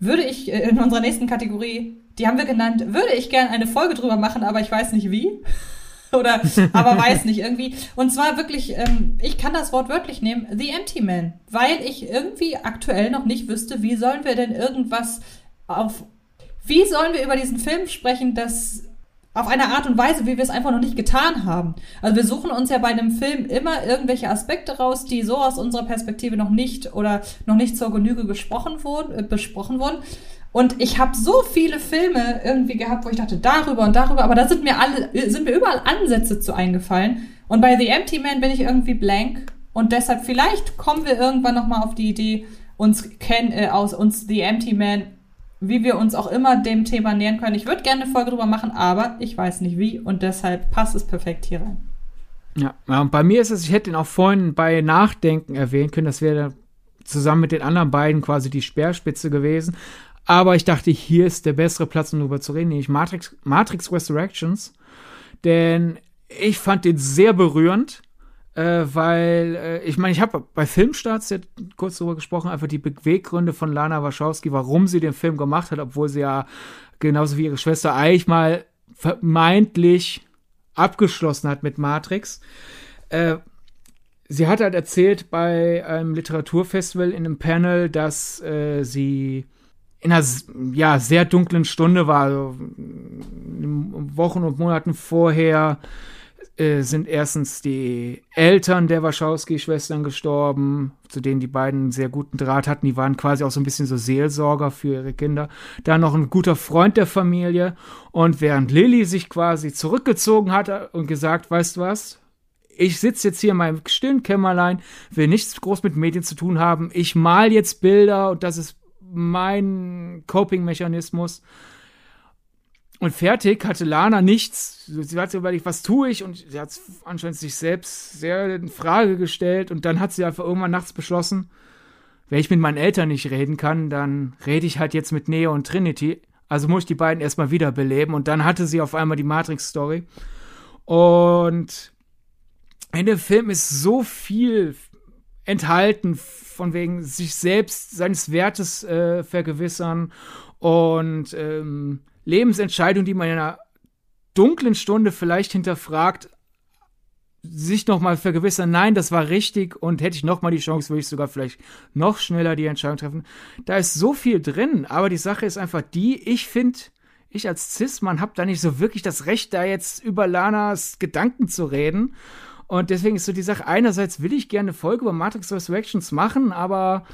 würde ich äh, in unserer nächsten Kategorie, die haben wir genannt, würde ich gerne eine Folge drüber machen, aber ich weiß nicht wie. Oder, aber weiß nicht irgendwie. Und zwar wirklich, ähm, ich kann das Wort wörtlich nehmen, The Empty Man. Weil ich irgendwie aktuell noch nicht wüsste, wie sollen wir denn irgendwas auf, wie sollen wir über diesen Film sprechen, dass auf eine Art und Weise, wie wir es einfach noch nicht getan haben. Also wir suchen uns ja bei einem Film immer irgendwelche Aspekte raus, die so aus unserer Perspektive noch nicht oder noch nicht zur Genüge gesprochen wurden, äh, besprochen wurden. Und ich habe so viele Filme irgendwie gehabt, wo ich dachte, darüber und darüber, aber da sind mir alle, sind mir überall Ansätze zu eingefallen. Und bei The Empty Man bin ich irgendwie blank. Und deshalb vielleicht kommen wir irgendwann nochmal auf die Idee, uns kennen, äh, aus uns The Empty Man wie wir uns auch immer dem Thema nähern können. Ich würde gerne eine Folge drüber machen, aber ich weiß nicht wie und deshalb passt es perfekt hier rein. Ja, und bei mir ist es, ich hätte ihn auch vorhin bei Nachdenken erwähnen können, das wäre zusammen mit den anderen beiden quasi die Speerspitze gewesen. Aber ich dachte, hier ist der bessere Platz, um darüber zu reden, nämlich Matrix, Matrix Resurrections. Denn ich fand den sehr berührend äh, weil äh, ich meine, ich habe bei Filmstarts ja kurz darüber gesprochen, einfach die Beweggründe von Lana Wachowski, warum sie den Film gemacht hat, obwohl sie ja genauso wie ihre Schwester eigentlich mal vermeintlich abgeschlossen hat mit Matrix. Äh, sie hat halt erzählt bei einem Literaturfestival in einem Panel, dass äh, sie in einer ja, sehr dunklen Stunde war, also Wochen und Monaten vorher äh, sind erstens die Eltern der Wachowski-Schwestern gestorben, zu denen die beiden einen sehr guten Draht hatten. Die waren quasi auch so ein bisschen so Seelsorger für ihre Kinder. Dann noch ein guter Freund der Familie. Und während Lilly sich quasi zurückgezogen hat und gesagt, weißt du was, ich sitze jetzt hier in meinem stillen Kämmerlein, will nichts groß mit Medien zu tun haben. Ich mal jetzt Bilder und das ist mein Coping-Mechanismus. Und fertig hatte Lana nichts. Sie hat sich überlegt, was tue ich? Und sie hat anscheinend sich selbst sehr in Frage gestellt. Und dann hat sie einfach irgendwann nachts beschlossen, wenn ich mit meinen Eltern nicht reden kann, dann rede ich halt jetzt mit Neo und Trinity. Also muss ich die beiden erstmal wiederbeleben. Und dann hatte sie auf einmal die Matrix-Story. Und in dem Film ist so viel enthalten, von wegen sich selbst seines Wertes äh, vergewissern und ähm, Lebensentscheidung, die man in einer dunklen Stunde vielleicht hinterfragt, sich nochmal vergewissern, nein, das war richtig und hätte ich nochmal die Chance, würde ich sogar vielleicht noch schneller die Entscheidung treffen. Da ist so viel drin, aber die Sache ist einfach die, ich finde, ich als Cis-Mann habe da nicht so wirklich das Recht, da jetzt über Lanas Gedanken zu reden. Und deswegen ist so die Sache, einerseits will ich gerne eine Folge über Matrix Resurrections machen, aber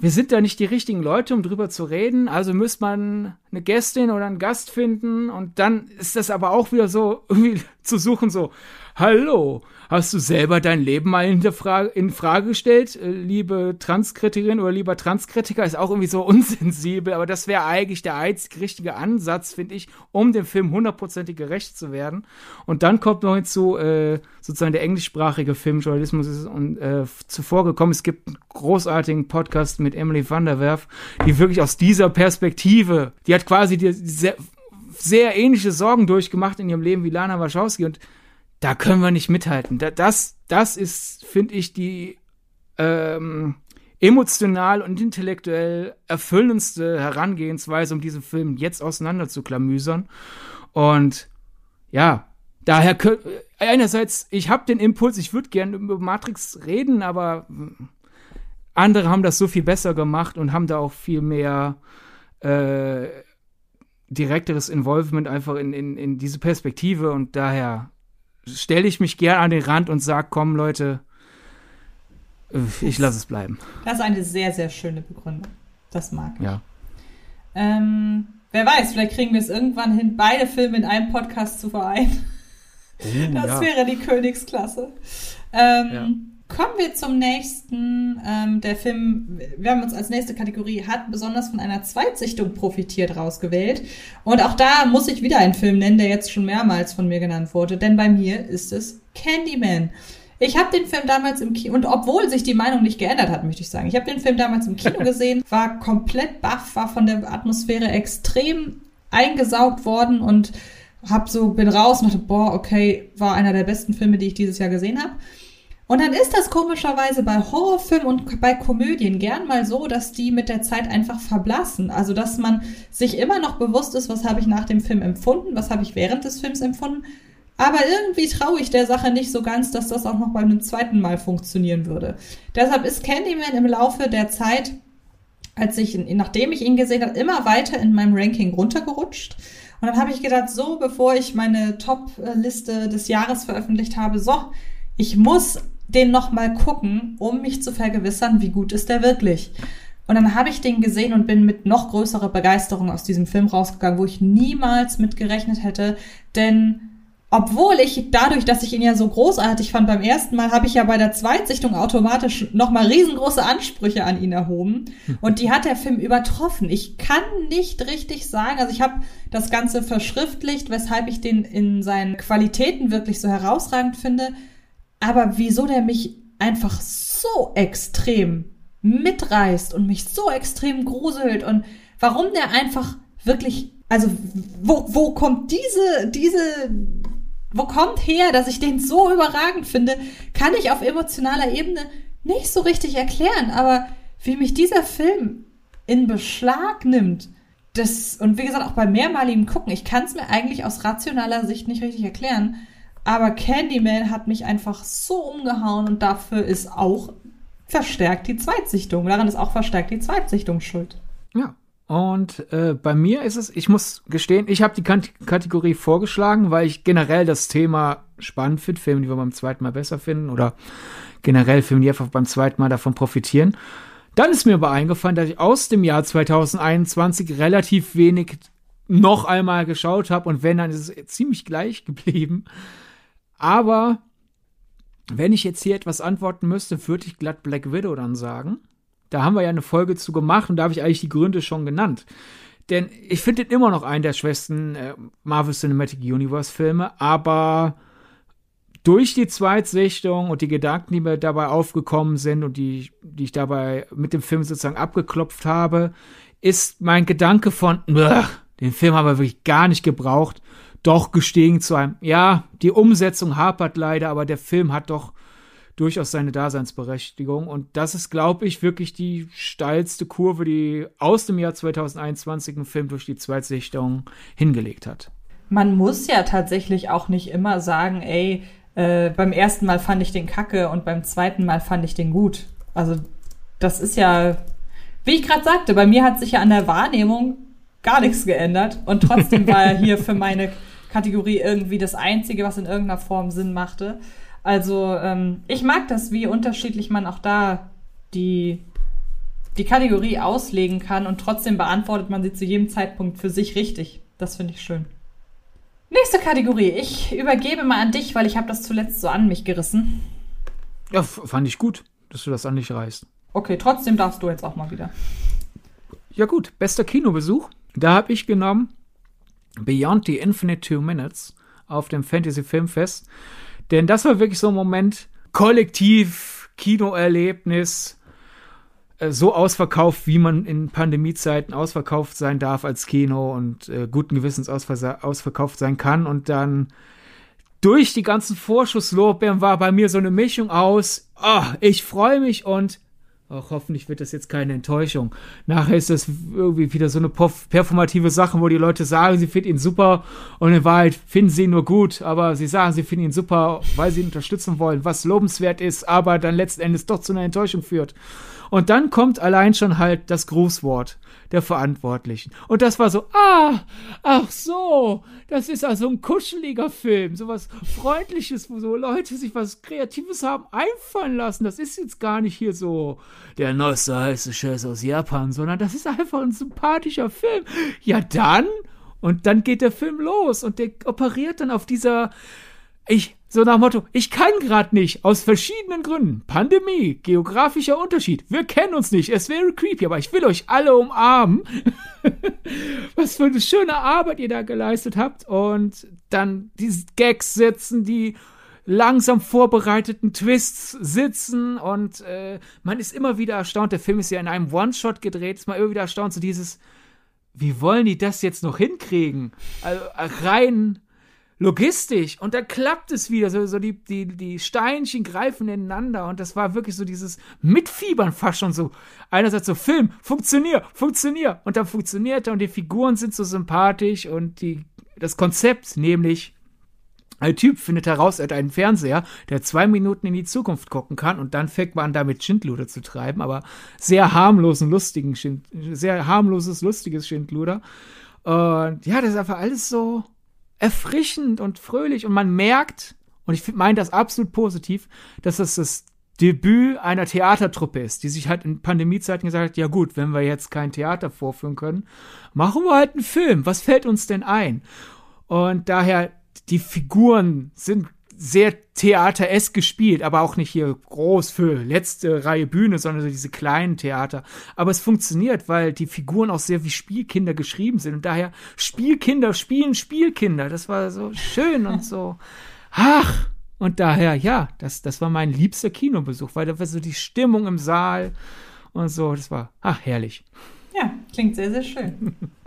wir sind da nicht die richtigen Leute, um drüber zu reden. Also müsste man eine Gästin oder einen Gast finden und dann ist das aber auch wieder so irgendwie zu suchen, so, hallo, Hast du selber dein Leben mal in, Frage, in Frage gestellt, äh, liebe Transkritikerin oder lieber Transkritiker? Ist auch irgendwie so unsensibel, aber das wäre eigentlich der einzig richtige Ansatz, finde ich, um dem Film hundertprozentig gerecht zu werden. Und dann kommt noch hinzu, äh, sozusagen der englischsprachige Filmjournalismus ist und, äh, zuvor gekommen. Es gibt einen großartigen Podcast mit Emily van der Werf, die wirklich aus dieser Perspektive, die hat quasi die, die sehr, sehr ähnliche Sorgen durchgemacht in ihrem Leben wie Lana Wachowski und da können wir nicht mithalten. Das, das ist, finde ich, die ähm, emotional und intellektuell erfüllendste Herangehensweise, um diesen Film jetzt auseinander zu klamüsern. Und ja, daher einerseits, ich habe den Impuls, ich würde gerne über Matrix reden, aber andere haben das so viel besser gemacht und haben da auch viel mehr äh, direkteres Involvement einfach in, in, in diese Perspektive und daher stelle ich mich gern an den Rand und sage, komm Leute, ich lasse es bleiben. Das ist eine sehr, sehr schöne Begründung. Das mag ich. Ja. Ähm, wer weiß, vielleicht kriegen wir es irgendwann hin, beide Filme in einem Podcast zu vereinen. Oh, das ja. wäre die Königsklasse. Ähm, ja. Kommen wir zum nächsten. Ähm, der Film, wir haben uns als nächste Kategorie, hat besonders von einer Zweitsichtung profitiert, rausgewählt. Und auch da muss ich wieder einen Film nennen, der jetzt schon mehrmals von mir genannt wurde, denn bei mir ist es Candyman. Ich habe den Film damals im Kino, und obwohl sich die Meinung nicht geändert hat, möchte ich sagen, ich habe den Film damals im Kino gesehen, war komplett baff, war von der Atmosphäre extrem eingesaugt worden und hab so, bin raus und dachte, boah, okay, war einer der besten Filme, die ich dieses Jahr gesehen habe. Und dann ist das komischerweise bei Horrorfilmen und bei Komödien gern mal so, dass die mit der Zeit einfach verblassen. Also, dass man sich immer noch bewusst ist, was habe ich nach dem Film empfunden, was habe ich während des Films empfunden aber irgendwie traue ich der Sache nicht so ganz, dass das auch noch beim zweiten Mal funktionieren würde. Deshalb ist Candyman im Laufe der Zeit, als ich, nachdem ich ihn gesehen habe, immer weiter in meinem Ranking runtergerutscht. Und dann habe ich gedacht, so, bevor ich meine Top-Liste des Jahres veröffentlicht habe, so, ich muss den noch mal gucken, um mich zu vergewissern, wie gut ist der wirklich. Und dann habe ich den gesehen und bin mit noch größerer Begeisterung aus diesem Film rausgegangen, wo ich niemals mit gerechnet hätte, denn obwohl ich dadurch, dass ich ihn ja so großartig fand beim ersten Mal, habe ich ja bei der Zweitsichtung automatisch nochmal riesengroße Ansprüche an ihn erhoben. Und die hat der Film übertroffen. Ich kann nicht richtig sagen, also ich habe das Ganze verschriftlicht, weshalb ich den in seinen Qualitäten wirklich so herausragend finde. Aber wieso der mich einfach so extrem mitreißt und mich so extrem gruselt und warum der einfach wirklich, also wo, wo kommt diese, diese wo kommt her, dass ich den so überragend finde, kann ich auf emotionaler Ebene nicht so richtig erklären. Aber wie mich dieser Film in Beschlag nimmt, das, und wie gesagt, auch bei mehrmaligem Gucken, ich kann es mir eigentlich aus rationaler Sicht nicht richtig erklären. Aber Candyman hat mich einfach so umgehauen und dafür ist auch verstärkt die Zweitsichtung. Daran ist auch verstärkt die Zweitsichtung schuld. Ja, und äh, bei mir ist es, ich muss gestehen, ich habe die Kant Kategorie vorgeschlagen, weil ich generell das Thema spannend finde, Filme, die wir beim zweiten Mal besser finden oder generell Filme, die einfach beim zweiten Mal davon profitieren. Dann ist mir aber eingefallen, dass ich aus dem Jahr 2021 relativ wenig noch einmal geschaut habe und wenn, dann ist es ziemlich gleich geblieben. Aber wenn ich jetzt hier etwas antworten müsste, würde ich glatt Black Widow dann sagen. Da haben wir ja eine Folge zu gemacht und da habe ich eigentlich die Gründe schon genannt. Denn ich finde den immer noch einen der schwächsten äh, Marvel Cinematic Universe Filme, aber durch die Zweitsichtung und die Gedanken, die mir dabei aufgekommen sind und die, die ich dabei mit dem Film sozusagen abgeklopft habe, ist mein Gedanke von, den Film haben wir wirklich gar nicht gebraucht, doch gestiegen zu einem, ja, die Umsetzung hapert leider, aber der Film hat doch durchaus seine Daseinsberechtigung. Und das ist, glaube ich, wirklich die steilste Kurve, die aus dem Jahr 2021 ein Film durch die Zweitsichtung hingelegt hat. Man muss ja tatsächlich auch nicht immer sagen, ey, äh, beim ersten Mal fand ich den kacke und beim zweiten Mal fand ich den gut. Also das ist ja, wie ich gerade sagte, bei mir hat sich ja an der Wahrnehmung gar nichts geändert und trotzdem war er hier für meine Kategorie irgendwie das Einzige, was in irgendeiner Form Sinn machte. Also ähm, ich mag das, wie unterschiedlich man auch da die, die Kategorie auslegen kann und trotzdem beantwortet man sie zu jedem Zeitpunkt für sich richtig. Das finde ich schön. Nächste Kategorie. Ich übergebe mal an dich, weil ich habe das zuletzt so an mich gerissen. Ja, fand ich gut, dass du das an dich reißt. Okay, trotzdem darfst du jetzt auch mal wieder. Ja gut, bester Kinobesuch. Da habe ich genommen Beyond the Infinite Two Minutes auf dem Fantasy Filmfest. Denn das war wirklich so ein Moment, kollektiv, Kinoerlebnis, äh, so ausverkauft, wie man in Pandemiezeiten ausverkauft sein darf als Kino und äh, guten Gewissens ausver ausverkauft sein kann. Und dann durch die ganzen Vorschusslorbeeren war bei mir so eine Mischung aus, oh, ich freue mich und ach, hoffentlich wird das jetzt keine Enttäuschung. Nachher ist das irgendwie wieder so eine performative Sache, wo die Leute sagen, sie finden ihn super und in Wahrheit finden sie ihn nur gut, aber sie sagen, sie finden ihn super, weil sie ihn unterstützen wollen, was lobenswert ist, aber dann letzten Endes doch zu einer Enttäuschung führt. Und dann kommt allein schon halt das Grußwort der Verantwortlichen. Und das war so, ah, ach so, das ist also ein kuscheliger Film, sowas Freundliches, wo so Leute sich was Kreatives haben einfallen lassen. Das ist jetzt gar nicht hier so der neueste heiße Scheiß aus Japan, sondern das ist einfach ein sympathischer Film. Ja, dann. Und dann geht der Film los und der operiert dann auf dieser ich, so nach Motto, ich kann gerade nicht, aus verschiedenen Gründen. Pandemie, geografischer Unterschied, wir kennen uns nicht, es wäre creepy, aber ich will euch alle umarmen. Was für eine schöne Arbeit ihr da geleistet habt. Und dann diese Gags sitzen, die langsam vorbereiteten Twists sitzen und äh, man ist immer wieder erstaunt. Der Film ist ja in einem One-Shot gedreht, ist mal immer wieder erstaunt, so dieses, wie wollen die das jetzt noch hinkriegen? Also rein logistisch und dann klappt es wieder. So, so die, die, die Steinchen greifen ineinander und das war wirklich so dieses Mitfiebern fast schon so. Einerseits so Film, funktioniert, funktioniert und dann funktioniert er und die Figuren sind so sympathisch und die, das Konzept, nämlich ein Typ findet heraus, er hat einen Fernseher, der zwei Minuten in die Zukunft gucken kann und dann fängt man an, damit Schindluder zu treiben, aber sehr harmlosen, lustigen, Schind, sehr harmloses, lustiges Schindluder. Und ja, das ist einfach alles so, erfrischend und fröhlich und man merkt, und ich meine das absolut positiv, dass das das Debüt einer Theatertruppe ist, die sich halt in Pandemiezeiten gesagt hat, ja gut, wenn wir jetzt kein Theater vorführen können, machen wir halt einen Film. Was fällt uns denn ein? Und daher, die Figuren sind sehr theateresk gespielt, aber auch nicht hier groß für letzte Reihe Bühne, sondern so diese kleinen Theater. Aber es funktioniert, weil die Figuren auch sehr wie Spielkinder geschrieben sind und daher Spielkinder spielen Spielkinder. Das war so schön und so. Ach, und daher, ja, das, das war mein liebster Kinobesuch, weil da war so die Stimmung im Saal und so. Das war, ach, herrlich. Ja, klingt sehr, sehr schön.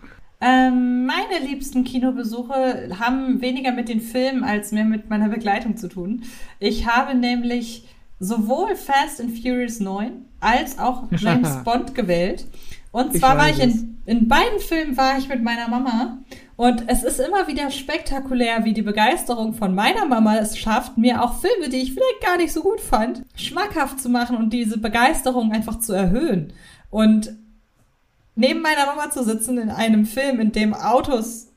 Ähm, meine liebsten Kinobesuche haben weniger mit den Filmen als mehr mit meiner Begleitung zu tun. Ich habe nämlich sowohl Fast and Furious 9 als auch James Bond gewählt. Und zwar ich war ich in, in beiden Filmen war ich mit meiner Mama. Und es ist immer wieder spektakulär, wie die Begeisterung von meiner Mama es schafft, mir auch Filme, die ich vielleicht gar nicht so gut fand, schmackhaft zu machen und diese Begeisterung einfach zu erhöhen. Und neben meiner Mama zu sitzen in einem Film, in dem Autos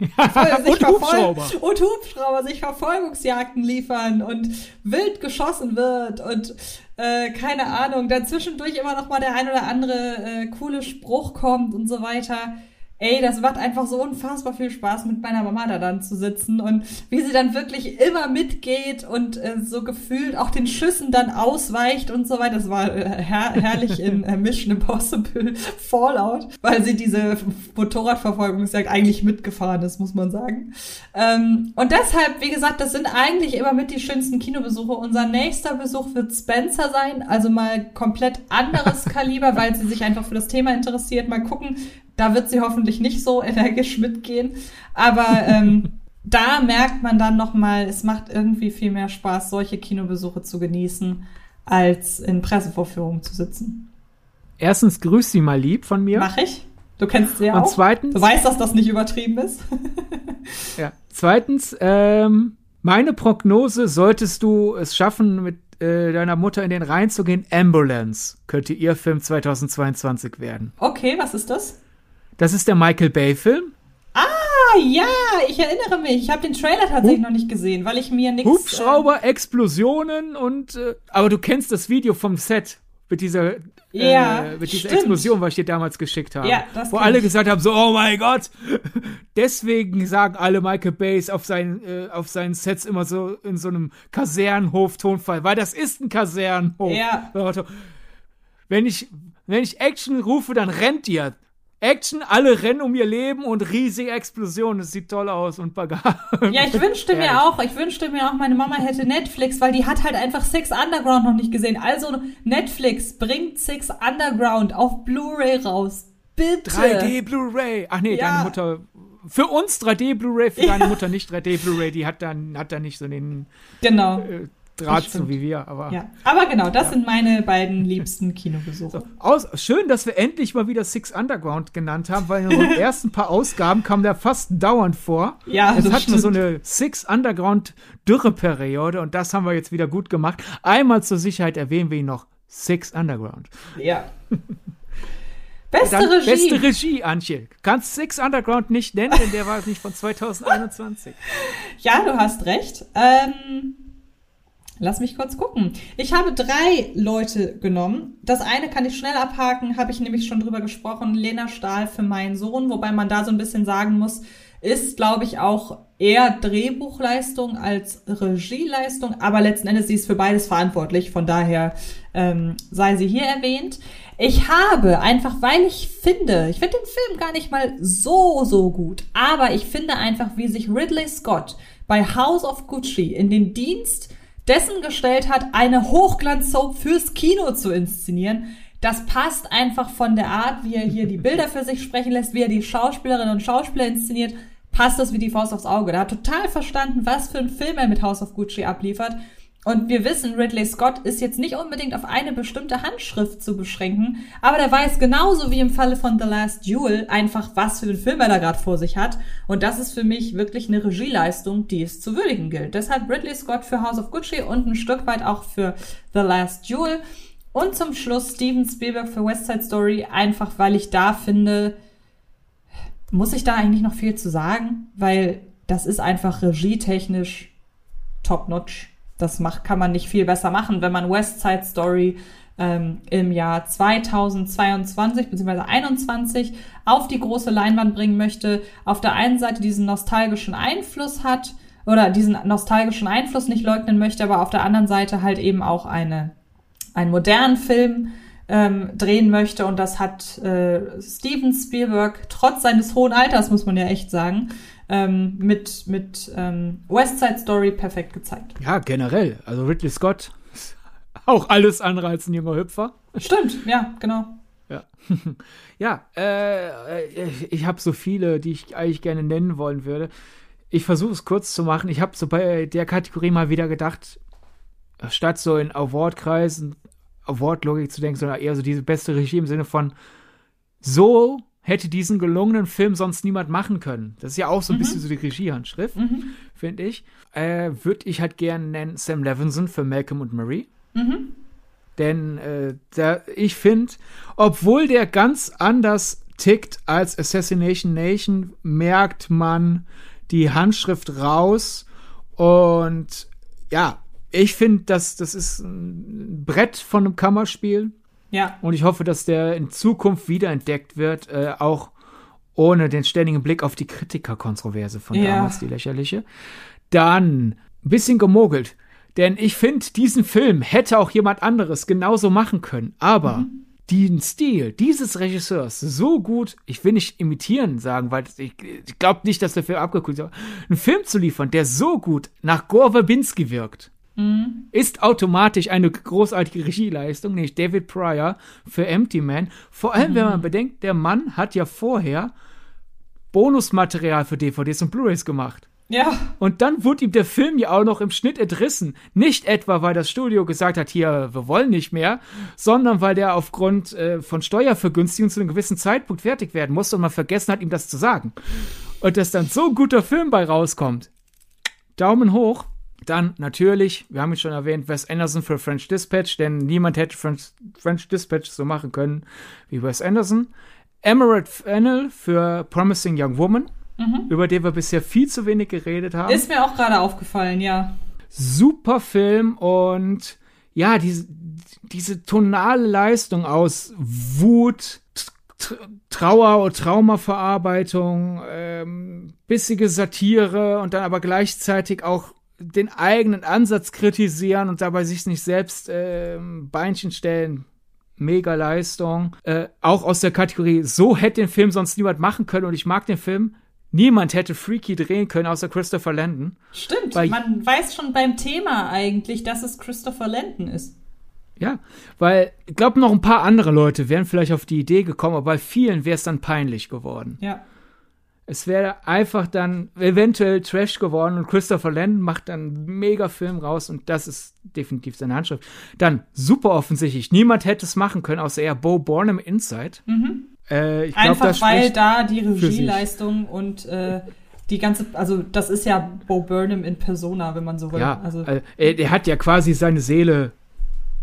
sich und Hubschrauber. und Hubschrauber sich Verfolgungsjagden liefern und wild geschossen wird und äh, keine Ahnung, dazwischendurch immer noch mal der ein oder andere äh, coole Spruch kommt und so weiter. Ey, das macht einfach so unfassbar viel Spaß, mit meiner Mama da dann zu sitzen und wie sie dann wirklich immer mitgeht und äh, so gefühlt auch den Schüssen dann ausweicht und so weiter. Das war äh, her herrlich in äh, Mission Impossible Fallout, weil sie diese Motorradverfolgungsjagd eigentlich mitgefahren ist, muss man sagen. Ähm, und deshalb, wie gesagt, das sind eigentlich immer mit die schönsten Kinobesuche. Unser nächster Besuch wird Spencer sein, also mal komplett anderes Kaliber, weil sie sich einfach für das Thema interessiert. Mal gucken, da wird sie hoffentlich nicht so energisch mitgehen. Aber ähm, da merkt man dann nochmal, es macht irgendwie viel mehr Spaß, solche Kinobesuche zu genießen, als in Pressevorführungen zu sitzen. Erstens, grüß sie mal lieb von mir. Mach ich. Du kennst sie ja Und auch. zweitens. Du weißt, dass das nicht übertrieben ist. ja. Zweitens, ähm, meine Prognose, solltest du es schaffen, mit äh, deiner Mutter in den Rhein zu gehen, Ambulance könnte ihr Film 2022 werden. Okay, was ist das? Das ist der Michael Bay-Film. Ah, ja, ich erinnere mich. Ich habe den Trailer tatsächlich Hub noch nicht gesehen, weil ich mir nichts. Hubschrauber, äh, Explosionen und. Äh, aber du kennst das Video vom Set mit dieser, ja, äh, mit dieser Explosion, was ich dir damals geschickt habe. Ja, das Wo alle ich. gesagt haben: so, oh mein Gott. Deswegen sagen alle Michael Bays auf seinen, äh, auf seinen Sets immer so in so einem Kasernenhof-Tonfall, weil das ist ein Kasernenhof. Ja. Wenn ich, wenn ich Action rufe, dann rennt ihr. Action, alle rennen um ihr Leben und riesige Explosionen. Das sieht toll aus und Bagage. Ja, ich wünschte mir auch, ich wünschte mir auch, meine Mama hätte Netflix, weil die hat halt einfach Six Underground noch nicht gesehen. Also Netflix bringt Six Underground auf Blu-ray raus. Bitte. 3D Blu-ray. Ach nee, ja. deine Mutter. Für uns 3D Blu-ray, für ja. deine Mutter nicht 3D Blu-ray. Die hat dann, hat dann nicht so den. Genau. Äh, So wie wir. Aber, ja. aber genau, das ja. sind meine beiden liebsten Kinobesuche. So, aus, schön, dass wir endlich mal wieder Six Underground genannt haben, weil in unseren ersten paar Ausgaben kam der fast dauernd vor. Ja, Jetzt hatten wir so eine Six Underground Dürreperiode und das haben wir jetzt wieder gut gemacht. Einmal zur Sicherheit erwähnen wir ihn noch. Six Underground. Ja. Beste Dann, Regie. Beste Regie, Antje. Kannst Six Underground nicht nennen, denn der war nicht von 2021. ja, du hast recht. Ähm, lass mich kurz gucken. Ich habe drei Leute genommen. Das eine kann ich schnell abhaken, habe ich nämlich schon drüber gesprochen. Lena Stahl für meinen Sohn, wobei man da so ein bisschen sagen muss, ist, glaube ich, auch eher Drehbuchleistung als Regieleistung, aber letzten Endes sie ist für beides verantwortlich, von daher ähm, sei sie hier erwähnt. Ich habe einfach, weil ich finde, ich finde den Film gar nicht mal so, so gut, aber ich finde einfach, wie sich Ridley Scott bei House of Gucci in den Dienst dessen gestellt hat, eine Hochglanzsoap fürs Kino zu inszenieren. Das passt einfach von der Art, wie er hier die Bilder für sich sprechen lässt, wie er die Schauspielerinnen und Schauspieler inszeniert, passt das wie die Faust aufs Auge. Der hat total verstanden, was für ein Film er mit House of Gucci abliefert und wir wissen, Ridley Scott ist jetzt nicht unbedingt auf eine bestimmte Handschrift zu beschränken, aber der weiß genauso wie im Falle von The Last Duel einfach, was für einen Film er da gerade vor sich hat. Und das ist für mich wirklich eine Regieleistung, die es zu würdigen gilt. Deshalb Ridley Scott für House of Gucci und ein Stück weit auch für The Last Duel. Und zum Schluss Steven Spielberg für West Side Story, einfach weil ich da finde, muss ich da eigentlich noch viel zu sagen, weil das ist einfach regietechnisch top-notch das macht, kann man nicht viel besser machen, wenn man West Side Story ähm, im Jahr 2022 bzw. 2021 auf die große Leinwand bringen möchte. Auf der einen Seite diesen nostalgischen Einfluss hat oder diesen nostalgischen Einfluss nicht leugnen möchte, aber auf der anderen Seite halt eben auch eine, einen modernen Film ähm, drehen möchte. Und das hat äh, Steven Spielberg trotz seines hohen Alters, muss man ja echt sagen, ähm, mit, mit ähm, West Side Story perfekt gezeigt. Ja, generell. Also Ridley Scott auch alles andere als ein junger Hüpfer. Stimmt, ja, genau. Ja, ja äh, ich habe so viele, die ich eigentlich gerne nennen wollen würde. Ich versuche es kurz zu machen. Ich habe so bei der Kategorie mal wieder gedacht, statt so in Award-Kreisen, Award-Logik zu denken, sondern eher so diese beste Regie im Sinne von so hätte diesen gelungenen Film sonst niemand machen können. Das ist ja auch so ein mhm. bisschen so die Regiehandschrift, mhm. finde ich. Äh, Würde ich halt gerne nennen Sam Levinson für Malcolm und Marie. Mhm. Denn äh, der, ich finde, obwohl der ganz anders tickt als Assassination Nation, merkt man die Handschrift raus. Und ja, ich finde, das, das ist ein Brett von einem Kammerspiel. Ja. Und ich hoffe, dass der in Zukunft wiederentdeckt wird, äh, auch ohne den ständigen Blick auf die Kritikerkontroverse von ja. damals, die lächerliche. Dann ein bisschen gemogelt. Denn ich finde, diesen Film hätte auch jemand anderes genauso machen können. Aber mhm. den Stil dieses Regisseurs so gut, ich will nicht imitieren sagen, weil ich, ich glaube nicht, dass der Film abgekühlt ist, aber einen Film zu liefern, der so gut nach Gore Verbinski wirkt Mhm. Ist automatisch eine großartige Regieleistung, nämlich David Pryor für Empty Man. Vor allem, mhm. wenn man bedenkt, der Mann hat ja vorher Bonusmaterial für DVDs und Blu-rays gemacht. Ja. Und dann wurde ihm der Film ja auch noch im Schnitt entrissen. Nicht etwa, weil das Studio gesagt hat, hier, wir wollen nicht mehr, sondern weil der aufgrund äh, von Steuervergünstigungen zu einem gewissen Zeitpunkt fertig werden musste und man vergessen hat, ihm das zu sagen. Und dass dann so ein guter Film bei rauskommt. Daumen hoch. Dann natürlich, wir haben es schon erwähnt, Wes Anderson für French Dispatch, denn niemand hätte French, French Dispatch so machen können wie Wes Anderson. Emerald Fennel für Promising Young Woman, mhm. über den wir bisher viel zu wenig geredet haben. Ist mir auch gerade aufgefallen, ja. Super Film und ja, diese, diese tonale Leistung aus Wut, Trauer und Traumaverarbeitung, ähm, bissige Satire und dann aber gleichzeitig auch den eigenen Ansatz kritisieren und dabei sich nicht selbst äh, Beinchen stellen. Mega Leistung. Äh, auch aus der Kategorie, so hätte den Film sonst niemand machen können und ich mag den Film. Niemand hätte Freaky drehen können, außer Christopher Landon. Stimmt, weil, man weiß schon beim Thema eigentlich, dass es Christopher Landon ist. Ja, weil ich glaube, noch ein paar andere Leute wären vielleicht auf die Idee gekommen, aber bei vielen wäre es dann peinlich geworden. Ja. Es wäre einfach dann eventuell Trash geworden und Christopher Landon macht dann einen mega Film raus und das ist definitiv seine Handschrift. Dann super offensichtlich. Niemand hätte es machen können, außer er Bo Burnham Inside. Mhm. Äh, glaub, Einfach weil da die. Regieleistung und äh, die ganze, also das ist ja Bo Burnham in Persona, wenn man so will. Ja, also, er, er hat ja quasi seine Seele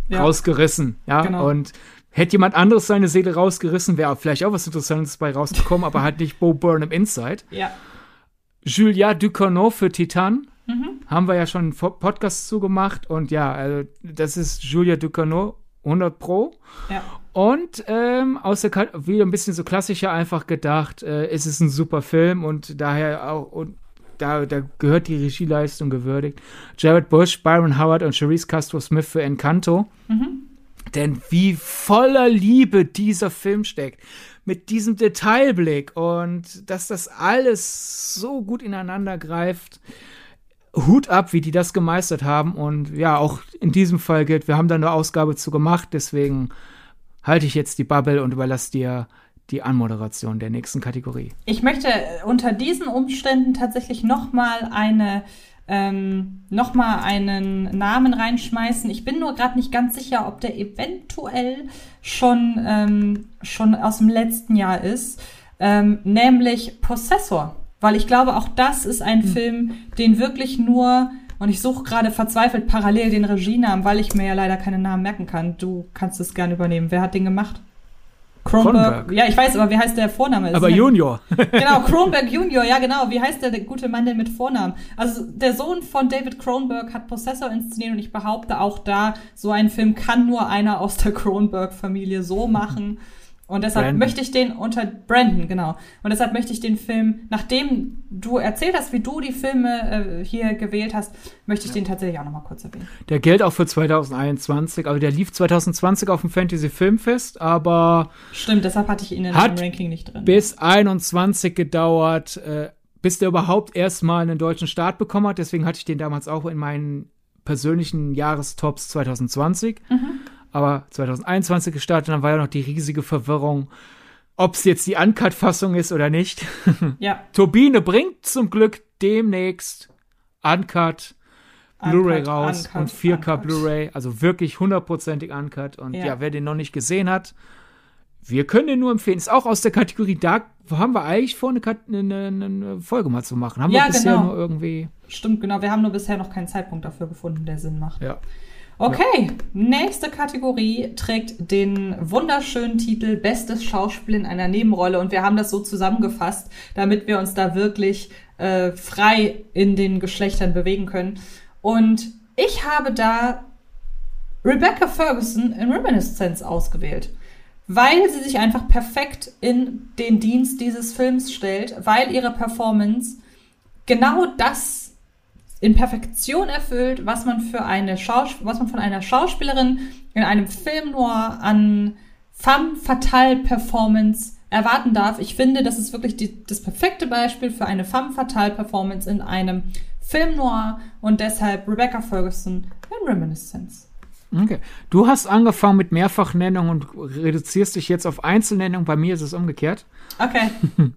ja. rausgerissen, ja, Genau. und hätte jemand anderes seine Seele rausgerissen, wäre vielleicht auch was Interessantes bei rausgekommen, aber halt nicht Bo Burnham Inside. Ja. Julia Ducournau für Titan. Mhm. Haben wir ja schon einen Podcast zugemacht und ja, also das ist Julia Ducournau 100 Pro. Ja. Und ähm, aus der Kat wieder ein bisschen so klassischer einfach gedacht, äh, es ist ein super Film und daher auch und da, da gehört die Regieleistung gewürdigt. Jared Bush, Byron Howard und Charisse Castro Smith für Encanto. Denn wie voller Liebe dieser Film steckt. Mit diesem Detailblick und dass das alles so gut ineinander greift. Hut ab, wie die das gemeistert haben. Und ja, auch in diesem Fall gilt, wir haben da eine Ausgabe zu gemacht. Deswegen halte ich jetzt die Bubble und überlasse dir die Anmoderation der nächsten Kategorie. Ich möchte unter diesen Umständen tatsächlich noch mal eine ähm, noch mal einen Namen reinschmeißen. Ich bin nur gerade nicht ganz sicher, ob der eventuell schon ähm, schon aus dem letzten Jahr ist, ähm, nämlich Possessor, weil ich glaube, auch das ist ein Film, den wirklich nur und ich suche gerade verzweifelt parallel den Regienamen, weil ich mir ja leider keine Namen merken kann. Du kannst es gerne übernehmen. Wer hat den gemacht? Kronberg. Ja, ich weiß, aber wie heißt der Vorname? Aber Ist ja- Junior. Genau, Kronberg Junior, ja genau. Wie heißt der, der gute Mann denn mit Vornamen? Also der Sohn von David Kronberg hat Possessor inszeniert und ich behaupte auch da, so einen Film kann nur einer aus der Kronberg-Familie so machen. Und deshalb Brandon. möchte ich den unter Brandon, genau. Und deshalb möchte ich den Film, nachdem du erzählt hast, wie du die Filme äh, hier gewählt hast, möchte ich den tatsächlich auch nochmal kurz erwähnen. Der gilt auch für 2021. Also der lief 2020 auf dem Fantasy Filmfest, aber Stimmt, deshalb hatte ich ihn in dem Ranking nicht drin. bis 21 gedauert, äh, bis der überhaupt erstmal einen deutschen Start bekommen hat. Deswegen hatte ich den damals auch in meinen persönlichen Jahrestops 2020. Aber 2021 gestartet, dann war ja noch die riesige Verwirrung, ob es jetzt die Uncut-Fassung ist oder nicht. ja, Turbine bringt zum Glück demnächst Uncut Blu-ray raus Uncut, und 4K Uncut. Blu-ray, also wirklich hundertprozentig Uncut. Und ja. Ja. wer den noch nicht gesehen hat, wir können den nur empfehlen. Ist auch aus der Kategorie da haben wir eigentlich vor, eine, eine, eine Folge mal zu machen. Haben Ja, wir bisher genau. nur irgendwie. Stimmt, genau. Wir haben nur bisher noch keinen Zeitpunkt dafür gefunden, der Sinn macht. Ja. Okay, nächste Kategorie trägt den wunderschönen Titel Bestes Schauspiel in einer Nebenrolle und wir haben das so zusammengefasst, damit wir uns da wirklich äh, frei in den Geschlechtern bewegen können. Und ich habe da Rebecca Ferguson in Reminiscence ausgewählt, weil sie sich einfach perfekt in den Dienst dieses Films stellt, weil ihre Performance genau das in Perfektion erfüllt, was man für eine Schaus was man von einer Schauspielerin in einem Film noir an femme fatale Performance erwarten darf. Ich finde, das ist wirklich die, das perfekte Beispiel für eine femme fatale Performance in einem Film noir und deshalb Rebecca Ferguson in Reminiscence. Okay. Du hast angefangen mit Mehrfachnennung und reduzierst dich jetzt auf Einzelnennung. Bei mir ist es umgekehrt. Okay.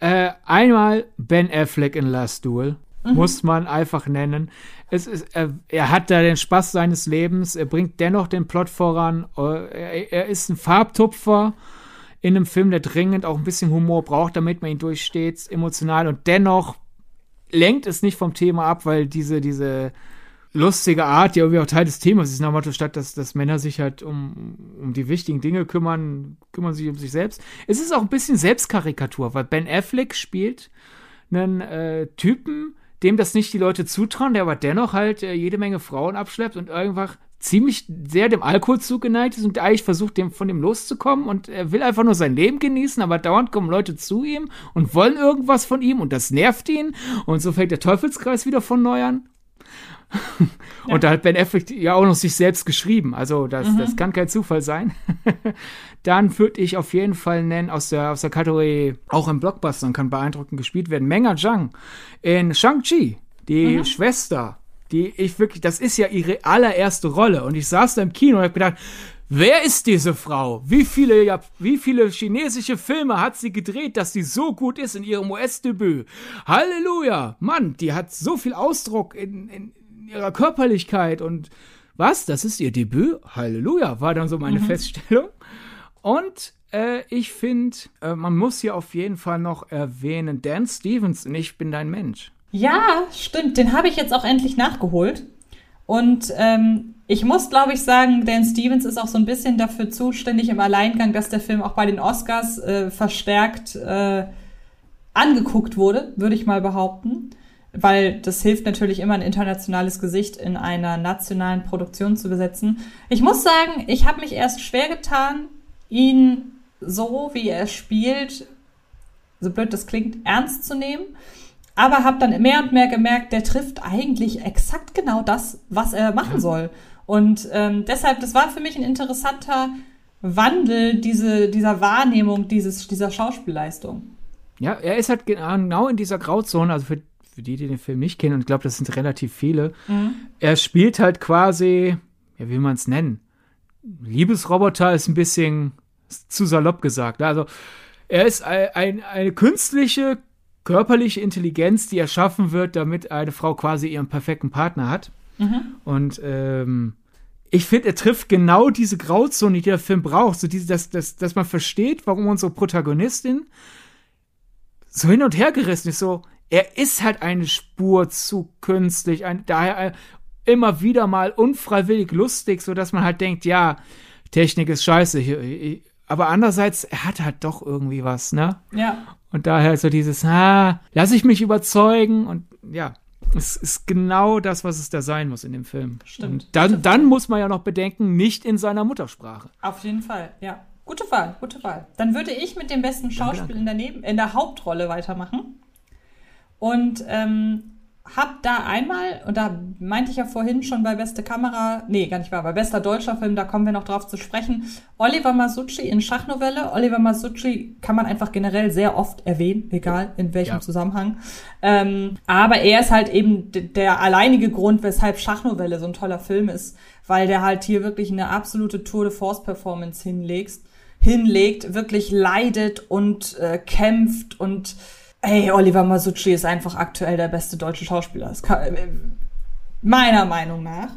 Äh, einmal Ben Affleck in Last Duel. Muss man einfach nennen. Es ist, er, er hat da den Spaß seines Lebens. Er bringt dennoch den Plot voran. Äh, Er, er ist ein Farbtupfer in einem Film, der dringend auch ein bisschen Humor braucht, damit man ihn durchsteht, emotional. Und dennoch lenkt es nicht vom Thema ab, weil diese, diese lustige Art, die irgendwie auch Teil des Themas ist, Motto, statt dass, dass Männer sich halt um, um die wichtigen Dinge kümmern, kümmern sich um sich selbst. Es ist auch ein bisschen Selbstkarikatur, weil Ben Affleck spielt einen äh, Typen, dem das nicht die Leute zutrauen, der aber dennoch halt äh, jede Menge Frauen abschleppt und einfach ziemlich sehr dem Alkohol zugeneigt ist und eigentlich versucht, dem, von dem loszukommen und er will einfach nur sein Leben genießen, aber dauernd kommen Leute zu ihm und wollen irgendwas von ihm und das nervt ihn und so fängt der Teufelskreis wieder von neu an. Und da hat Ben Affleck ja auch noch sich selbst geschrieben. Also das, das kann kein Zufall sein. Dann würde ich auf jeden Fall nennen aus der, aus der Kategorie, auch im Blockbustern kann beeindruckend gespielt werden, Menga Zhang in Shang-Chi, die Schwester, die ich wirklich, das ist ja ihre allererste Rolle. Und ich saß da im Kino und habe gedacht, wer ist diese Frau? Wie viele, ja, wie viele chinesische Filme hat sie gedreht, dass sie so gut ist in ihrem US-Debüt? Halleluja! Mann, die hat so viel Ausdruck in, in ihrer Körperlichkeit und was? Das ist ihr Debüt? Halleluja, war dann so meine mhm. Feststellung. Und äh, ich finde, äh, man muss hier auf jeden Fall noch erwähnen, Dan Stevens und ich bin dein Mensch. Ja, stimmt. Den habe ich jetzt auch endlich nachgeholt. Und ähm, ich muss, glaube ich, sagen, Dan Stevens ist auch so ein bisschen dafür zuständig im Alleingang, dass der Film auch bei den Oscars äh, verstärkt äh, angeguckt wurde, würde ich mal behaupten. Weil das hilft natürlich immer, ein internationales Gesicht in einer nationalen Produktion zu besetzen. Ich muss sagen, ich habe mich erst schwer getan, ihn so, wie er spielt, so blöd das klingt, ernst zu nehmen. Aber habe dann mehr und mehr gemerkt, der trifft eigentlich exakt genau das, was er machen soll. Und ähm, deshalb, das war für mich ein interessanter Wandel diese, dieser Wahrnehmung dieses, dieser Schauspielleistung. Ja, er ist halt genau in dieser Grauzone, also für, für die, die den Film nicht kennen, und ich glaube, das sind relativ viele. Mhm. Er spielt halt quasi, ja, wie will man es nennen? Liebesroboter ist ein bisschen zu salopp gesagt. Also er ist ein, ein, eine künstliche, körperliche Intelligenz, die erschaffen wird, damit eine Frau quasi ihren perfekten Partner hat. Mhm. Und ähm, ich finde, er trifft genau diese Grauzone, die der Film braucht. So diese, dass, dass, dass man versteht, warum unsere Protagonistin so hin und her gerissen ist. So, er ist halt eine Spur zu künstlich, ein, daher immer wieder mal unfreiwillig lustig, so dass man halt denkt, ja, Technik ist scheiße. Hier, aber andererseits, er hat halt doch irgendwie was, ne? Ja. Und daher so dieses, ah, lass ich mich überzeugen und ja, es ist genau das, was es da sein muss in dem Film. Stimmt. Und dann, dann muss man ja noch bedenken, nicht in seiner Muttersprache. Auf jeden Fall, ja. Gute Wahl, gute Wahl. Dann würde ich mit dem besten Schauspiel in der, Neben in der Hauptrolle weitermachen. Und ähm, hab da einmal, und da meinte ich ja vorhin schon bei beste Kamera, nee, gar nicht wahr, bei bester deutscher Film, da kommen wir noch drauf zu sprechen, Oliver Masucci in Schachnovelle. Oliver Masucci kann man einfach generell sehr oft erwähnen, egal in welchem ja. Zusammenhang. Ähm, aber er ist halt eben der alleinige Grund, weshalb Schachnovelle so ein toller Film ist, weil der halt hier wirklich eine absolute Tour de Force Performance hinlegst, hinlegt, wirklich leidet und äh, kämpft und Ey, Oliver Masucci ist einfach aktuell der beste deutsche Schauspieler. Kann, äh, meiner Meinung nach.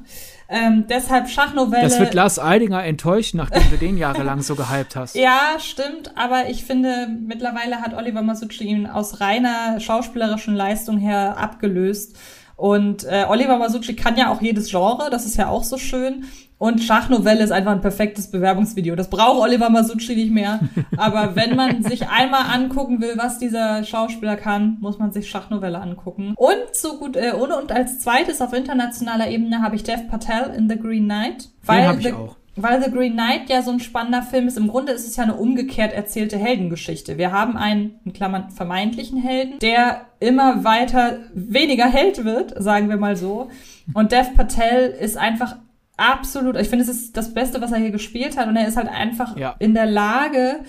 Ähm, deshalb Schachnovelle. Das wird Lars Eidinger enttäuschen, nachdem du den jahrelang so gehypt hast. Ja, stimmt. Aber ich finde, mittlerweile hat Oliver Masucci ihn aus reiner schauspielerischen Leistung her abgelöst. Und äh, Oliver Masucci kann ja auch jedes Genre, das ist ja auch so schön. Und Schachnovelle ist einfach ein perfektes Bewerbungsvideo. Das braucht Oliver Masucci nicht mehr. Aber wenn man sich einmal angucken will, was dieser Schauspieler kann, muss man sich Schachnovelle angucken. Und so gut, äh, und, und als zweites auf internationaler Ebene habe ich Dev Patel in The Green Knight. Weil Den ich auch weil The Green Knight ja so ein spannender Film ist. Im Grunde ist es ja eine umgekehrt erzählte Heldengeschichte. Wir haben einen, in Klammern, vermeintlichen Helden, der immer weiter weniger Held wird, sagen wir mal so. Und Dev Patel ist einfach absolut, ich finde, es ist das Beste, was er hier gespielt hat. Und er ist halt einfach ja. in der Lage,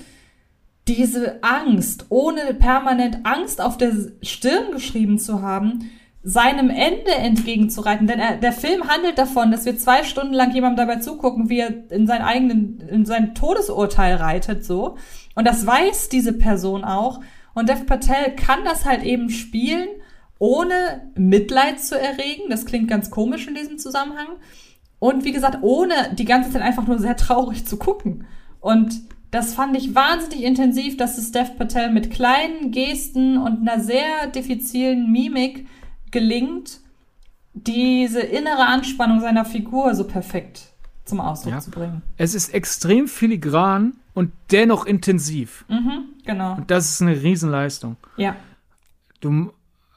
diese Angst, ohne permanent Angst auf der Stirn geschrieben zu haben, seinem Ende entgegenzureiten. Denn er, der Film handelt davon, dass wir zwei Stunden lang jemandem dabei zugucken, wie er in sein eigenen, in sein Todesurteil reitet, so. Und das weiß diese Person auch. Und Dev Patel kann das halt eben spielen, ohne Mitleid zu erregen. Das klingt ganz komisch in diesem Zusammenhang. Und wie gesagt, ohne die ganze Zeit einfach nur sehr traurig zu gucken. Und das fand ich wahnsinnig intensiv, dass es Dev Patel mit kleinen Gesten und einer sehr diffizilen Mimik gelingt, diese innere Anspannung seiner Figur so perfekt zum Ausdruck ja. zu bringen. Es ist extrem filigran und dennoch intensiv. Mhm, genau. Und das ist eine Riesenleistung. Ja. Du,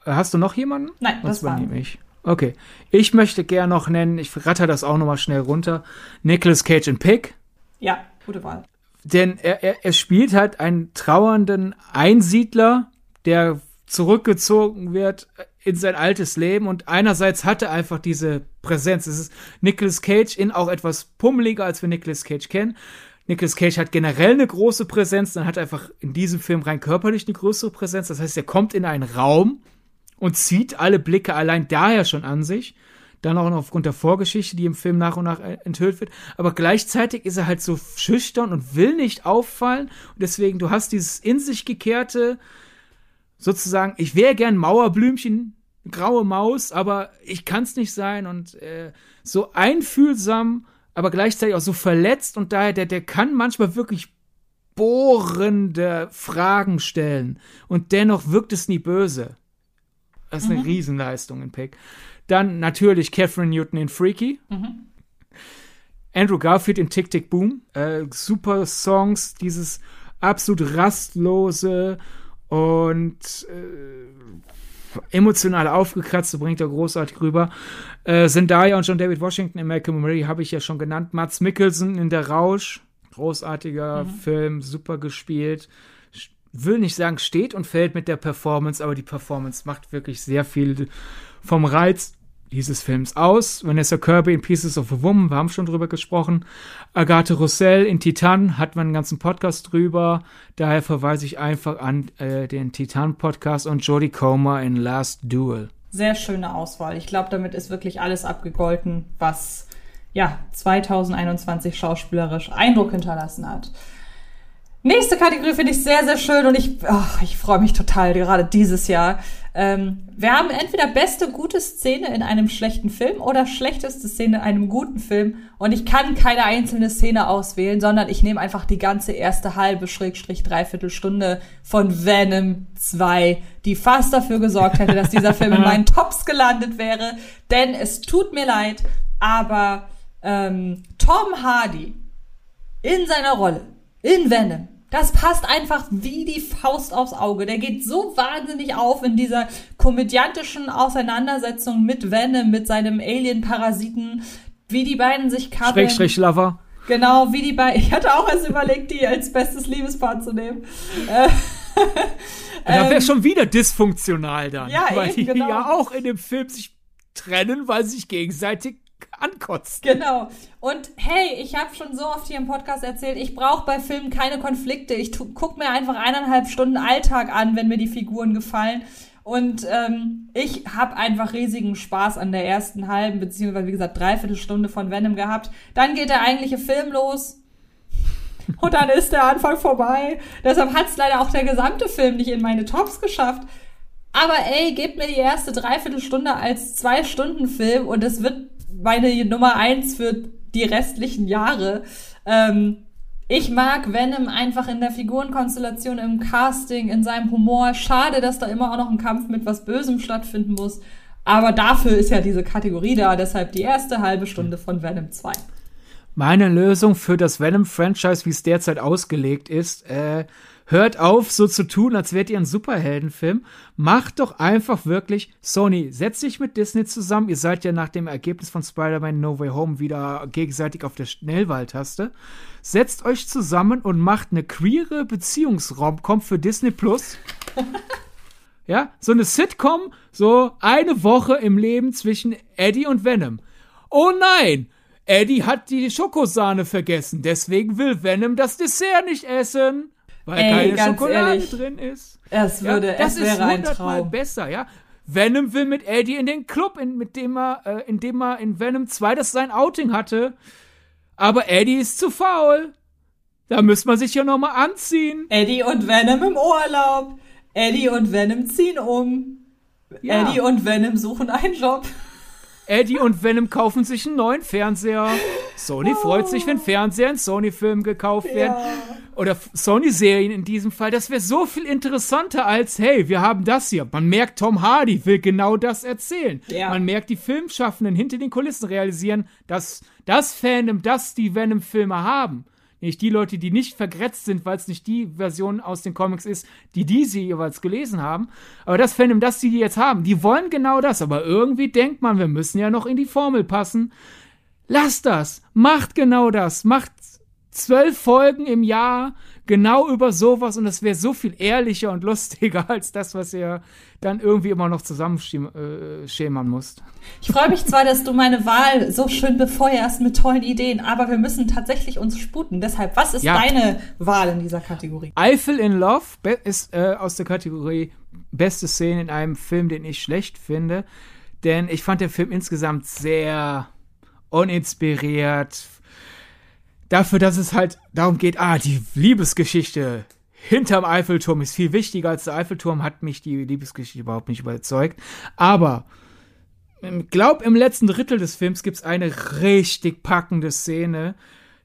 hast du noch jemanden? Nein, das war ich. Okay. Ich möchte gerne noch nennen, ich ratter das auch nochmal schnell runter, Nicolas Cage in Pig. Ja, gute Wahl. Denn er, er, er spielt halt einen trauernden Einsiedler, der zurückgezogen wird in sein altes Leben und einerseits hat er einfach diese Präsenz. Es ist Nicolas Cage in auch etwas pummeliger, als wir Nicolas Cage kennen. Nicolas Cage hat generell eine große Präsenz, dann hat er einfach in diesem Film rein körperlich eine größere Präsenz. Das heißt, er kommt in einen Raum und zieht alle Blicke allein daher schon an sich. dann auch noch aufgrund der Vorgeschichte, die im Film nach und nach äh, enthüllt wird. Aber gleichzeitig ist er halt so schüchtern und will nicht auffallen. Und deswegen, du hast dieses in sich gekehrte, sozusagen, ich wäre gern Mauerblümchen, graue Maus, aber ich kann es nicht sein und äh, so einfühlsam, aber gleichzeitig auch so verletzt und daher, der, der kann manchmal wirklich bohrende Fragen stellen und dennoch wirkt es nie böse. Das ist eine mhm. Riesenleistung in Pick. Dann natürlich Catherine Newton in Freaky. Mhm. Andrew Garfield in Tick Tick Boom. Äh, super Songs, dieses absolut rastlose und äh, emotional aufgekratzte bringt er großartig rüber. Äh, Zendaya und John David Washington in Malcolm Murray habe ich ja schon genannt. Mats Mikkelsen in Der Rausch. Großartiger mhm. Film, super gespielt. Will nicht sagen, steht und fällt mit der Performance, aber die Performance macht wirklich sehr viel vom Reiz dieses Films aus. Vanessa Kirby in Pieces of a Woman, wir haben schon drüber gesprochen. Agathe Roussel in Titan, hat man einen ganzen Podcast drüber. Daher verweise ich einfach an äh, den Titan-Podcast und Jodie Comer in Last Duel. Sehr schöne Auswahl. Ich glaube, damit ist wirklich alles abgegolten, was ja 2021 schauspielerisch Eindruck hinterlassen hat. Nächste Kategorie finde ich sehr, sehr schön und ich, ich freue mich total, gerade dieses Jahr. Ähm, wir haben entweder beste gute Szene in einem schlechten Film oder schlechteste Szene in einem guten Film. Und ich kann keine einzelne Szene auswählen, sondern ich nehme einfach die ganze erste halbe, Schrägstrich, dreiviertel Stunde von Venom 2, die fast dafür gesorgt hätte, dass dieser Film in meinen Tops gelandet wäre. Denn es tut mir leid, aber ähm, Tom Hardy in seiner Rolle in Venom das passt einfach wie die Faust aufs Auge. Der geht so wahnsinnig auf in dieser komödiantischen Auseinandersetzung mit Venom, mit seinem Alien-Parasiten, wie die beiden sich kabbeln. Schrägstrich Lover. Genau, wie die beiden. Ich hatte auch erst überlegt, die als bestes Liebespaar zu nehmen. Äh, da wäre ähm, schon wieder dysfunktional dann. Ja, weil eben, die genau. ja auch in dem Film sich trennen, weil sie sich gegenseitig ankotzt. Genau. Und hey, ich habe schon so oft hier im Podcast erzählt, ich brauche bei Filmen keine Konflikte. Ich gucke mir einfach eineinhalb Stunden Alltag an, wenn mir die Figuren gefallen. Und ähm, ich habe einfach riesigen Spaß an der ersten halben, beziehungsweise wie gesagt, dreiviertel Stunde von Venom gehabt. Dann geht der eigentliche Film los. Und dann ist der Anfang vorbei. Deshalb hat es leider auch der gesamte Film nicht in meine Tops geschafft. Aber ey, gebt mir die erste Dreiviertelstunde als Zwei-Stunden-Film und es wird meine Nummer eins für die restlichen Jahre. Ähm, ich mag Venom einfach in der Figurenkonstellation, im Casting, in seinem Humor. Schade, dass da immer auch noch ein Kampf mit was Bösem stattfinden muss. Aber dafür ist ja diese Kategorie da, deshalb die erste halbe Stunde von Venom 2. Meine Lösung für das Venom-Franchise, wie es derzeit ausgelegt ist, äh, hört auf, so zu tun, als wärt ihr ein Superheldenfilm. Macht doch einfach wirklich, Sony, setzt dich mit Disney zusammen. Ihr seid ja nach dem Ergebnis von Spider-Man No Way Home wieder gegenseitig auf der Schnellwahltaste. Setzt euch zusammen und macht eine queere Beziehungsraum-Com für Disney Plus. ja, so eine Sitcom, so eine Woche im Leben zwischen Eddie und Venom. Oh nein! Eddie hat die Schokosahne vergessen, deswegen will Venom das Dessert nicht essen weil Ey, keine Schokolade ehrlich, drin ist. Es würde, ja, das es wäre ein Traum. besser, ja. Venom will mit Eddie in den Club, in, mit dem er, äh, in dem er in Venom 2 das sein Outing hatte. Aber Eddie ist zu faul. Da müsste man sich ja noch mal anziehen. Eddie und Venom im Urlaub. Eddie und Venom ziehen um. Ja. Eddie und Venom suchen einen Job. Eddie und Venom kaufen sich einen neuen Fernseher. Sony oh. freut sich, wenn Fernseher in Sony-Filmen gekauft werden. Ja. Oder Sony-Serien in diesem Fall. Das wäre so viel interessanter als, hey, wir haben das hier. Man merkt, Tom Hardy will genau das erzählen. Ja. Man merkt, die Filmschaffenden hinter den Kulissen realisieren, dass das Fandom, das die Venom-Filme haben, nicht die Leute, die nicht vergrätzt sind, weil es nicht die Version aus den Comics ist, die die sie jeweils gelesen haben. Aber das Fandom, das die jetzt haben, die wollen genau das. Aber irgendwie denkt man, wir müssen ja noch in die Formel passen. Lasst das. Macht genau das. Macht zwölf Folgen im Jahr genau über sowas und das wäre so viel ehrlicher und lustiger als das, was ihr dann irgendwie immer noch zusammenschämern äh, musst. Ich freue mich zwar, dass du meine Wahl so schön befeuerst mit tollen Ideen, aber wir müssen tatsächlich uns sputen. Deshalb, was ist ja. deine Wahl in dieser Kategorie? Eiffel in Love ist äh, aus der Kategorie beste Szene in einem Film, den ich schlecht finde. denn ich fand den Film insgesamt sehr uninspiriert. Dafür, dass es halt darum geht, ah, die Liebesgeschichte hinterm Eiffelturm ist viel wichtiger als der Eiffelturm, hat mich die Liebesgeschichte überhaupt nicht überzeugt. Aber ich glaube, im letzten Drittel des Films gibt es eine richtig packende Szene,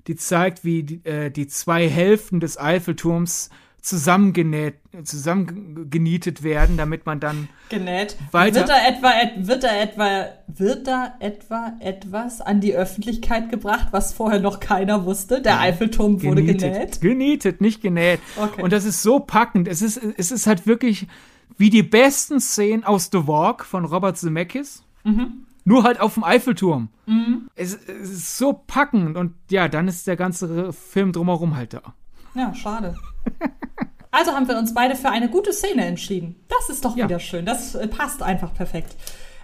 die zeigt, wie die, äh, die zwei Hälften des Eiffelturms zusammengenäht, zusammengenietet werden, damit man dann genäht. Weiter wird da etwa wird da etwa wird da etwa etwas an die Öffentlichkeit gebracht, was vorher noch keiner wusste? Der Eiffelturm wurde genietet. genäht. Genietet, nicht genäht. Okay. Und das ist so packend. Es ist es ist halt wirklich wie die besten Szenen aus The Walk von Robert Zemeckis. Mhm. Nur halt auf dem Eiffelturm. Mhm. Es, es, ist so packend und ja, dann ist der ganze Film drumherum halt da. Ja, schade. also haben wir uns beide für eine gute Szene entschieden. Das ist doch ja. wieder schön. Das äh, passt einfach perfekt.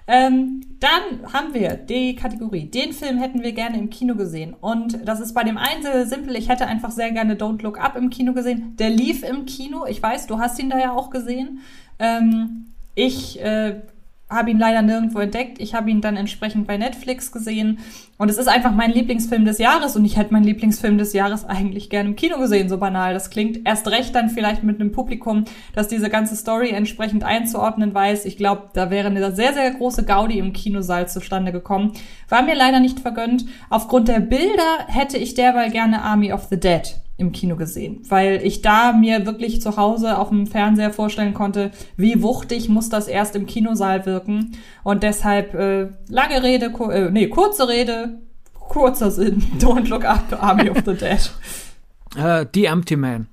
Ähm, dann haben wir die Kategorie. Den Film hätten wir gerne im Kino gesehen. Und das ist bei dem einen sehr simpel. Ich hätte einfach sehr gerne Don't Look Up im Kino gesehen. Der lief im Kino. Ich weiß, du hast ihn da ja auch gesehen. Ähm, ich äh, habe ihn leider nirgendwo entdeckt. Ich habe ihn dann entsprechend bei Netflix gesehen. Und es ist einfach mein Lieblingsfilm des Jahres. Und ich hätte meinen Lieblingsfilm des Jahres eigentlich gerne im Kino gesehen, so banal das klingt. Erst recht dann vielleicht mit einem Publikum, das diese ganze Story entsprechend einzuordnen weiß. Ich glaube, da wäre eine sehr, sehr große Gaudi im Kinosaal zustande gekommen. War mir leider nicht vergönnt. Aufgrund der Bilder hätte ich derweil gerne Army of the Dead im Kino gesehen, weil ich da mir wirklich zu Hause auf dem Fernseher vorstellen konnte, wie wuchtig muss das erst im Kinosaal wirken und deshalb äh, lange Rede, kur äh, nee, kurze Rede, kurzer Sinn, Don't Look Up, Army of the Dead. Uh, The Empty Man.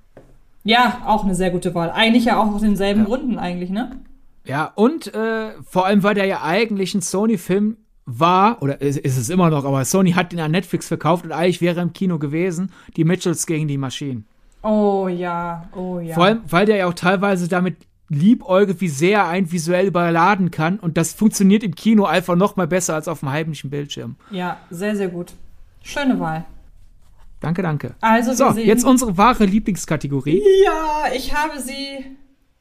Ja, auch eine sehr gute Wahl. Eigentlich ja auch aus denselben ja. Gründen eigentlich, ne? Ja, und äh, vor allem war der ja eigentlich ein Sony-Film war, oder ist, ist, es immer noch, aber Sony hat ihn an Netflix verkauft und eigentlich wäre im Kino gewesen, die Mitchells gegen die Maschinen. Oh ja, oh ja. Vor allem, weil der ja auch teilweise damit liebäugelt, wie sehr er einen visuell überladen kann und das funktioniert im Kino einfach noch mal besser als auf dem heimlichen Bildschirm. Ja, sehr, sehr gut. Schöne Wahl. Danke, danke. Also, so, jetzt unsere wahre Lieblingskategorie. Ja, ich habe sie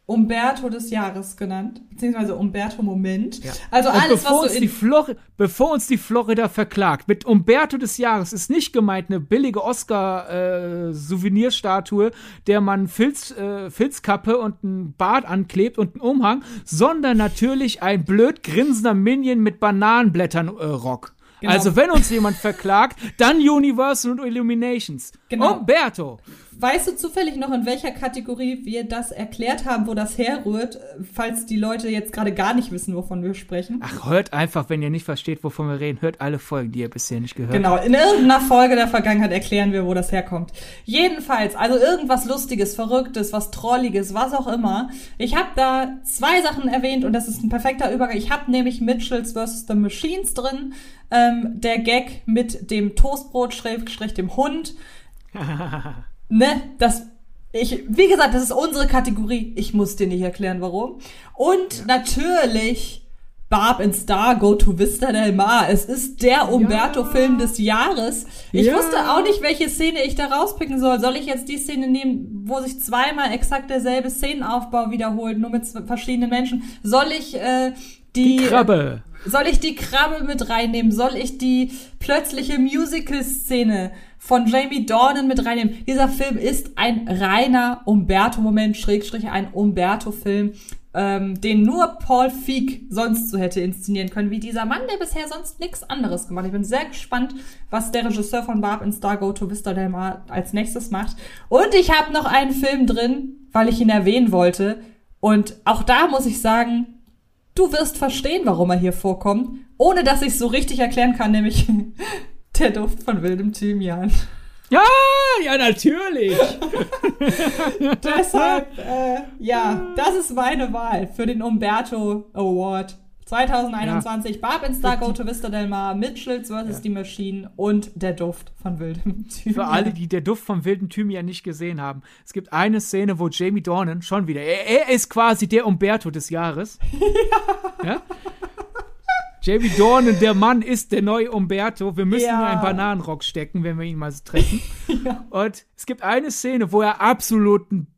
Umberto des Jahres genannt, beziehungsweise Umberto Moment. Ja. Also alles, bevor was so uns die Flor bevor uns die Florida verklagt, mit Umberto des Jahres ist nicht gemeint eine billige Oscar-Souvenirstatue, äh, der man Filz, äh, Filzkappe und einen Bart anklebt und einen Umhang, sondern natürlich ein blöd grinsender Minion mit Bananenblättern äh, Rock. Genau. Also wenn uns jemand verklagt, dann Universal und Illuminations. Genau. Umberto. Weißt du zufällig noch, in welcher Kategorie wir das erklärt haben, wo das herrührt, falls die Leute jetzt gerade gar nicht wissen, wovon wir sprechen? Ach, hört einfach, wenn ihr nicht versteht, wovon wir reden, hört alle Folgen, die ihr bisher nicht gehört genau, habt. Genau, in irgendeiner Folge der Vergangenheit erklären wir, wo das herkommt. Jedenfalls, also irgendwas Lustiges, Verrücktes, was Trolliges, was auch immer. Ich habe da zwei Sachen erwähnt und das ist ein perfekter Übergang. Ich habe nämlich Mitchells vs. The Machines drin, ähm, der Gag mit dem Toastbrot, Schrägstrich dem Hund. ne, das, ich, wie gesagt, das ist unsere Kategorie. Ich muss dir nicht erklären, warum. Und ja. natürlich Barb and Star Go to Vista del Mar. Es ist der Umberto-Film des Jahres. Ich ja. wusste auch nicht, welche Szene ich da rauspicken soll. Soll ich jetzt die Szene nehmen, wo sich zweimal exakt derselbe Szenenaufbau wiederholt, nur mit verschiedenen Menschen? Soll ich äh, die, die Krabbe. Soll ich die Krabbe mit reinnehmen? Soll ich die plötzliche Musical-Szene von Jamie Dornan mit reinnehmen. Dieser Film ist ein reiner Umberto-Moment, Schrägstrich ein Umberto-Film, ähm, den nur Paul Feig sonst so hätte inszenieren können, wie dieser Mann, der bisher sonst nichts anderes gemacht hat. Ich bin sehr gespannt, was der Regisseur von Barb in Star Go to Vista Del Mar als nächstes macht. Und ich habe noch einen Film drin, weil ich ihn erwähnen wollte. Und auch da muss ich sagen, du wirst verstehen, warum er hier vorkommt, ohne dass ich es so richtig erklären kann, nämlich Der Duft von wildem Thymian. Ja, ja, natürlich. Deshalb, äh, ja, das ist meine Wahl für den Umberto Award 2021. Ja. Barb in Star Go to Vista Del Mar, Mitchells vs. Ja. die Machine und der Duft von wildem Thymian. Für alle, die der Duft von wildem Thymian nicht gesehen haben. Es gibt eine Szene, wo Jamie Dornan schon wieder, er, er ist quasi der Umberto des Jahres. ja? ja? Jamie Dornan, der Mann ist der neue Umberto. Wir müssen ja. nur einen Bananenrock stecken, wenn wir ihn mal treffen. ja. Und es gibt eine Szene, wo er absoluten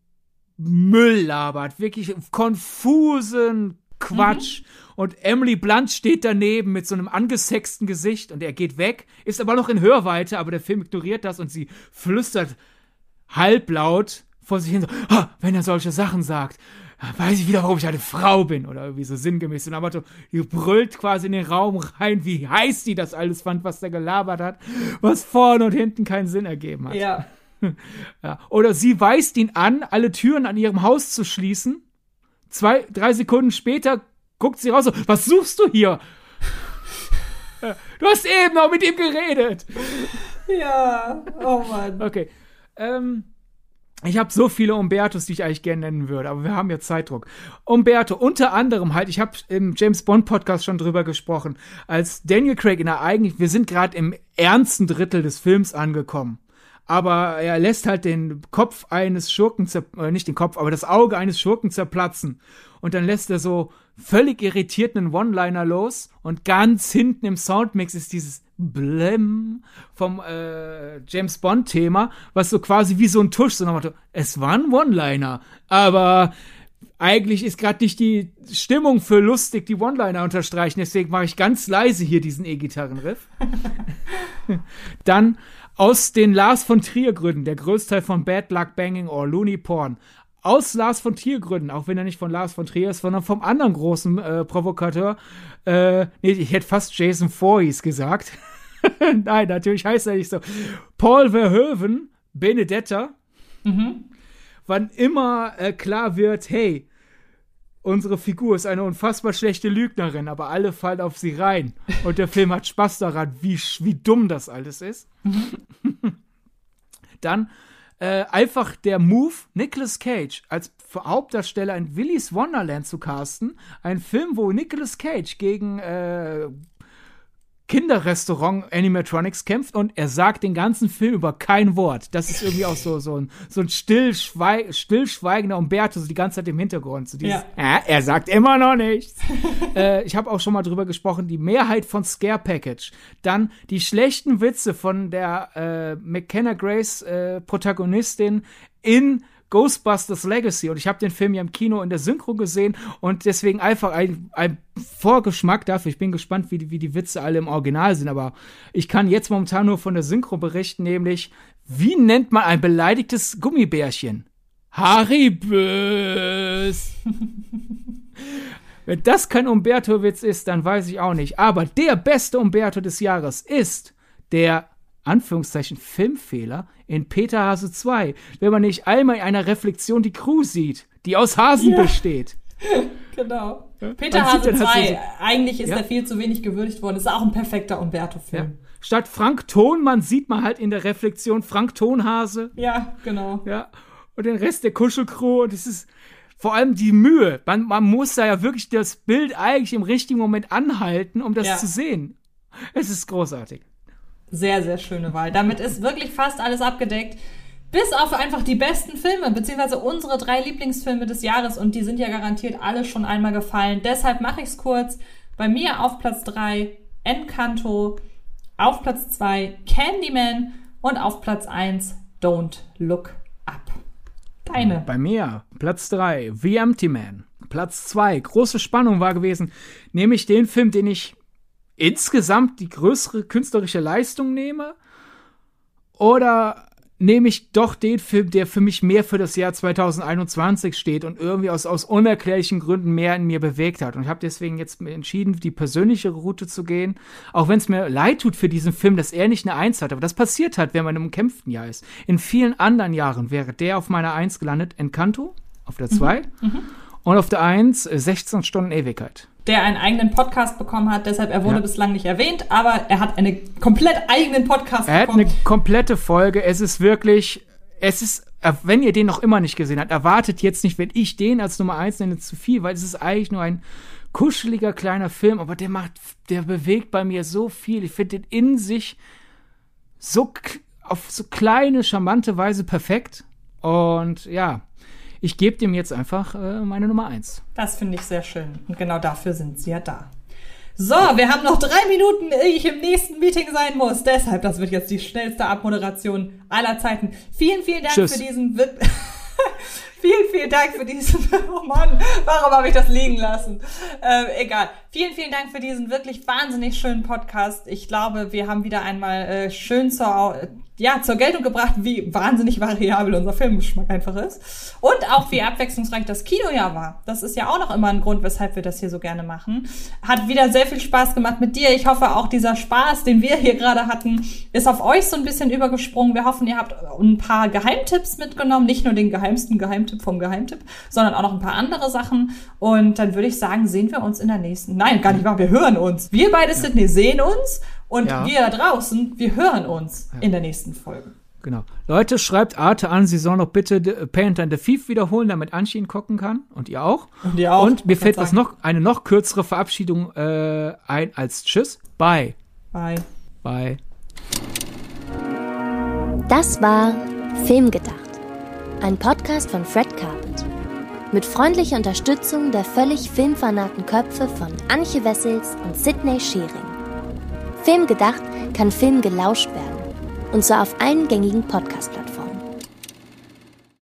Müll labert. Wirklich konfusen Quatsch. Mhm. Und Emily Blunt steht daneben mit so einem angesexten Gesicht und er geht weg, ist aber noch in Hörweite, aber der Film ignoriert das und sie flüstert halblaut vor sich hin so, ah, wenn er solche Sachen sagt, weiß ich wieder, warum ich eine Frau bin oder irgendwie so sinngemäß. Und aber die brüllt quasi in den Raum rein, wie heiß die das alles fand, was der gelabert hat, was vorne und hinten keinen Sinn ergeben hat. Ja. ja. Oder sie weist ihn an, alle Türen an ihrem Haus zu schließen. Zwei, drei Sekunden später guckt sie raus so, was suchst du hier? Du hast eben noch mit ihm geredet. Ja, oh Mann. Okay. Ähm, ich habe so viele Umbertos, die ich eigentlich gerne nennen würde, aber wir haben jetzt Zeitdruck. Umberto, unter anderem halt, ich habe im James Bond Podcast schon drüber gesprochen, als Daniel Craig in der eigentlich, wir sind gerade im ernsten Drittel des Films angekommen. Aber er lässt halt den Kopf eines Schurken, äh, nicht den Kopf, aber das Auge eines Schurken zerplatzen. Und dann lässt er so völlig irritiert einen One-Liner los und ganz hinten im Soundmix ist dieses Blem vom äh, James Bond Thema, was so quasi wie so ein Tusch, so nochmal, es war ein One-Liner, aber eigentlich ist gerade nicht die Stimmung für lustig die One-Liner unterstreichen, deswegen mache ich ganz leise hier diesen E-Gitarren-Riff. Dann aus den Lars von Trier Gründen, der Größteil von Bad Luck Banging or Looney Porn, aus Lars von Trier Gründen, auch wenn er nicht von Lars von Trier ist, sondern vom anderen großen äh, Provokateur. Äh, nee, ich hätte fast Jason Voorhees gesagt. Nein, natürlich heißt er nicht so. Paul Verhoeven, Benedetta. Mhm. Wann immer äh, klar wird, hey, unsere Figur ist eine unfassbar schlechte Lügnerin, aber alle fallen auf sie rein. Und der Film hat Spaß daran, wie, wie dumm das alles ist. Mhm. Dann äh, einfach der Move, Nicolas Cage als Hauptdarsteller in Willy's Wonderland zu casten. Ein Film, wo Nicolas Cage gegen äh, Kinderrestaurant Animatronics kämpft und er sagt den ganzen Film über kein Wort. Das ist irgendwie auch so, so ein, so ein stillschweig, stillschweigender Umberto, so die ganze Zeit im Hintergrund. So dieses, ja. äh, er sagt immer noch nichts. äh, ich habe auch schon mal drüber gesprochen, die Mehrheit von Scare Package. Dann die schlechten Witze von der äh, McKenna Grace äh, Protagonistin in Ghostbusters Legacy und ich habe den Film ja im Kino in der Synchro gesehen und deswegen einfach ein, ein Vorgeschmack dafür. Ich bin gespannt, wie die, wie die Witze alle im Original sind, aber ich kann jetzt momentan nur von der Synchro berichten, nämlich wie nennt man ein beleidigtes Gummibärchen? Haribös. Wenn das kein Umberto-Witz ist, dann weiß ich auch nicht. Aber der beste Umberto des Jahres ist der Anführungszeichen Filmfehler in Peter Hase 2, wenn man nicht einmal in einer Reflexion die Crew sieht, die aus Hasen ja. besteht. genau. Peter man Hase 2, so, eigentlich ist ja. er viel zu wenig gewürdigt worden. Ist auch ein perfekter Umberto-Film. Ja. Statt Frank Thonmann sieht man halt in der Reflexion Frank Tonhase. Ja, genau. Ja. Und den Rest der Kuschelcrew und es ist vor allem die Mühe. Man, man muss da ja wirklich das Bild eigentlich im richtigen Moment anhalten, um das ja. zu sehen. Es ist großartig. Sehr, sehr schöne Wahl. Damit ist wirklich fast alles abgedeckt. Bis auf einfach die besten Filme, beziehungsweise unsere drei Lieblingsfilme des Jahres. Und die sind ja garantiert alle schon einmal gefallen. Deshalb mache ich es kurz. Bei mir auf Platz 3 Encanto, auf Platz 2 Candyman und auf Platz 1 Don't Look Up. Deine. Bei mir Platz 3 The Empty Man. Platz 2 große Spannung war gewesen, nämlich den Film, den ich insgesamt die größere künstlerische Leistung nehme? Oder nehme ich doch den Film, der für mich mehr für das Jahr 2021 steht und irgendwie aus, aus unerklärlichen Gründen mehr in mir bewegt hat. Und ich habe deswegen jetzt entschieden, die persönliche Route zu gehen. Auch wenn es mir leid tut für diesen Film, dass er nicht eine Eins hat. Aber das passiert halt, wenn man im umkämpften Jahr ist. In vielen anderen Jahren wäre der auf meiner Eins gelandet. Encanto auf der 2 mhm. mhm. und auf der 1 16 Stunden Ewigkeit der einen eigenen Podcast bekommen hat, deshalb er wurde ja. bislang nicht erwähnt, aber er hat einen komplett eigenen Podcast er bekommen. Er hat eine komplette Folge. Es ist wirklich, es ist, wenn ihr den noch immer nicht gesehen habt, erwartet jetzt nicht, wenn ich den als Nummer eins nenne, zu viel, weil es ist eigentlich nur ein kuscheliger kleiner Film, aber der macht, der bewegt bei mir so viel. Ich finde den in sich so auf so kleine, charmante Weise perfekt. Und ja, ich gebe dem jetzt einfach äh, meine Nummer eins. Das finde ich sehr schön. Und genau dafür sind sie ja da. So, wir haben noch drei Minuten, ehe ich im nächsten Meeting sein muss. Deshalb, das wird jetzt die schnellste Abmoderation aller Zeiten. Vielen, vielen Dank Tschüss. für diesen vielen, vielen Dank für diesen, oh Mann, warum habe ich das liegen lassen? Äh, egal. Vielen, vielen Dank für diesen wirklich wahnsinnig schönen Podcast. Ich glaube, wir haben wieder einmal äh, schön zur, ja, zur Geltung gebracht, wie wahnsinnig variabel unser Filmgeschmack einfach ist. Und auch wie abwechslungsreich das Kinojahr war. Das ist ja auch noch immer ein Grund, weshalb wir das hier so gerne machen. Hat wieder sehr viel Spaß gemacht mit dir. Ich hoffe auch dieser Spaß, den wir hier gerade hatten, ist auf euch so ein bisschen übergesprungen. Wir hoffen, ihr habt ein paar Geheimtipps mitgenommen. Nicht nur den geheimsten Geheimtipp vom Geheimtipp, sondern auch noch ein paar andere Sachen. Und dann würde ich sagen, sehen wir uns in der nächsten. Nein, gar nicht wahr. Wir hören uns. Wir beide, Sydney, sehen uns. Und ja. wir da draußen, wir hören uns ja. in der nächsten Folge. Genau. Leute, schreibt Arte an, sie soll noch bitte Paint and the Thief wiederholen, damit Anchi ihn gucken kann. Und ihr auch. Und ihr auch. Und mir fällt was noch, eine noch kürzere Verabschiedung äh, ein als Tschüss. Bye. Bye. Bye. Das war Filmgedacht. Ein Podcast von Fred Carpet. Mit freundlicher Unterstützung der völlig filmfanaten Köpfe von Anche Wessels und Sidney Schering. Film gedacht kann Film gelauscht werden. Und zwar auf allen gängigen Podcast-Plattformen.